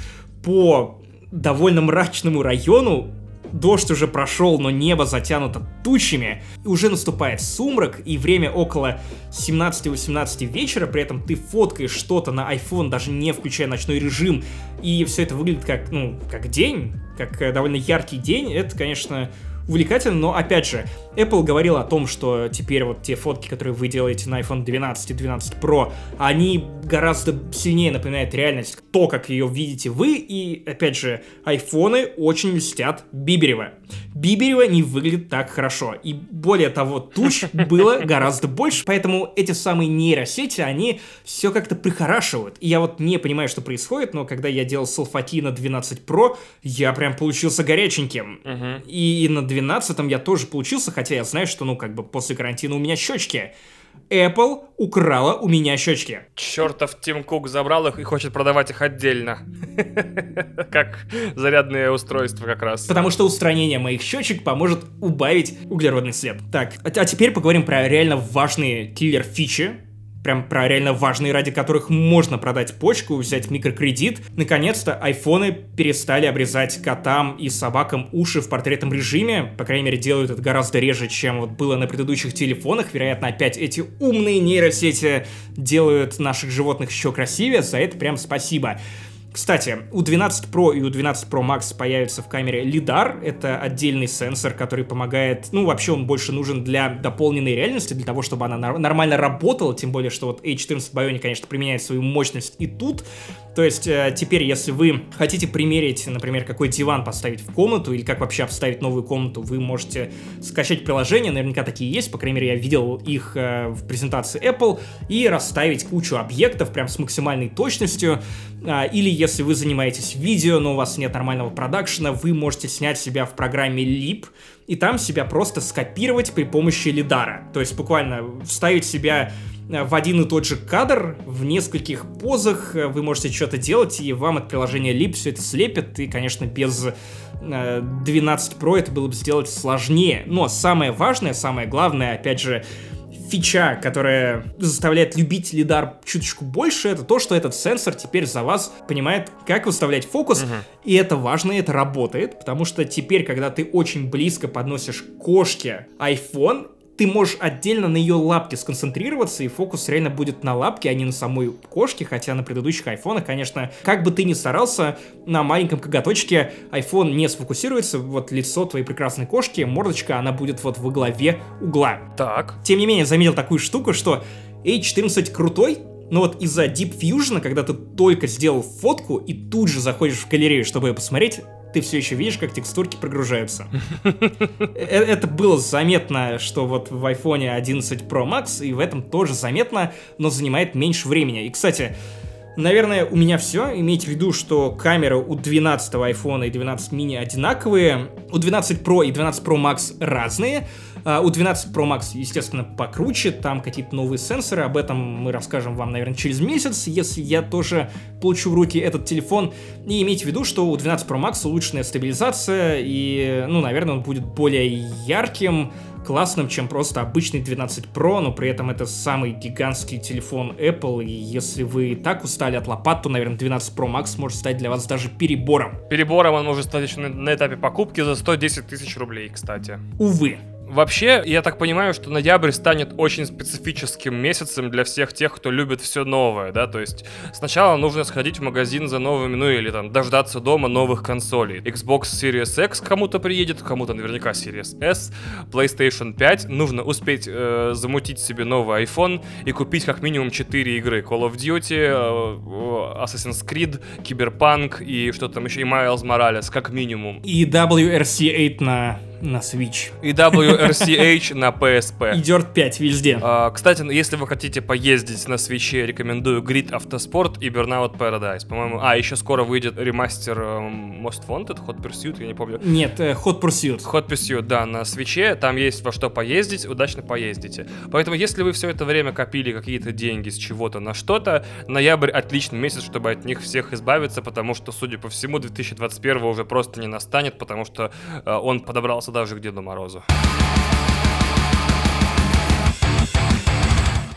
по довольно мрачному району, Дождь уже прошел, но небо затянуто тучами. И уже наступает сумрак, и время около 17-18 вечера. При этом ты фоткаешь что-то на iPhone, даже не включая ночной режим. И все это выглядит как, ну, как день, как э, довольно яркий день. Это, конечно, увлекательно, но опять же, Apple говорил о том, что теперь вот те фотки, которые вы делаете на iPhone 12 и 12 Pro, они гораздо сильнее напоминают реальность, то, как ее видите вы, и, опять же, айфоны очень льстят Биберева. Биберева не выглядит так хорошо, и более того, туч было гораздо больше, поэтому эти самые нейросети, они все как-то прихорашивают, и я вот не понимаю, что происходит, но когда я делал салфаки на 12 Pro, я прям получился горяченьким, и на 12 я тоже получился, хотя я знаю, что, ну, как бы после карантина у меня щечки Apple украла у меня щечки. Чертов Тим Кук забрал их и хочет продавать их отдельно. Как зарядные устройства как раз. Потому что устранение моих щечек поможет убавить углеродный след. Так, а, а теперь поговорим про реально важные киллер-фичи прям про реально важные, ради которых можно продать почку, взять микрокредит. Наконец-то айфоны перестали обрезать котам и собакам уши в портретном режиме. По крайней мере, делают это гораздо реже, чем вот было на предыдущих телефонах. Вероятно, опять эти умные нейросети делают наших животных еще красивее. За это прям спасибо. Кстати, у 12 Pro и у 12 Pro Max появится в камере LiDAR. Это отдельный сенсор, который помогает... Ну, вообще он больше нужен для дополненной реальности, для того, чтобы она нормально работала. Тем более, что вот A14 Bionic, конечно, применяет свою мощность и тут. То есть э, теперь, если вы хотите примерить, например, какой диван поставить в комнату или как вообще обставить новую комнату, вы можете скачать приложение, наверняка такие есть, по крайней мере, я видел их э, в презентации Apple, и расставить кучу объектов прям с максимальной точностью. А, или если вы занимаетесь видео, но у вас нет нормального продакшена, вы можете снять себя в программе Leap, и там себя просто скопировать при помощи лидара. То есть буквально вставить себя в один и тот же кадр, в нескольких позах э, вы можете что-то делать, и вам от приложения Lip все это слепит, и, конечно, без 12 э, Pro это было бы сделать сложнее. Но самое важное, самое главное, опять же, фича, которая заставляет любить лидар чуточку больше, это то, что этот сенсор теперь за вас понимает, как выставлять фокус, uh-huh. и это важно, и это работает, потому что теперь, когда ты очень близко подносишь кошке iPhone, ты можешь отдельно на ее лапке сконцентрироваться, и фокус реально будет на лапке, а не на самой кошке, хотя на предыдущих айфонах, конечно, как бы ты ни старался, на маленьком коготочке iPhone не сфокусируется, вот лицо твоей прекрасной кошки, мордочка, она будет вот во главе угла. Так. Тем не менее, заметил такую штуку, что A14 крутой, но вот из-за Deep Fusion, когда ты только сделал фотку и тут же заходишь в галерею, чтобы ее посмотреть, ты все еще видишь, как текстурки прогружаются. Э, это было заметно, что вот в iPhone 11 Pro Max, и в этом тоже заметно, но занимает меньше времени. И, кстати, Наверное, у меня все. Имейте в виду, что камеры у 12 iPhone и 12 mini одинаковые. У 12 Pro и 12 Pro Max разные. А, у 12 Pro Max, естественно, покруче, там какие-то новые сенсоры, об этом мы расскажем вам, наверное, через месяц, если я тоже получу в руки этот телефон. И имейте в виду, что у 12 Pro Max улучшенная стабилизация, и, ну, наверное, он будет более ярким, классным, чем просто обычный 12 Pro, но при этом это самый гигантский телефон Apple, и если вы и так устали от лопат, то, наверное, 12 Pro Max может стать для вас даже перебором. Перебором он может стать еще на, на этапе покупки за 110 тысяч рублей, кстати. Увы. Вообще, я так понимаю, что ноябрь станет очень специфическим месяцем для всех тех, кто любит все новое, да, то есть сначала нужно сходить в магазин за новыми, ну или там дождаться дома новых консолей. Xbox Series X кому-то приедет, кому-то наверняка Series S, PlayStation 5, нужно успеть э, замутить себе новый iPhone и купить как минимум 4 игры. Call of Duty, э, Assassin's Creed, Cyberpunk и что там еще, и Miles Morales, как минимум. И WRC8 на на Switch. И WRCH на PSP. И Dirt 5 везде. А, кстати, если вы хотите поездить на Switch, рекомендую Grid Autosport и Burnout Paradise. По-моему, а, еще скоро выйдет ремастер um, Most Wanted, Hot Pursuit, я не помню. Нет, э, Hot Pursuit. Hot Pursuit, да, на Switch, там есть во что поездить, удачно поездите. Поэтому, если вы все это время копили какие-то деньги с чего-то на что-то, ноябрь отличный месяц, чтобы от них всех избавиться, потому что, судя по всему, 2021 уже просто не настанет, потому что э, он подобрался даже к Деду Морозу.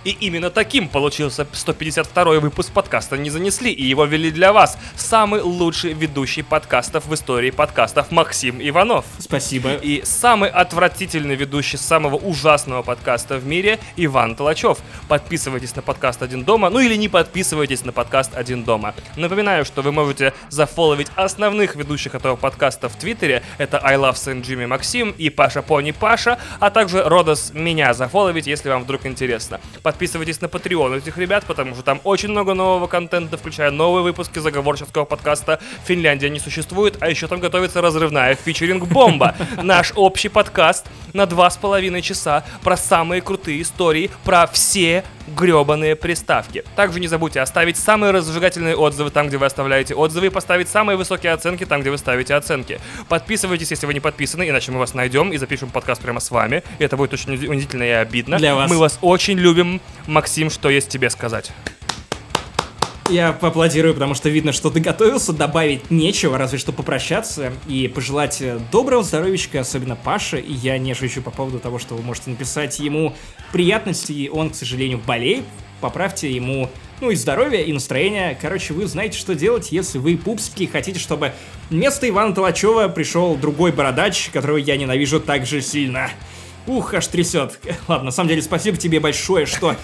И именно таким получился 152 выпуск подкаста «Не занесли», и его вели для вас самый лучший ведущий подкастов в истории подкастов Максим Иванов. Спасибо. И самый отвратительный ведущий самого ужасного подкаста в мире Иван Толачев. Подписывайтесь на подкаст «Один дома», ну или не подписывайтесь на подкаст «Один дома». Напоминаю, что вы можете зафоловить основных ведущих этого подкаста в Твиттере. Это I Love St. Jimmy Максим и Паша Пони Паша, а также Родос меня зафоловить, если вам вдруг интересно. Подписывайтесь на Patreon этих ребят, потому что там очень много нового контента, включая новые выпуски заговорческого подкаста «Финляндия не существует», а еще там готовится разрывная фичеринг-бомба. Наш общий подкаст на два с половиной часа про самые крутые истории, про все гребаные приставки. Также не забудьте оставить самые разжигательные отзывы там, где вы оставляете отзывы, и поставить самые высокие оценки там, где вы ставите оценки. Подписывайтесь, если вы не подписаны, иначе мы вас найдем и запишем подкаст прямо с вами. И это будет очень унизительно и обидно. Для вас. Мы вас очень любим. Максим, что есть тебе сказать? Я поаплодирую, потому что видно, что ты готовился, добавить нечего, разве что попрощаться и пожелать э, доброго здоровичка, особенно Паше. И я не шучу по поводу того, что вы можете написать ему приятности, и он, к сожалению, болеет. Поправьте ему, ну, и здоровье, и настроение. Короче, вы знаете, что делать, если вы, пупсики, хотите, чтобы вместо Ивана Толачева пришел другой бородач, которого я ненавижу так же сильно. Ух, аж трясет. Ладно, на самом деле, спасибо тебе большое, что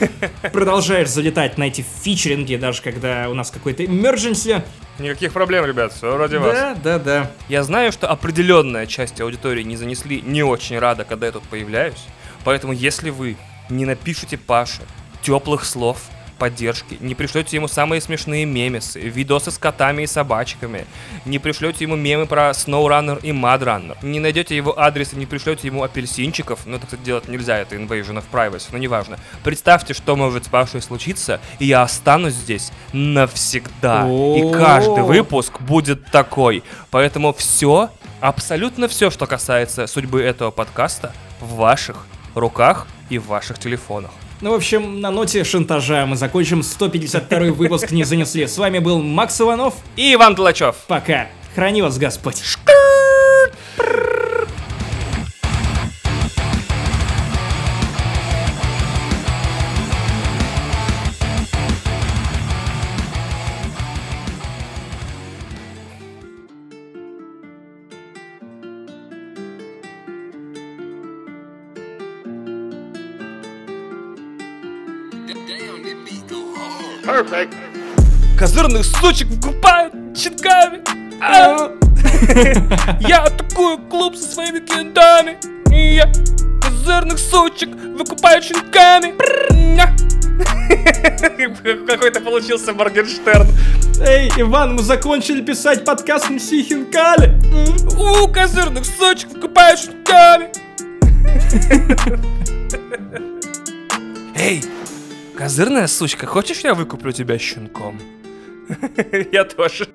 продолжаешь залетать на эти фичеринги, даже когда у нас какой-то emergency. Никаких проблем, ребят, все ради вас. Да, да, да. Я знаю, что определенная часть аудитории не занесли, не очень рада, когда я тут появляюсь. Поэтому, если вы не напишите Паше теплых слов, поддержки, не пришлете ему самые смешные мемесы, видосы с котами и собачками, не пришлете ему мемы про SnowRunner и MudRunner, не найдете его адрес и не пришлете ему апельсинчиков, ну это, кстати, делать нельзя, это invasion of privacy, но неважно. Представьте, что может с Пашей случиться, и я останусь здесь навсегда. И каждый выпуск будет такой. Поэтому все, абсолютно все, что касается судьбы этого подкаста, в ваших руках и в ваших телефонах. Ну, в общем, на ноте шантажа мы закончим 152 выпуск «Не занесли». С вами был Макс Иванов. И Иван Толачев. Пока. Храни вас Господь. Perfect. Козырных сучек выкупают щитками. А! Я атакую клуб со своими кентами. Я козырных сучек выкупаю щенками. Какой-то получился Моргенштерн. Эй, Иван, мы закончили писать подкаст «Мси Хинкали». У козырных сучек выкупаю щенками. Эй, Козырная сучка, хочешь я выкуплю тебя щенком? Я тоже.